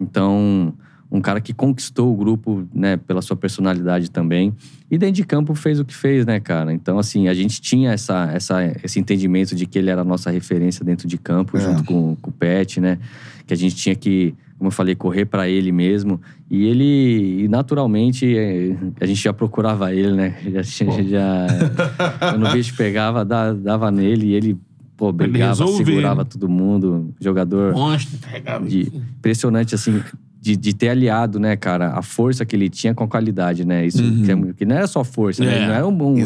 Então, um cara que conquistou o grupo, né, pela sua personalidade também. E dentro de campo fez o que fez, né, cara? Então, assim, a gente tinha essa, essa, esse entendimento de que ele era a nossa referência dentro de campo, É. junto com, com o Pet, né? Que a gente tinha que, como eu falei, correr pra ele mesmo. E ele, naturalmente, eh, a gente já procurava ele, né? Já, já, já quando o bicho pegava, dava, nele e ele, pô, brigava, resolver, segurava né? todo mundo. Jogador Monstro, carregava. de- impressionante, assim, de, de ter aliado, né, cara, a força que ele tinha com a qualidade, né? Isso que, é- que não era só força, né? É. Ele não era um, um,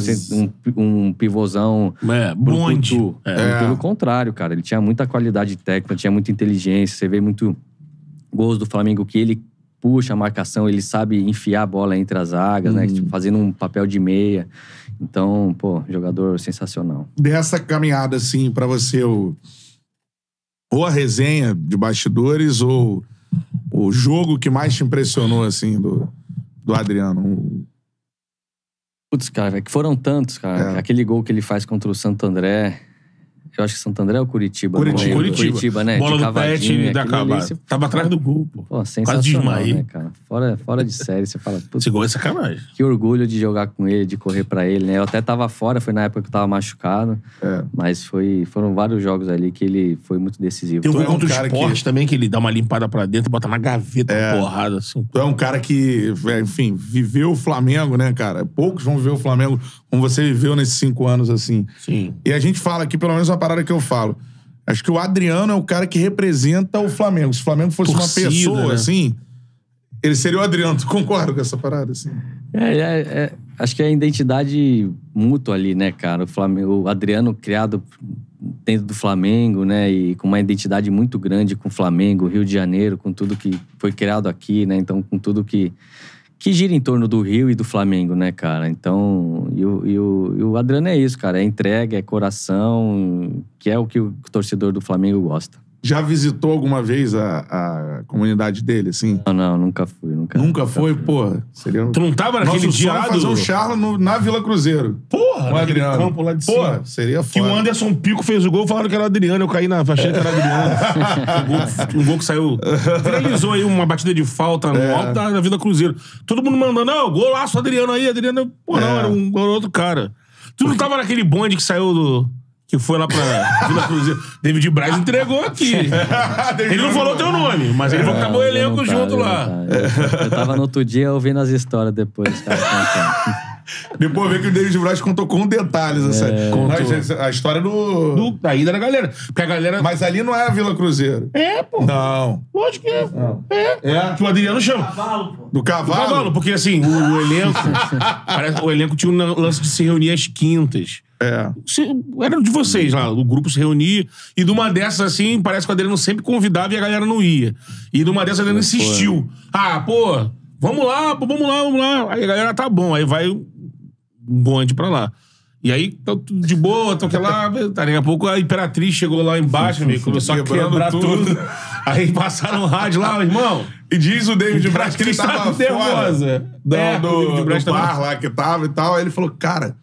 um, um pivôzão É, brucutu. É. Pelo contrário, cara, ele tinha muita qualidade técnica, tinha muita inteligência. Você vê muito gols do Flamengo que ele puxa a marcação, ele sabe enfiar a bola entre as zagas, né? Tipo, fazendo um papel de meia. Então, pô, jogador sensacional. Dessa caminhada, assim, pra você, o... ou a resenha de bastidores, ou o jogo que mais te impressionou, assim, do, do Adriano. Putz, cara, é que foram tantos, cara. É. Aquele gol que ele faz contra o Santo André. Eu acho que Santo André ou Curitiba? não Curitiba. lembro. Curitiba. né? Bola de do Pet e da você- Tava atrás do gol, pô. Pô, sensacional, desmaiei. né, cara? Fora, fora de série, você fala, Esse gol é sacanagem. que orgulho de jogar com ele, de correr pra ele, né? Eu até tava fora, foi na época que eu tava machucado, É. mas foi, foram vários jogos ali que ele foi muito decisivo. Tem um gol é um contra o esporte que- também, que ele dá uma limpada pra dentro e bota na gaveta, É. uma porrada, assim. Tu é um cara que, é, enfim, viveu o Flamengo, né, cara? Poucos vão viver o Flamengo como você viveu nesses cinco anos, assim. Sim. E a gente fala aqui, pelo menos uma parada que eu falo. Acho que o Adriano é o cara que representa o Flamengo. Se o Flamengo fosse Torcida, uma pessoa, né? assim, ele seria o Adriano. Tu concorda com essa parada, assim? É, é, é, acho que é a identidade mútua ali, né, cara? O, Flamengo, o Adriano criado dentro do Flamengo, né? E com uma identidade muito grande com o Flamengo, Rio de Janeiro, com tudo que foi criado aqui, né? Então, com tudo que, que gira em torno do Rio e do Flamengo, né, cara? Então, e o, o Adriano é isso, cara. É entrega, é coração, que é o que o torcedor do Flamengo gosta. Já visitou alguma vez a, a comunidade dele, assim? Não, não, nunca fui. Nunca, Nunca foi? Pô, seria... Tu não tava naquele Nosso dia é lá fazer do... um charla no- na Vila Cruzeiro. Porra, Com o naquele Adriano. campo lá de Porra, cima. seria Que o foda. Anderson Pico fez o gol, falaram que era o Adriano. Eu caí na achei que era o Adriano. um, gol, um gol que saiu. Realizou aí uma batida de falta no É. alto da, da Vida Cruzeiro. Todo mundo mandando, não, golaço Adriano aí, Adriano. Pô, não, É. era um era outro cara. Tu não tava naquele bonde que saiu do. Que foi lá pra Vila Cruzeiro. David Braz entregou aqui. Ele não falou teu nome, mas ele falou que acabou o eu elenco não tava, junto eu lá. não tava. Eu, eu tava no outro dia ouvindo as histórias depois, cara. contando. Depois vê que o David Braz contou com detalhes essa, Contou. a história do... Do, da ida da galera. Porque a galera. Mas ali não é a Vila Cruzeiro. É, pô. Não. Lógico que é. É. É? Que o Adriano chama. Do O cavalo? cavalo, porque assim, o, o elenco. parece- o elenco tinha um lance de se reunir às quintas. É. Se- Era de vocês lá, o grupo se reunia. E numa dessas, assim, parece que o Adriano sempre convidava e a galera não ia. E numa dessas, o Adriano insistiu. Ah, pô, vamos lá, pô, vamos lá, vamos lá. Aí a galera tá bom. Aí vai um bonde pra lá. E aí, tá tudo de boa, tô aqui lá. Daqui a pouco a Imperatriz chegou lá embaixo, amigo, começou a quebrar tudo. tudo. Aí passaram o rádio lá, irmão. E diz o David Braz que ele tava nervosa. do, É, do, do tava- bar lá que tava e tal. Aí ele falou, cara,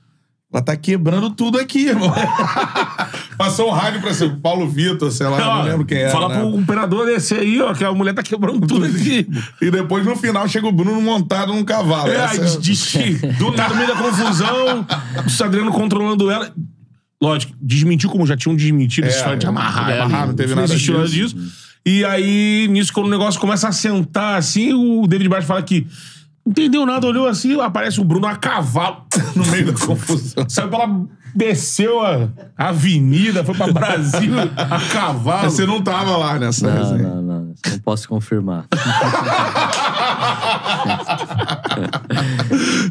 ela tá quebrando tudo aqui, irmão. Passou um rádio pra ser Paulo Vitor, sei lá, não Ó, lembro quem era. Fala né? pro imperador descer aí, ó, que a mulher tá quebrando tudo aqui. E depois, no final, chega o Bruno montado num cavalo. É, Essa diz que do nada, no meio da confusão, o Adriano controlando ela. Lógico, desmentiu como já tinham desmentido essa É, história de amarrar. de amarrar, não teve Não nada existiu nada disso. disso. E aí, nisso, quando o negócio começa a sentar assim, o David Braz fala que não entendeu nada, olhou assim, aparece o Bruno a cavalo no meio da confusão. Saiu pela. Desceu a avenida, foi pra Brasil a cavalo. Você não tava lá nessa Não, resenha. não, não. Não posso confirmar.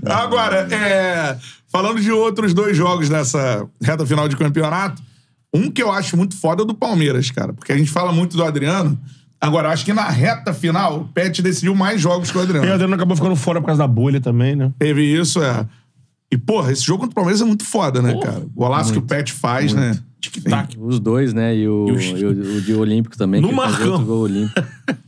Agora, é, falando de outros dois jogos nessa reta final de campeonato, um que eu acho muito foda é o do Palmeiras, cara. Porque a gente fala muito do Adriano, Agora, acho que na reta final, o Pet decidiu mais jogos que o Adriano. E o Adriano acabou ficando fora por causa da bolha também, né? Teve isso, é. E, porra, esse jogo contra o Palmeiras é muito foda, né, Porra. cara? O golaço que o Pet faz, né? Tic-tac. Os dois, né? E o, E o- e o, o de Olímpico também. No Marcão. olímpico.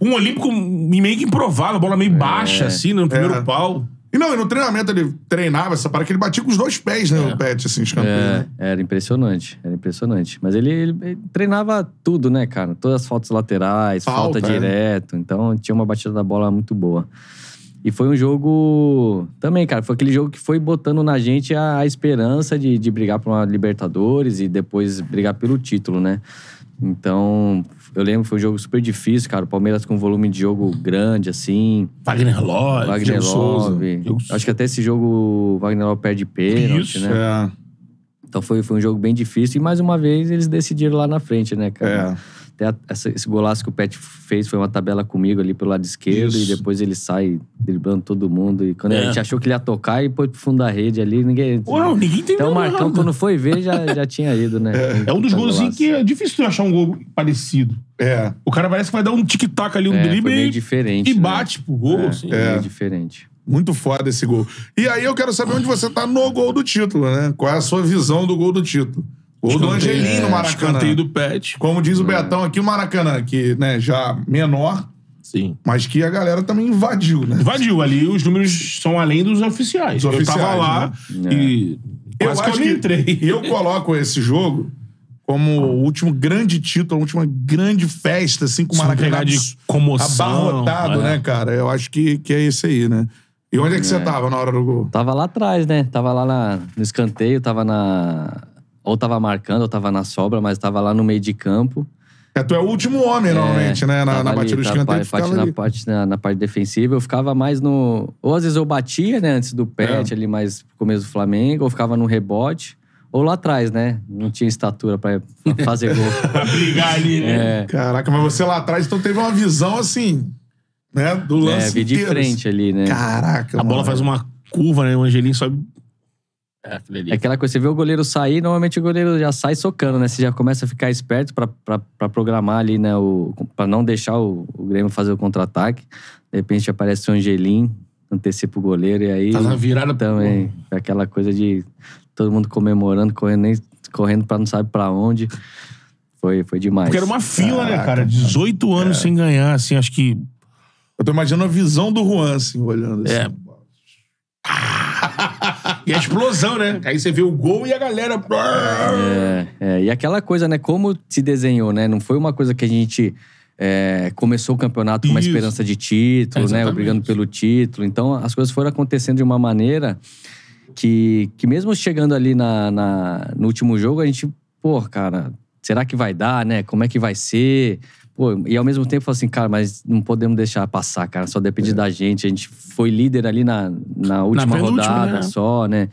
Um Olímpico meio que improvável, a bola meio baixa, assim, no primeiro É. pau. E não, e no treinamento ele treinava essa parada que ele batia com os dois pés, né, o Pet, assim, escanteio. É, né? era impressionante, era impressionante. Mas ele, ele- ele treinava tudo, né, cara? Todas as faltas laterais, Falta, falta, é. direto. Então tinha uma batida da bola muito boa. E foi um jogo também, cara. Foi aquele jogo que foi botando na gente a, a esperança de, de brigar por uma Libertadores e depois brigar pelo título, né? Então, eu lembro que foi um jogo super difícil, cara. O Palmeiras com um volume de jogo grande, assim. Wagner Love, Wagner. Love. Acho que até esse jogo o Wagner Love perde pênalti, Isso, né? É. Então foi, foi um jogo bem difícil e mais uma vez eles decidiram lá na frente, né, cara? É. Até essa- esse golaço que o Pet fez foi uma tabela comigo ali pelo lado esquerdo Isso. e depois ele sai driblando todo mundo. E quando É. a gente achou que ele ia tocar e pôs pro fundo da rede ali, ninguém. Não, ninguém entendeu Então o Marcão, nada. quando foi ver, já, já tinha ido, né? É um dos gols assim que é difícil tu achar um gol parecido. É. O cara parece que vai dar um tic-tac ali, um É, foi drible meio e, diferente. e né? bate pro gol. É, assim. foi meio diferente. Muito foda esse gol. E aí eu quero saber onde você tá no gol do título, né? Qual é a sua visão do gol do título? Gol do Angelim no é, Maracanã. Escanteio do Pet. Como diz o Betão aqui, o Maracanã, que né, já menor, Sim. mas que a galera também invadiu, né? Invadiu ali, os números são além dos oficiais. Dos eu tava oficiais, lá né? e quase que eu entrei. E eu coloco esse jogo como o último grande título, a última grande festa, assim, com o Maracanã de comoção, abarrotado, é. né, cara? Eu acho que, que é esse aí, né? E onde é que você tava na hora do gol? Tava lá atrás, né? Tava lá na- no escanteio, tava na. Ou tava marcando, ou tava na sobra, mas tava lá no meio de campo. É, tu é o último homem, normalmente, né? Na, na ali, batida do escanteio, tu na, ali. parte, na, na parte defensiva. Eu ficava mais no. Ou às vezes eu batia, né, antes do pet, É. ali mais pro começo do Flamengo, ou ficava no rebote. Ou lá atrás, né? Não tinha estatura pra fazer gol. Pra brigar ali, né? É, Caraca, mas você lá atrás, então teve uma visão, assim, né? Do é, lance vi de inteiro, frente ali, né? assim. Caraca, A bola mano. faz uma curva, né? O Angelim sobe. É. É aquela coisa, você vê o goleiro sair, normalmente o goleiro já sai socando, né? Você já começa a ficar esperto pra programar ali, né? O, pra não deixar o, o Grêmio fazer o contra-ataque. De repente aparece o Angelim, antecipa o goleiro e aí... Faz uma virada Também, é aquela coisa de todo mundo comemorando, correndo, nem, correndo pra não sabe pra onde. Foi, foi demais. Porque era uma fila, né, Caraca, cara? 18 anos sem ganhar, assim, acho que. Eu tô imaginando a visão do Juan, assim, olhando assim. É. E a explosão, né? Aí você vê o gol e a galera. É, é, e aquela coisa, né? Como se desenhou, né? Não foi uma coisa que a gente é, começou o campeonato com uma Isso. esperança de título, né? Brigando pelo título. Então, as coisas foram acontecendo de uma maneira que, que mesmo chegando ali na, na- no último jogo, a gente, pô, cara, será que vai dar, né? Como é que vai ser? Pô, e ao mesmo tempo, assim, cara, mas não podemos deixar passar, cara. Só É. depende da gente. A gente foi líder ali na, na última penúltima, rodada né? só, né?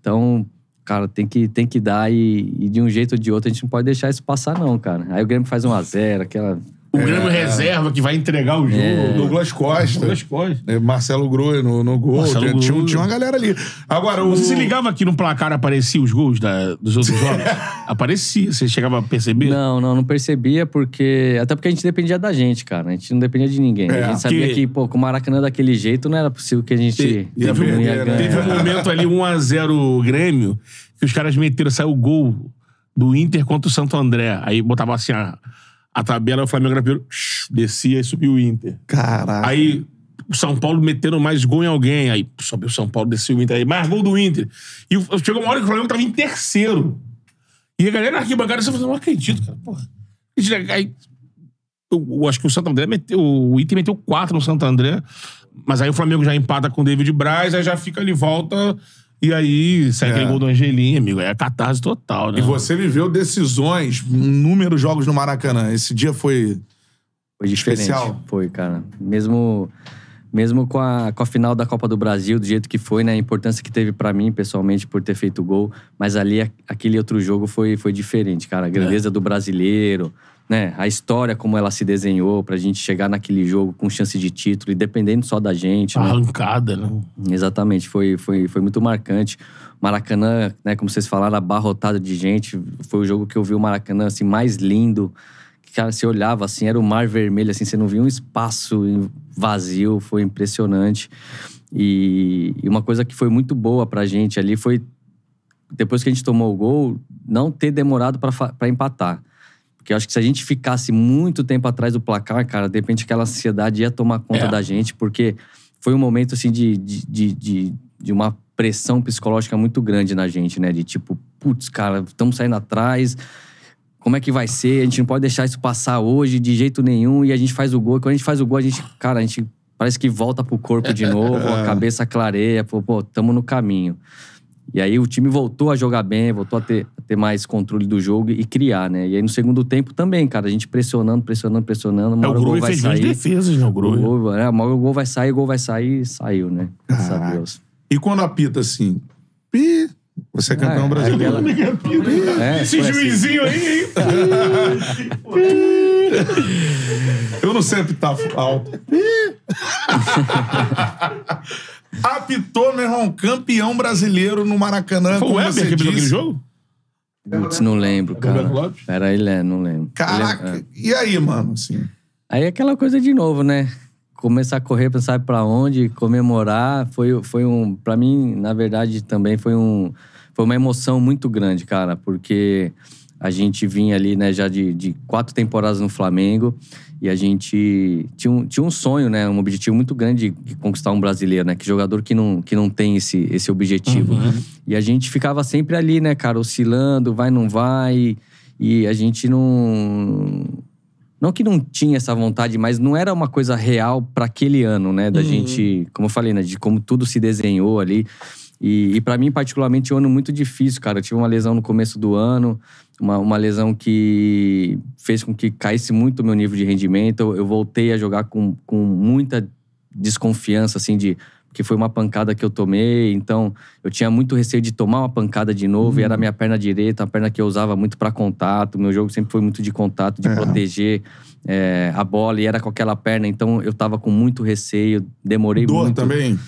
Então, cara, tem que, tem que dar e, e de um jeito ou de outro a gente não pode deixar isso passar, não, cara. Aí o Grêmio faz 1 a 0 aquela. O Grêmio reserva que vai entregar o jogo. É. Douglas Costa. Douglas Costa. né, Marcelo Groi no, no gol. Marcelo tinha, tinha, Groi. tinha uma galera ali. Agora, o... Você se ligava aqui no placar aparecia os gols da- dos outros jogos? aparecia. Você chegava a perceber? Não, não, não percebia, porque. Até porque a gente dependia da gente, cara. A gente não dependia de ninguém. É, a gente sabia que- que, pô, com o Maracanã daquele jeito não era possível que a gente perder, né? ganhar. Teve um momento ali, 1x0 Grêmio, que os caras meteram, saiu o gol do Inter contra o Santo André. Aí botava assim a, a tabela, o Flamengo era primeiro, descia e subiu o Inter. Caraca. Aí o São Paulo metendo mais gol em alguém. Aí subiu o São Paulo, desceu o Inter. Aí mais gol do Inter. E chegou uma hora que o Flamengo tava em terceiro. E a galera na arquibancada, você falou, não acredito, cara. Porra. Aí, eu, eu acho que o Santo André meteu. O Inter meteu quatro no Santo André. Mas aí o Flamengo já empata com o David Braz, aí já fica ali, volta. E aí sai É. aquele gol do Angelim, amigo. É catarse total, né? E você viveu decisões, inúmeros jogos no Maracanã. Esse dia foi... Foi diferente. Especial. Foi, cara. Mesmo, mesmo com, a, com a final da Copa do Brasil, do jeito que foi, né? A importância que teve pra mim, pessoalmente, por ter feito gol. Mas ali, a- aquele outro jogo foi, foi diferente, cara. A grandeza do brasileiro, né? A história, como ela se desenhou pra gente chegar naquele jogo com chance de título e dependendo só da gente, né? Arrancada, né? Exatamente, foi, foi, foi muito marcante. Maracanã, né, como vocês falaram, abarrotado de gente. Foi o jogo que eu vi o Maracanã assim, mais lindo cara, você olhava assim, era o mar vermelho, assim, você não via um espaço vazio, foi impressionante. E, e uma coisa que foi muito boa pra gente ali foi, depois que a gente tomou o gol, não ter demorado pra empatar. Porque eu acho que se a gente ficasse muito tempo atrás do placar, cara, de repente aquela ansiedade ia tomar conta É. da gente, porque foi um momento, assim, de, de, de, de, uma pressão psicológica muito grande na gente, né? De tipo, putz, cara, estamos saindo atrás, como é que vai ser? A gente não pode deixar isso passar hoje de jeito nenhum, e a gente faz o gol. E quando a gente faz o gol, a gente, cara, a gente parece que volta pro corpo de novo, a cabeça clareia, pô, pô, tamo no caminho. E aí o time voltou a jogar bem, voltou a ter, a ter mais controle do jogo e criar, né? E aí no segundo tempo também, cara, a gente pressionando, pressionando, pressionando. Uma É, o o Groi gol vai fez duas sair. defesas, né? O O Groi. gol, é, uma hora o gol vai sair, o gol vai sair, saiu, né? Graças a Caraca. Deus. E quando apita assim, pi, você é campeão Ah, é brasileiro. aquela- É, Esse assim. juizinho aí, hein? Eu não sei apitar alto. Apitou, meu irmão, campeão brasileiro no Maracanã. Foi o Weber que apitou aquele jogo? Putz, não lembro, cara. Pera aí, Lé, não lembro. Eu Caraca, lembro- é. e aí, mano, assim? Aí é aquela coisa de novo, né? Começar a correr, pensar pra onde, comemorar, foi, foi um, Pra mim, na verdade, também foi um, foi uma emoção muito grande, cara, porque a gente vinha ali, né, já de, de quatro temporadas no Flamengo e a gente tinha um, tinha um sonho, né, um objetivo muito grande de, conquistar um brasileiro, né, que jogador que não, que não tem esse, esse objetivo. E a gente ficava sempre ali, né, cara, oscilando, vai, não vai, e a gente não não que não tinha essa vontade, mas não era uma coisa real para aquele ano, né? Da gente, como eu falei, né? De como tudo se desenhou ali. E, e para mim, particularmente, é um ano muito difícil, cara. Eu tive uma lesão no começo do ano, uma, uma lesão que fez com que caísse muito o meu nível de rendimento. Eu, eu voltei a jogar com, com muita desconfiança, assim, de. Porque foi uma pancada que eu tomei, então eu tinha muito receio de tomar uma pancada de novo, e era a minha perna direita, a perna que eu usava muito para contato. Meu jogo sempre foi muito de contato, de É. proteger é, a bola, e era com aquela perna, então eu tava com muito receio, demorei Dor muito. também?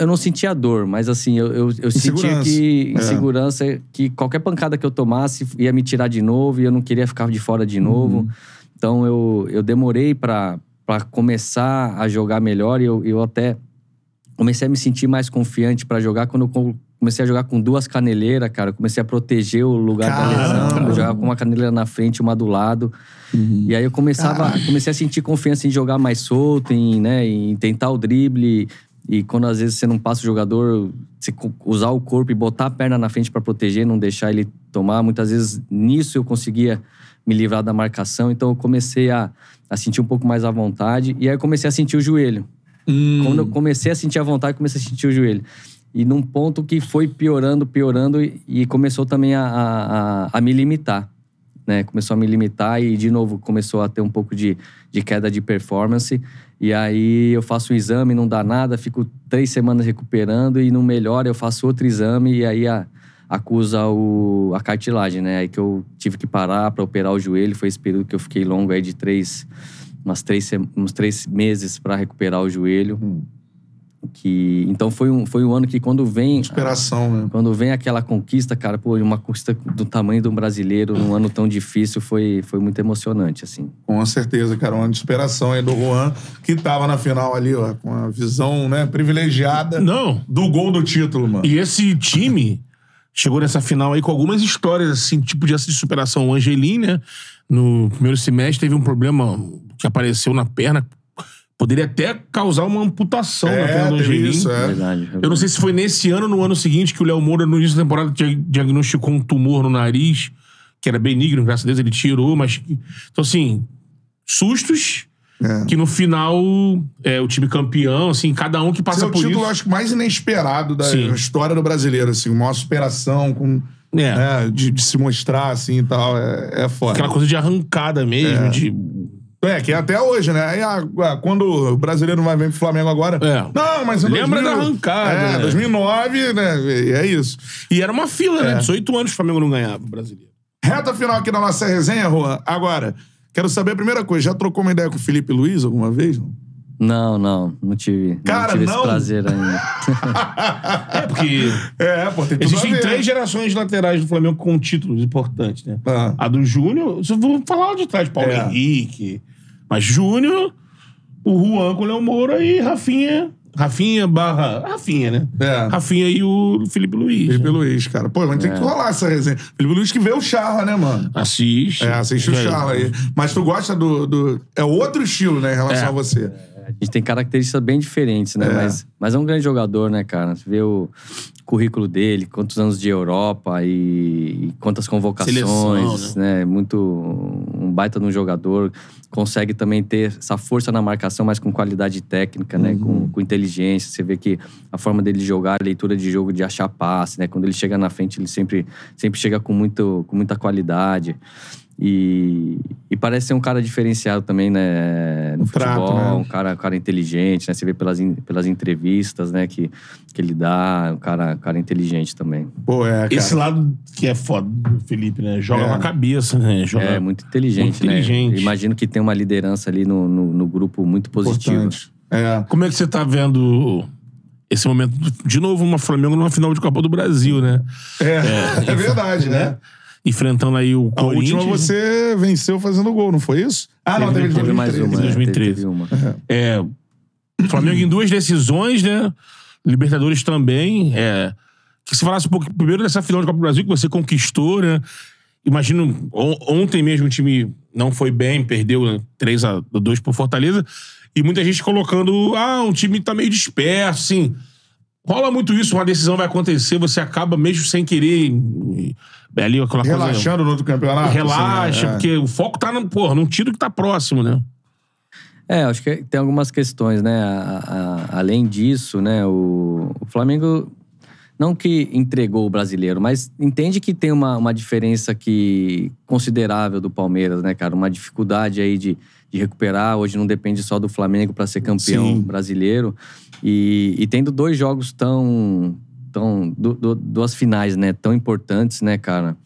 Eu não sentia dor, mas assim, eu, eu, eu sentia Insegurança. que É. insegurança, que qualquer pancada que eu tomasse ia me tirar de novo e eu não queria ficar de fora de novo. Então eu, eu demorei pra pra começar a jogar melhor e eu, eu até comecei a me sentir mais confiante pra jogar quando eu co- comecei a jogar com duas caneleiras, cara. Eu comecei a proteger o lugar da lesão. Caramba! Eu jogava com uma caneleira na frente, uma do lado. E aí eu começava, comecei a sentir confiança em jogar mais solto, em, né, em tentar o drible. E quando às vezes você não passa o jogador, você usar o corpo e botar a perna na frente pra proteger, não deixar ele tomar. Muitas vezes nisso eu conseguia me livrar da marcação. Então eu comecei a, a sentir um pouco mais à vontade. E aí eu comecei a sentir o joelho. Quando eu comecei a sentir a vontade, eu comecei a sentir o joelho. E num ponto que foi piorando, piorando, e, e começou também a, a, a- a me limitar. Né? Começou a me limitar e, de novo, começou a ter um pouco de, de queda de performance. E aí eu faço um exame, não dá nada, fico três semanas recuperando e não melhora, eu faço outro exame e aí a- acusa o, a cartilagem, né? Aí que eu tive que parar para operar o joelho. Foi esse período que eu fiquei longo aí de três, umas três, uns três meses para recuperar o joelho. Que, então foi um, foi um ano que quando vem Inspiração, né? quando vem aquela conquista, cara, pô, uma conquista do tamanho de um brasileiro num ano tão difícil foi, foi muito emocionante, assim. Com certeza, cara. Uma inspiração aí do Juan, que tava na final ali, ó, com a visão, né, privilegiada Não. do gol do título, mano. E esse time chegou nessa final aí com algumas histórias, assim, tipo de superação. O Angelim, né? No primeiro semestre teve um problema que apareceu na perna. Poderia até causar uma amputação na É, perna do Angelim. isso, é. Verdade. Eu não sei se foi nesse ano ou no ano seguinte que o Léo Moura, no início da temporada, dia- diagnosticou um tumor no nariz, que era benigno, graças a Deus ele tirou, mas. Então, assim, sustos É. que no final é, o time campeão, assim, cada um que Esse passa é o por título, isso. acho que mais inesperado da Sim. história do brasileiro, assim. Uma superação com... É. né, de, de se mostrar, assim, e tal. É, é foda. Aquela coisa de arrancada mesmo, É. de. É, que é até hoje, né? Aí, ah, ah, quando o brasileiro não vai vir pro Flamengo agora... É. Não, mas... em Lembra da arrancada, É, né? 2009, né? E é isso. E era uma fila, É. né? 18 anos que o Flamengo não ganhava o brasileiro. Reta final aqui na nossa resenha, Juan. Agora, quero saber a primeira coisa. Já trocou uma ideia com o Felipe Luiz alguma vez? não? Não, não, não tive, Cara, não tive não? esse prazer ainda. É, porque É, pô, tem tudo existem a ver. três gerações de laterais do Flamengo com títulos importantes, né? Ah. A do Júnior, vou falar lá de trás, Paulo É. Henrique. Mas Júnior, o Juan com o Léo Moura e Rafinha. Rafinha barra. Rafinha, né? É. Rafinha e o Felipe Luiz. Felipe né? Luiz, cara. Pô, mas tem que rolar essa resenha. Felipe Luiz que vê o Charla, né, mano? Assiste. É, assiste o É. Charla aí. Mas tu gosta do, do. É outro estilo, né, em relação É. a você. A gente tem características bem diferentes, né? É. Mas, mas é um grande jogador, né, cara? Você vê o currículo dele, quantos anos de Europa e, e quantas convocações, Seleção, né? Muito um baita de um jogador. Consegue também ter essa força na marcação, mas com qualidade técnica, né? Uhum. Com, com inteligência. Você vê que a forma dele jogar, a leitura de jogo, de achar passe, né? Quando ele chega na frente, ele sempre, sempre chega com, muito, com muita qualidade. E, e parece ser um cara diferenciado também, né? No Um trato, futebol, né? um cara, um cara inteligente, né? Você vê pelas, in- pelas entrevistas, né? Que, que ele dá, um cara, um cara inteligente também. Pô, é, cara. Esse lado que é foda do Felipe, né? Joga É. com a cabeça, né? Joga... É, muito inteligente, muito inteligente. né? Imagino que tem uma liderança ali no, no, no grupo muito positiva. É. Como é que você tá vendo esse momento? De novo, uma Flamengo numa final de Copa do Brasil, né? É, é, verdade, né? Enfrentando aí o A Corinthians. última você venceu fazendo gol, não foi isso? Ah, não, teve, Teve- mais uma. Em né? 2013. Teve uma. É, Flamengo em duas decisões, né? Libertadores também. É, que se falasse um pouco primeiro dessa final de Copa do Brasil que você conquistou, né? Imagino, on- ontem mesmo o time não foi bem, perdeu né, 3 a 2 por Fortaleza. E muita gente colocando, ah, um time tá meio disperso, assim. Rola muito isso, uma decisão vai acontecer, você acaba mesmo sem querer. é ali aquela coisa. Relaxando no outro campeonato. Relaxa, assim, né? É. porque o foco tá no, porra, num tiro que tá próximo, né? É, acho que tem algumas questões, né? A- a- além disso, né? O, o Flamengo não que entregou o brasileiro, mas entende que tem uma, uma diferença que considerável do Palmeiras, né, cara? Uma dificuldade aí de, de recuperar. Hoje não depende só do Flamengo para ser campeão Sim. brasileiro. E, e tendo dois jogos tão. tão du- du- duas finais, né? Tão importantes, né, cara?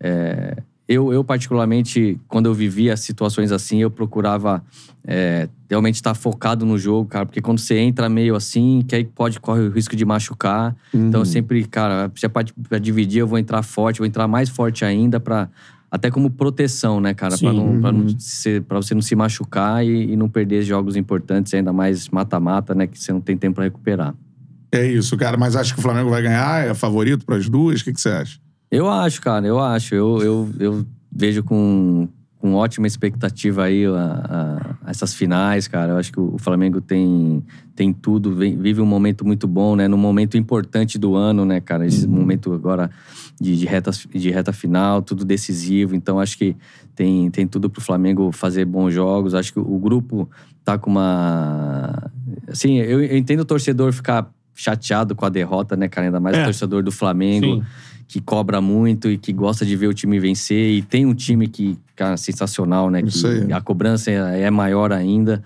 É, eu, eu, particularmente, quando eu vivia situações assim, eu procurava é, realmente estar focado no jogo, cara. Porque quando você entra meio assim, que aí pode correr o risco de machucar. Então, eu sempre, cara, se é pra, pra dividir, eu vou entrar forte, vou entrar mais forte ainda pra... Até como proteção, né, cara? Pra, Sim. não, pra, não ser, pra você não se machucar e, e não perder jogos importantes, ainda mais mata-mata, né? Que você não tem tempo pra recuperar. É isso, cara. Mas acho que o Flamengo vai ganhar? É favorito para as duas? O que, que você acha? Eu acho, cara, eu acho. Eu, eu, eu vejo com, com ótima expectativa aí a- a- essas finais, cara. Eu acho que o Flamengo tem, tem tudo, vem- vive um momento muito bom, né? Num momento importante do ano, né, cara? Esse momento agora de, de, reta, de reta final, tudo decisivo. Então, acho que tem, tem tudo pro Flamengo fazer bons jogos. Acho que o grupo tá com uma. Assim, eu, eu entendo o torcedor ficar chateado com a derrota, né, cara? Ainda mais É. o torcedor do Flamengo Sim. Que cobra muito e que gosta de ver o time vencer. E tem um time que, cara, sensacional, né? Isso que aí. A cobrança é é maior ainda.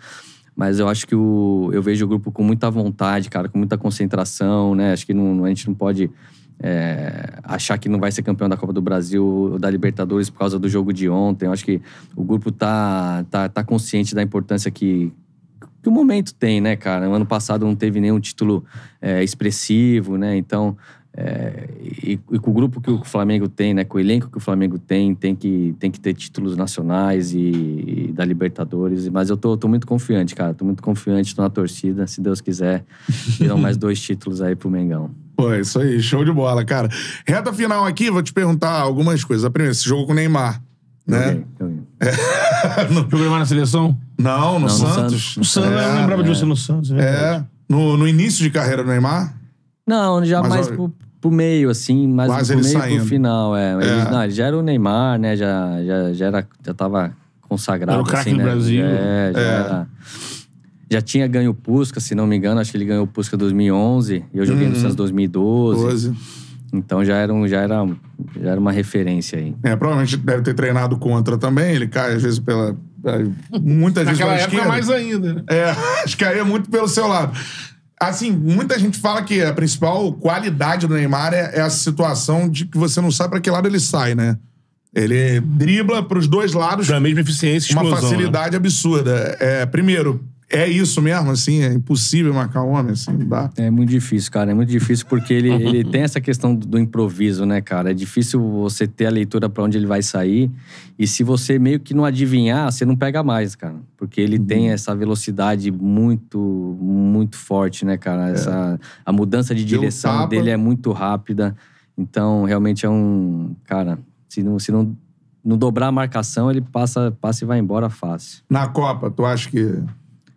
Mas eu acho que o, eu vejo o grupo com muita vontade, cara, com muita concentração, né? Acho que não, a gente não pode é, achar que não vai ser campeão da Copa do Brasil ou da Libertadores por causa do jogo de ontem. Eu acho que o grupo tá, tá, tá consciente da importância que, que o momento tem, né, cara? O ano passado não teve nenhum título é, expressivo, né? Então, é, e, e com o grupo que o Flamengo tem, né? Com o elenco que o Flamengo tem, tem que, tem que ter títulos nacionais e, e da Libertadores. Mas eu tô, tô muito confiante, cara. Tô muito confiante, tô na torcida. Se Deus quiser, virão mais dois títulos aí pro Mengão. Pô, é isso aí, show de bola, cara. Reta final aqui, vou te perguntar algumas coisas. A primeira, esse jogo com o Neymar, né? Joguei. Jogou mais na seleção? Não, no Não, no Santos. Santos. No Santos, É, eu lembrava de você no Santos. É. É. No, no início de carreira do Neymar? Não, já Mas mais olha- pro, pro meio, assim, mais Quase pro ele meio saindo. pro final, é. Ele, É. não, ele já era o Neymar, né? Já, já, já, era, já tava consagrado, Era o craque assim, do né? Brasil. É, já É. era... Já tinha ganho o Pusca, se não me engano. Acho que ele ganhou o Pusca em 2011. E eu joguei no Santos 2012. 12. Então já era, um, já, era, já era uma referência aí. É, provavelmente deve ter treinado contra também. Ele cai, às vezes, pela. é, Muitas vezes Naquela pela época, esquerda. mais ainda, né? É, acho que caía muito pelo seu lado. Assim, muita gente fala que a principal qualidade do Neymar é, é a situação de que você não sabe pra que lado ele sai, né? Ele dribla pros dois lados Da mesma eficiência e uma explosão, né? facilidade absurda. É, primeiro, é isso mesmo, assim? É impossível marcar o homem, assim, não dá. É muito difícil, cara. É muito difícil porque ele, ele tem essa questão do, improviso, né, cara? É difícil você ter a leitura pra onde ele vai sair. E se você meio que não adivinhar, você não pega mais, cara. Porque ele tem essa velocidade muito, muito forte, né, cara? Essa, a mudança de direção tapa. dele é muito rápida. Então, realmente é um. Cara, se não, se não, não dobrar a marcação, ele passa, passa e vai embora fácil. Na Copa, tu acha que.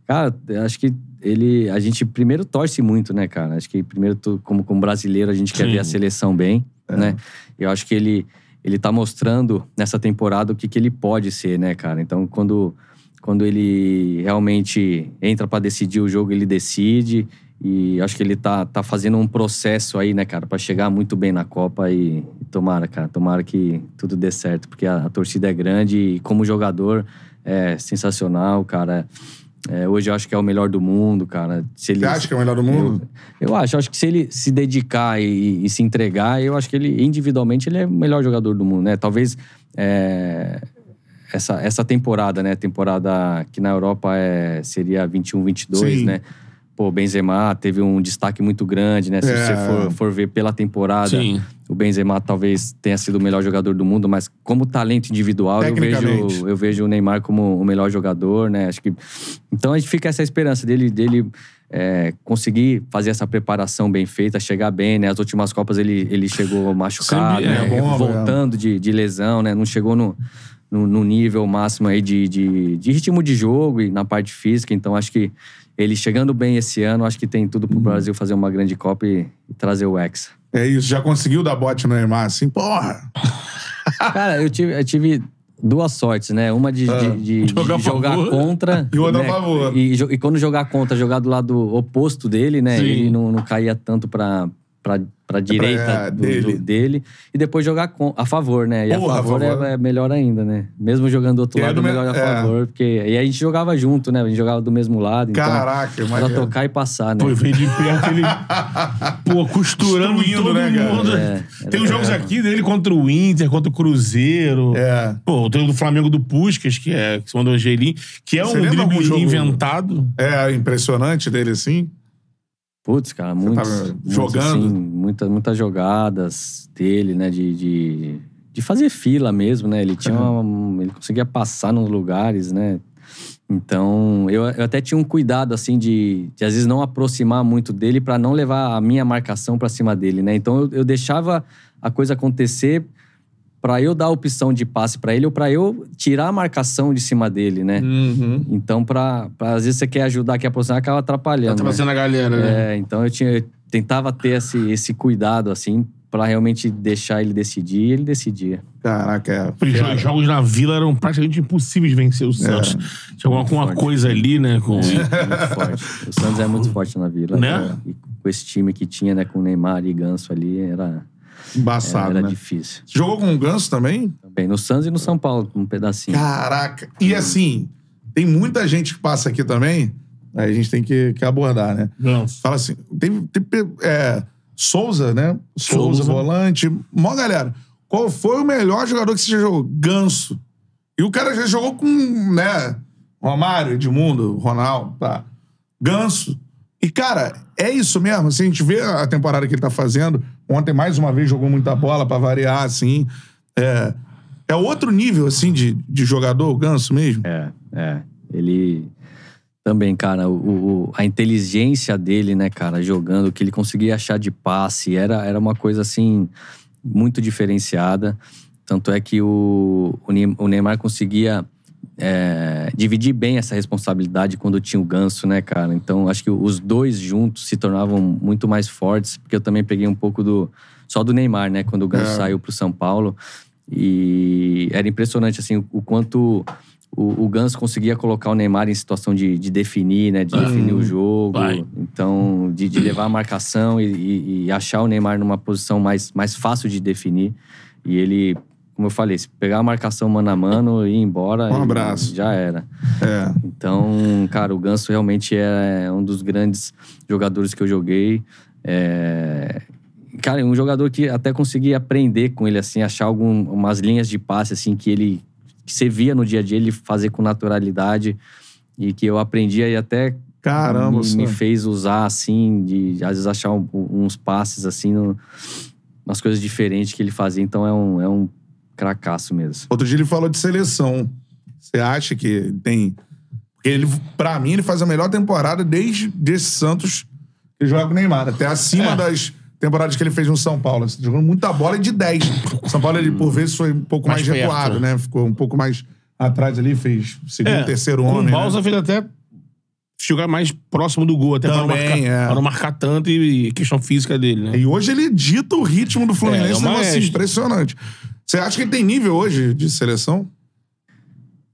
Cara, eu acho que ele. A gente primeiro torce muito, né, cara? Acho que primeiro, tu- como, como brasileiro, a gente quer Sim. ver a seleção bem, né? Eu acho que ele, ele tá mostrando nessa temporada o que, que ele pode ser, né, cara? Então, quando, quando ele realmente entra pra decidir o jogo, ele decide. E acho que ele tá, tá fazendo um processo aí, né, cara, pra chegar muito bem na Copa e, e tomara, cara, tomara que tudo dê certo, porque a, a torcida é grande e como jogador é sensacional, cara. É, hoje eu acho que é o melhor do mundo, cara. Se ele, Você acha que é o melhor do mundo? eu acho, eu acho que se ele se dedicar e, e se entregar, eu acho que ele, individualmente, ele é o melhor jogador do mundo, né? Talvez é, essa, essa temporada, né? Temporada que na Europa é, seria 21, 22, Sim. né? Pô, o Benzema teve um destaque muito grande, né? Se É. você for, for ver pela temporada, Sim. o Benzema talvez tenha sido o melhor jogador do mundo, mas como talento individual, eu vejo, eu vejo o Neymar como o melhor jogador, né? Acho que então a gente fica essa esperança dele, dele é, conseguir fazer essa preparação bem feita, chegar bem, né? As últimas copas ele, ele chegou machucado, Sempre- né? é bom, voltando de, de lesão, né? Não chegou no, no, no nível máximo aí de, de, de ritmo de jogo e na parte física. Então acho que ele chegando bem esse ano, acho que tem tudo Uhum. pro Brasil fazer uma grande Copa e, e trazer o Hexa. É isso, já conseguiu dar bote no Neymar, assim? Porra! Cara, eu tive, eu tive duas sortes, né? Uma de, Ah. de- de- de Jogar jogar, a favor. contra. E outra a né? favor. E, e quando jogar contra, jogar do lado oposto dele, né? Sim. Ele não, não caía tanto pra, pra, pra direita é, do- dele. do- dele. E depois jogar com, a favor, né? E Porra, a a favor, favor. É, é melhor ainda, né? Mesmo jogando do outro E é lado, do é me- melhor a é. favor. Porque, e a gente jogava junto, né? A gente jogava do mesmo lado. Então, Caraca, era mas. tocar e passar, né? Pô, veio de perto ele. Pô, costurando Destruindo, todo né, cara? mundo. É, Tem os jogos aqui dele contra o Inter, contra o Cruzeiro. É. Pô, tem o do Flamengo do Puskas, que é que se mandou o Angelim, que é Você um drible jogo- inventado. É impressionante dele, assim. Putz, cara, muitos, muitos, jogando? assim, muitas, muitas jogadas dele, né? De, de, de fazer fila mesmo, né? Ele tinha uma- ele conseguia passar nos lugares, né? Então, eu, eu até tinha um cuidado, assim, de, de às vezes não aproximar muito dele pra não levar a minha marcação pra cima dele, né? Então, eu, eu deixava a coisa acontecer pra eu dar a opção de passe pra ele ou pra eu tirar a marcação de cima dele, né? Uhum. Então, pra, pra- às vezes você quer ajudar, quer aproximar, acaba atrapalhando. Tá né? passando a galera, né? É, então eu tinha eu tentava ter esse, esse cuidado assim pra realmente deixar ele decidir, e ele decidia. Caraca, é. Os jogos na Vila eram praticamente impossíveis de vencer o Santos. Tinha alguma, coisa ali, né? Com... Muito forte. O Santos é muito forte na Vila. Né? cara. E com esse time que tinha, né, com o Neymar e Ganso ali, era, Embaçado, era né? difícil. Você Jogou com o Ganso também? Também no Santos e no São Paulo, um pedacinho. Caraca. E assim, tem muita gente que passa aqui também, aí a gente tem que, que abordar, né? Ganso. Fala assim, tem, tem é, Souza, né? Souza, Souza. volante. Mó galera. Qual foi o melhor jogador que você já jogou? Ganso. E o cara já jogou com, né? Romário, Edmundo, Ronaldo, tá? Ganso. E, cara, é isso mesmo. Assim, a gente vê a temporada que ele tá fazendo. Ontem, mais uma vez, jogou muita bola pra variar, assim. É, é outro nível, assim, de, de jogador, o Ganso mesmo. É, é. Ele também, cara, o, o- a inteligência dele, né, cara, jogando, o que ele conseguia achar de passe, era, era uma coisa assim muito diferenciada. Tanto é que o, o Neymar conseguia é, dividir bem essa responsabilidade quando tinha o Ganso, né, cara? Então, acho que os dois juntos se tornavam muito mais fortes, porque eu também peguei um pouco do só do Neymar, né, quando o Ganso É. saiu pro São Paulo. E era impressionante, assim, o, quanto o, o Ganso conseguia colocar o Neymar em situação de, de definir, né? De definir o jogo. Então, de, de levar a marcação e, e- e achar o Neymar numa posição mais, mais fácil de definir. E ele, como eu falei, se pegar a marcação mano a mano e ir embora. Um abraço. Já era. É. Então, cara, o Ganso realmente é um dos grandes jogadores que eu joguei. É... Cara, um jogador que até consegui aprender com ele, assim, achar algumas linhas de passe, assim, que ele... Que você via no dia a dia ele fazer com naturalidade. E que eu aprendi aí até Caramba, me, me fez usar, assim, de às vezes achar um- uns passes, assim, no, umas coisas diferentes que ele fazia. Então é um, é um cracaço mesmo. Outro dia ele falou de seleção. Você acha que tem. Porque ele, pra mim, ele faz a melhor temporada desde esse Santos que joga com o Neymar. Até acima É. das temporadas que ele fez no São Paulo. Assim, jogando muita bola e de 10. O São Paulo, ele, por vezes, foi um pouco mais, Mais recuado, né? Ficou um pouco mais atrás ali, fez segundo, É, terceiro homem. O Balsa né? fez até jogar mais próximo do gol, até para não, Também, marcar, é. pra não marcar tanto e questão física dele, né? E hoje ele dita o ritmo do É, é Fluminense, um negócio impressionante. Você acha que ele tem nível hoje de seleção?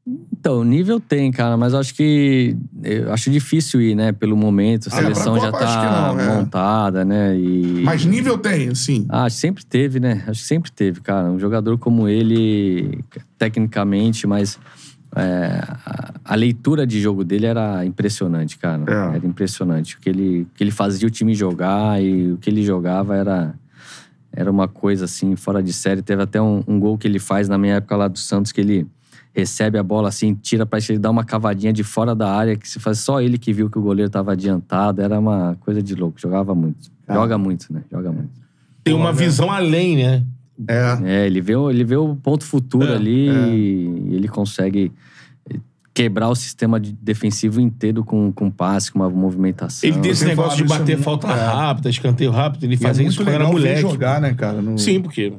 Então, nível tem, cara, mas acho que. Eu acho difícil ir, né? Pelo momento. A É, seleção já Copa, acho que tá não, é. montada, né? E... Mas nível tem, sim. Ah, sempre teve, né? Acho que sempre teve, cara. Um jogador como ele, tecnicamente, mas é, a, a leitura de jogo dele era impressionante, cara. É. Era impressionante. O que ele, o que ele fazia o time jogar e o que ele jogava era, era uma coisa assim, fora de série. Teve até um, um gol que ele faz na minha época lá do Santos, que ele recebe a bola assim, tira pra ele dar uma cavadinha de fora da área, que se faz só ele que viu que o goleiro tava adiantado. Era uma coisa de louco. Jogava muito. Joga muito, né? Joga muito. Tem uma visão além, né? É. É, ele vê, o- ele vê o ponto futuro É, ali e ele consegue quebrar o sistema de- defensivo inteiro com, com passe, com uma movimentação. Ele tem esse negócio de bater falta é. rápida, escanteio rápido, ele é fazia muito isso quando era moleque. jogar, né, cara? No- Sim, porque.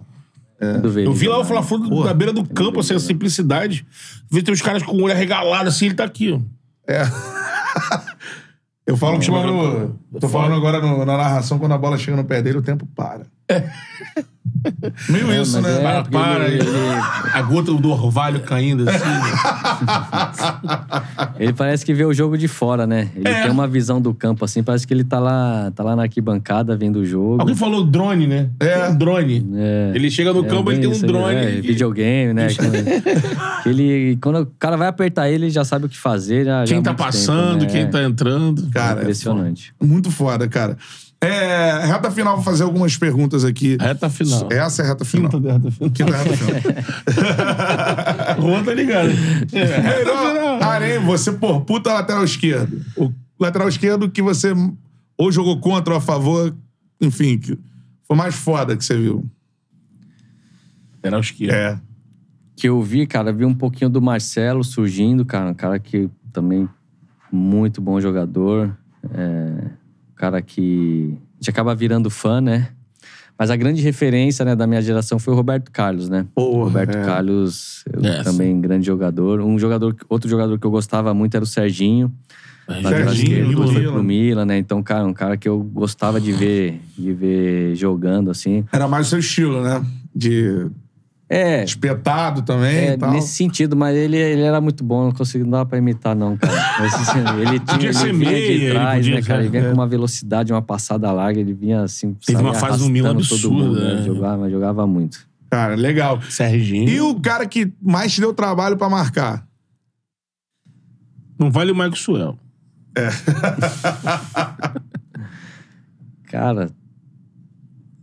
Vê Eu vi lá o? Fla-Flu na beira do campo, assim, a simplicidade. Vê tem os caras com o olho arregalado, assim, ele tá aqui, ó. É. Eu falo que quando. Tô falando agora no- na narração, quando a bola chega no pé dele, o tempo para. Meio É, isso, né? é, Para, para. ele- A gota do orvalho caindo, assim. Ele parece que vê o jogo de fora, né? Ele É. tem uma visão do campo, assim, parece que ele tá lá, tá lá na arquibancada vendo o jogo. Alguém falou drone, né? É. Um drone. É. Ele chega no É, campo, ele bem tem um drone. é, videogame, né? Ele, quando o cara vai apertar ele, ele já sabe o que fazer. Já, já Quem há tá passando, tempo, né? quem tá entrando. Cara, é Impressionante. Muito foda, cara. É, reta final, vou fazer algumas perguntas aqui. Reta final. Essa é a reta final. Quinta reta final. Quinta reta final. Juan tá ligado. É. Arém, você, pô, puta lateral esquerdo. O lateral esquerdo que você ou jogou contra ou a favor, enfim, que foi mais foda que você viu. Era o esquerdo. É. que eu vi, cara, vi um pouquinho do Marcelo surgindo, cara, um cara que também muito bom jogador, é, cara que a gente acaba virando fã, né? Mas a grande referência né, da minha geração foi o Roberto Carlos, né? Porra, Roberto é. Carlos, eu É, também grande jogador. Um jogador, outro jogador que eu gostava muito era o Serginho. Lateral Serginho, do foi Milan. pro Milan, né? Então, cara, um cara que eu gostava de ver, de ver jogando, assim. Era mais o seu estilo, né? De É, espetado também É, e tal. nesse sentido, mas ele, ele era muito bom, não consegui, não dava pra imitar, não, cara. Mas, assim, ele tinha, Podia ele ser vinha meia, de ele trás, podia né, cara? Ele vinha é. com uma velocidade, uma passada larga, ele vinha assim. Teve uma fase no Milan todo mundo, absurda, né? né? Jogava, jogava muito. Cara, legal. Serginho. E o cara que mais te deu trabalho pra marcar? Não vale o Michael Suel. Cara,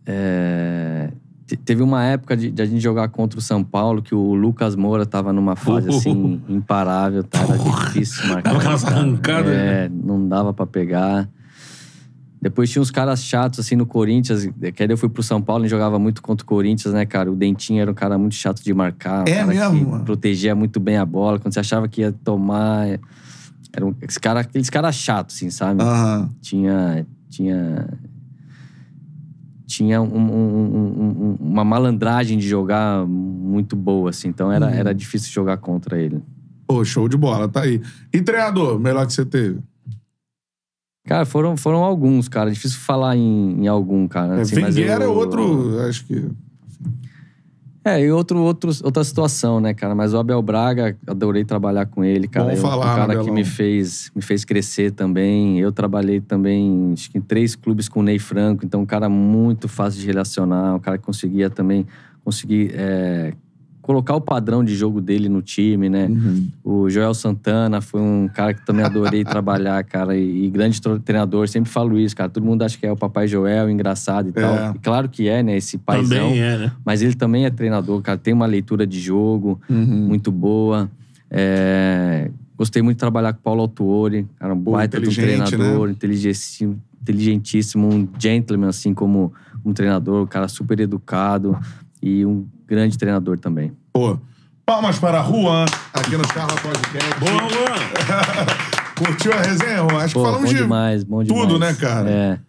é, teve uma época de, de a gente jogar contra o São Paulo que o Lucas Moura tava numa fase assim imparável, tá? Era difícil marcar. Dava aquelas arrancadas, É, não dava pra pegar. Depois tinha uns caras chatos assim no Corinthians, que aí eu fui pro São Paulo e jogava muito contra o Corinthians, né, cara? O Dentinho era um cara muito chato de marcar. um É mesmo, que protegia muito bem a bola. Quando você achava que ia tomar. Era um, esse cara, aqueles caras chatos, assim, sabe? Tinha tinha tinha um- um- um- um- uma malandragem de jogar muito boa assim então era, era difícil jogar contra ele Pô, show de bola, tá aí. E treinador, melhor que você teve? cara foram foram alguns cara difícil falar em, em algum cara É, assim, é eu- outro, acho que... é e outro, outro outra situação né cara? Mas o Abel Braga adorei trabalhar com ele cara. Bom falar, um cara Abelão. que me fez me fez crescer também. Eu trabalhei também acho que em três clubes com o Ney Franco. Então um cara muito fácil de relacionar um cara que conseguia também conseguir é, colocar o padrão de jogo dele no time né Uhum. o Joel Santana foi um cara que também adorei trabalhar, cara, e, e grande treinador. Sempre falo isso, cara. Todo mundo acha que é o Papai Joel, engraçado e tal. É. E claro que é, né? Esse paizão. Também é, né? Mas ele também é treinador, cara. Tem uma leitura de jogo Uhum. muito boa. É, Gostei muito de trabalhar com o Paulo Autuori. Era um Pô, baita de um treinador, né? inteligentíssimo, inteligentíssimo, um gentleman, assim como um treinador, um cara super educado e um grande treinador também. Pô, palmas para Juan, aqui no Charla Podcast. Boa, Luan. Curtiu a resenha, Juan? Acho Pô, que falamos bom de demais, bom demais. tudo, né, cara? É.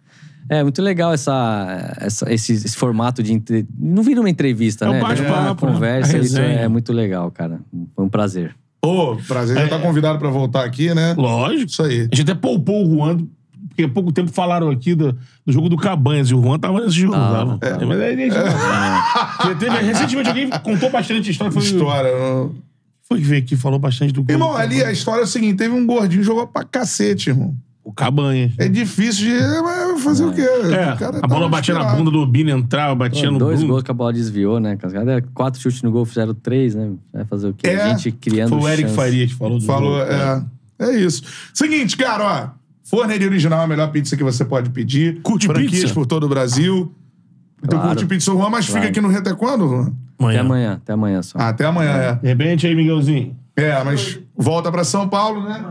É muito legal essa, essa- esse, esse formato de. entre- Não vira uma entrevista, É um né? bate-papo, Vira uma né? conversa. Isso resenha. é muito legal, cara. Foi um prazer. Pô, prazer. Já tá convidado pra voltar aqui, né? Lógico. Isso aí. A gente até poupou o Juan, porque há pouco tempo falaram aqui do, do jogo do Cabanhas, e o Juan tava nesse jogo. Tava, tava. tava. Mas aí, gente, Porque teve- recentemente alguém contou bastante história. Foi, História. não- foi que veio aqui falou bastante do gol. Irmão, do ali a história é o seguinte: teve um gordinho que jogou pra cacete, irmão. O Cabanhas. É difícil de. mas fazer o quê? É, O cara a bola tava batia na inspirado. bunda do Bini, entrava, batia no dois Bruno. gols que a bola desviou, né? Quatro chutes no gol, fizeram três, né? Vai fazer o quê? É, a gente criando Foi o Eric chance. Faria que falou do Falou, jogo. é. É isso. Seguinte, cara, ó. Forneria Original é a melhor pizza que você pode pedir. Curte Franquias pizza? por todo o Brasil. Então Claro. curte pizza Juan, mas fica Claro. aqui no Reto é quando, Juan? Até amanhã, até amanhã só. Ah, até amanhã, De repente aí, Miguelzinho. é. É, mas volta pra São Paulo, né?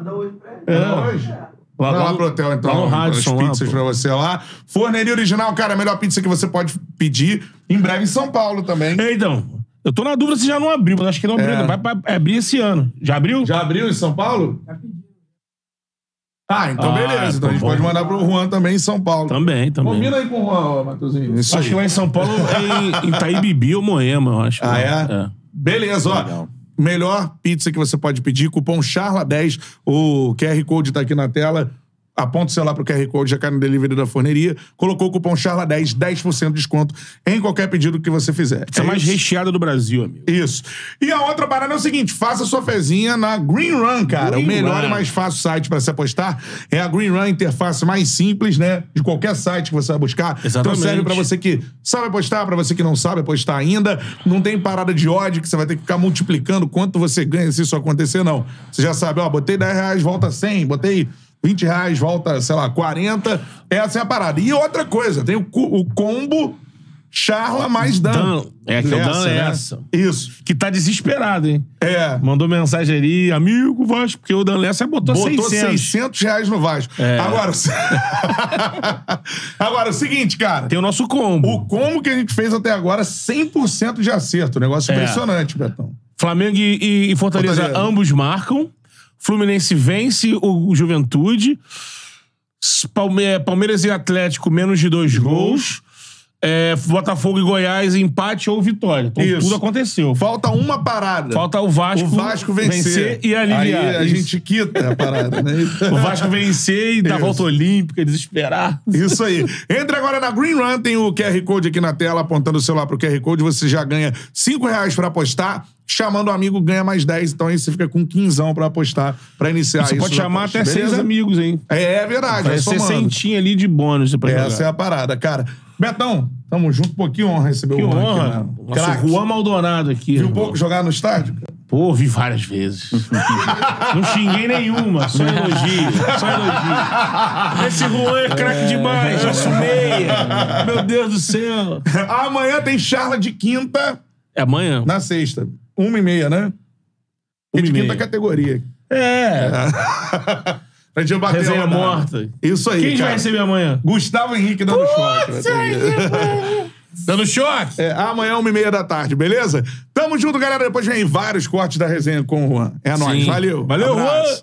É. Hoje. Lá, Vai lá lá no- pro hotel, então. Lá no as Radisson, lá, pizzas pô. pra você lá. Forneria Original, cara, a melhor pizza que você pode pedir. Em breve em São Paulo também. É, então, eu tô na dúvida se já não abriu, mas acho que não abriu. É. Vai pra- abrir esse ano. Já abriu? Já abriu em São Paulo? Ah, então Ah, beleza. Então a gente tá bom. pode mandar pro Juan também em São Paulo. Também, também. Combina aí com o Juan, Matheusinho. Isso Acho que aí. lá em São Paulo é em, Itaíbibi ou Moema, eu acho. Ah, é? Beleza, ó. Legal. Melhor pizza que você pode pedir, cupom CHARLA10. O QR Code tá aqui na tela. Aponta o celular pro QR Code, já cai no delivery da forneria. Colocou o cupom CHARLA10, 10% de desconto em qualquer pedido que você fizer. Essa é a mais isso? recheada do Brasil, amigo. Isso. E a outra parada é o seguinte: faça sua fezinha na Green Run, cara. Green o melhor Run. e mais fácil site para se apostar é a Green Run, interface mais simples, né? De qualquer site que você vai buscar. Exatamente. Então serve para você que sabe apostar, para você que não sabe apostar ainda. Não tem parada de ódio que você vai ter que ficar multiplicando quanto você ganha se isso acontecer, não. Você já sabe, ó, botei 10 reais, volta 100, botei 20 reais, volta, sei lá, 40. Essa é a parada. E outra coisa, tem o, o combo charla mais dan. Dan. É, que é o Dan né? Lessa. Isso. Que tá desesperado, hein? É. Mandou mensagem ali, amigo Vasco, porque o Dan Lessa botou, Botou 600. 600. reais no Vasco. É. Agora, agora, o seguinte, cara. Tem o nosso combo. O como que a gente fez até agora, 100% de acerto. Negócio É. impressionante, Betão. Flamengo e, e- e Fortaleza, Fortaleza. ambos marcam. Fluminense vence o, Juventude. Palme- Palmeiras e Atlético, menos de dois gols. É, Botafogo e Goiás, empate ou vitória. Então Isso. tudo aconteceu. Falta uma parada. Falta o Vasco, o Vasco vencer. e aliviar. Aí a Isso. gente quita a parada, né? O Vasco vencer e dar Isso. volta olímpica, desesperar. Isso aí. Entre agora na Green Run, tem o QR Code aqui na tela, apontando o celular pro QR Code, você já ganha 5 reais pra apostar. Chamando o amigo, ganha mais 10. Então aí você fica com 15 pra apostar, pra iniciar Você isso pode da chamar até seis beleza? amigos, hein? É, é verdade. Vai é ser centinha ali de bônus pra Essa é jogar. a parada, cara. Betão, tamo junto. Pô, que honra receber Que o Juan honra. aqui, mano. Juan Maldonado aqui. Viu irmão. pouco jogar no estádio? Pô, vi várias vezes. Não xinguei nenhuma, só elogio, só elogio. Esse Juan é craque demais, nosso meia. Meu Deus do céu. Amanhã tem charla de quinta É amanhã? na sexta. Uma e meia, né? E Uma de quinta meia. categoria. É. Pra gente bater Resenha morta. Isso aí, Quem cara. vai receber amanhã? Gustavo Henrique dando choque. Dando choque? É, amanhã, uma e meia da tarde, beleza? Tamo junto, galera. Depois vem vários cortes da resenha com o Juan. É nóis. Sim. Valeu. Valeu, Abraço. Juan.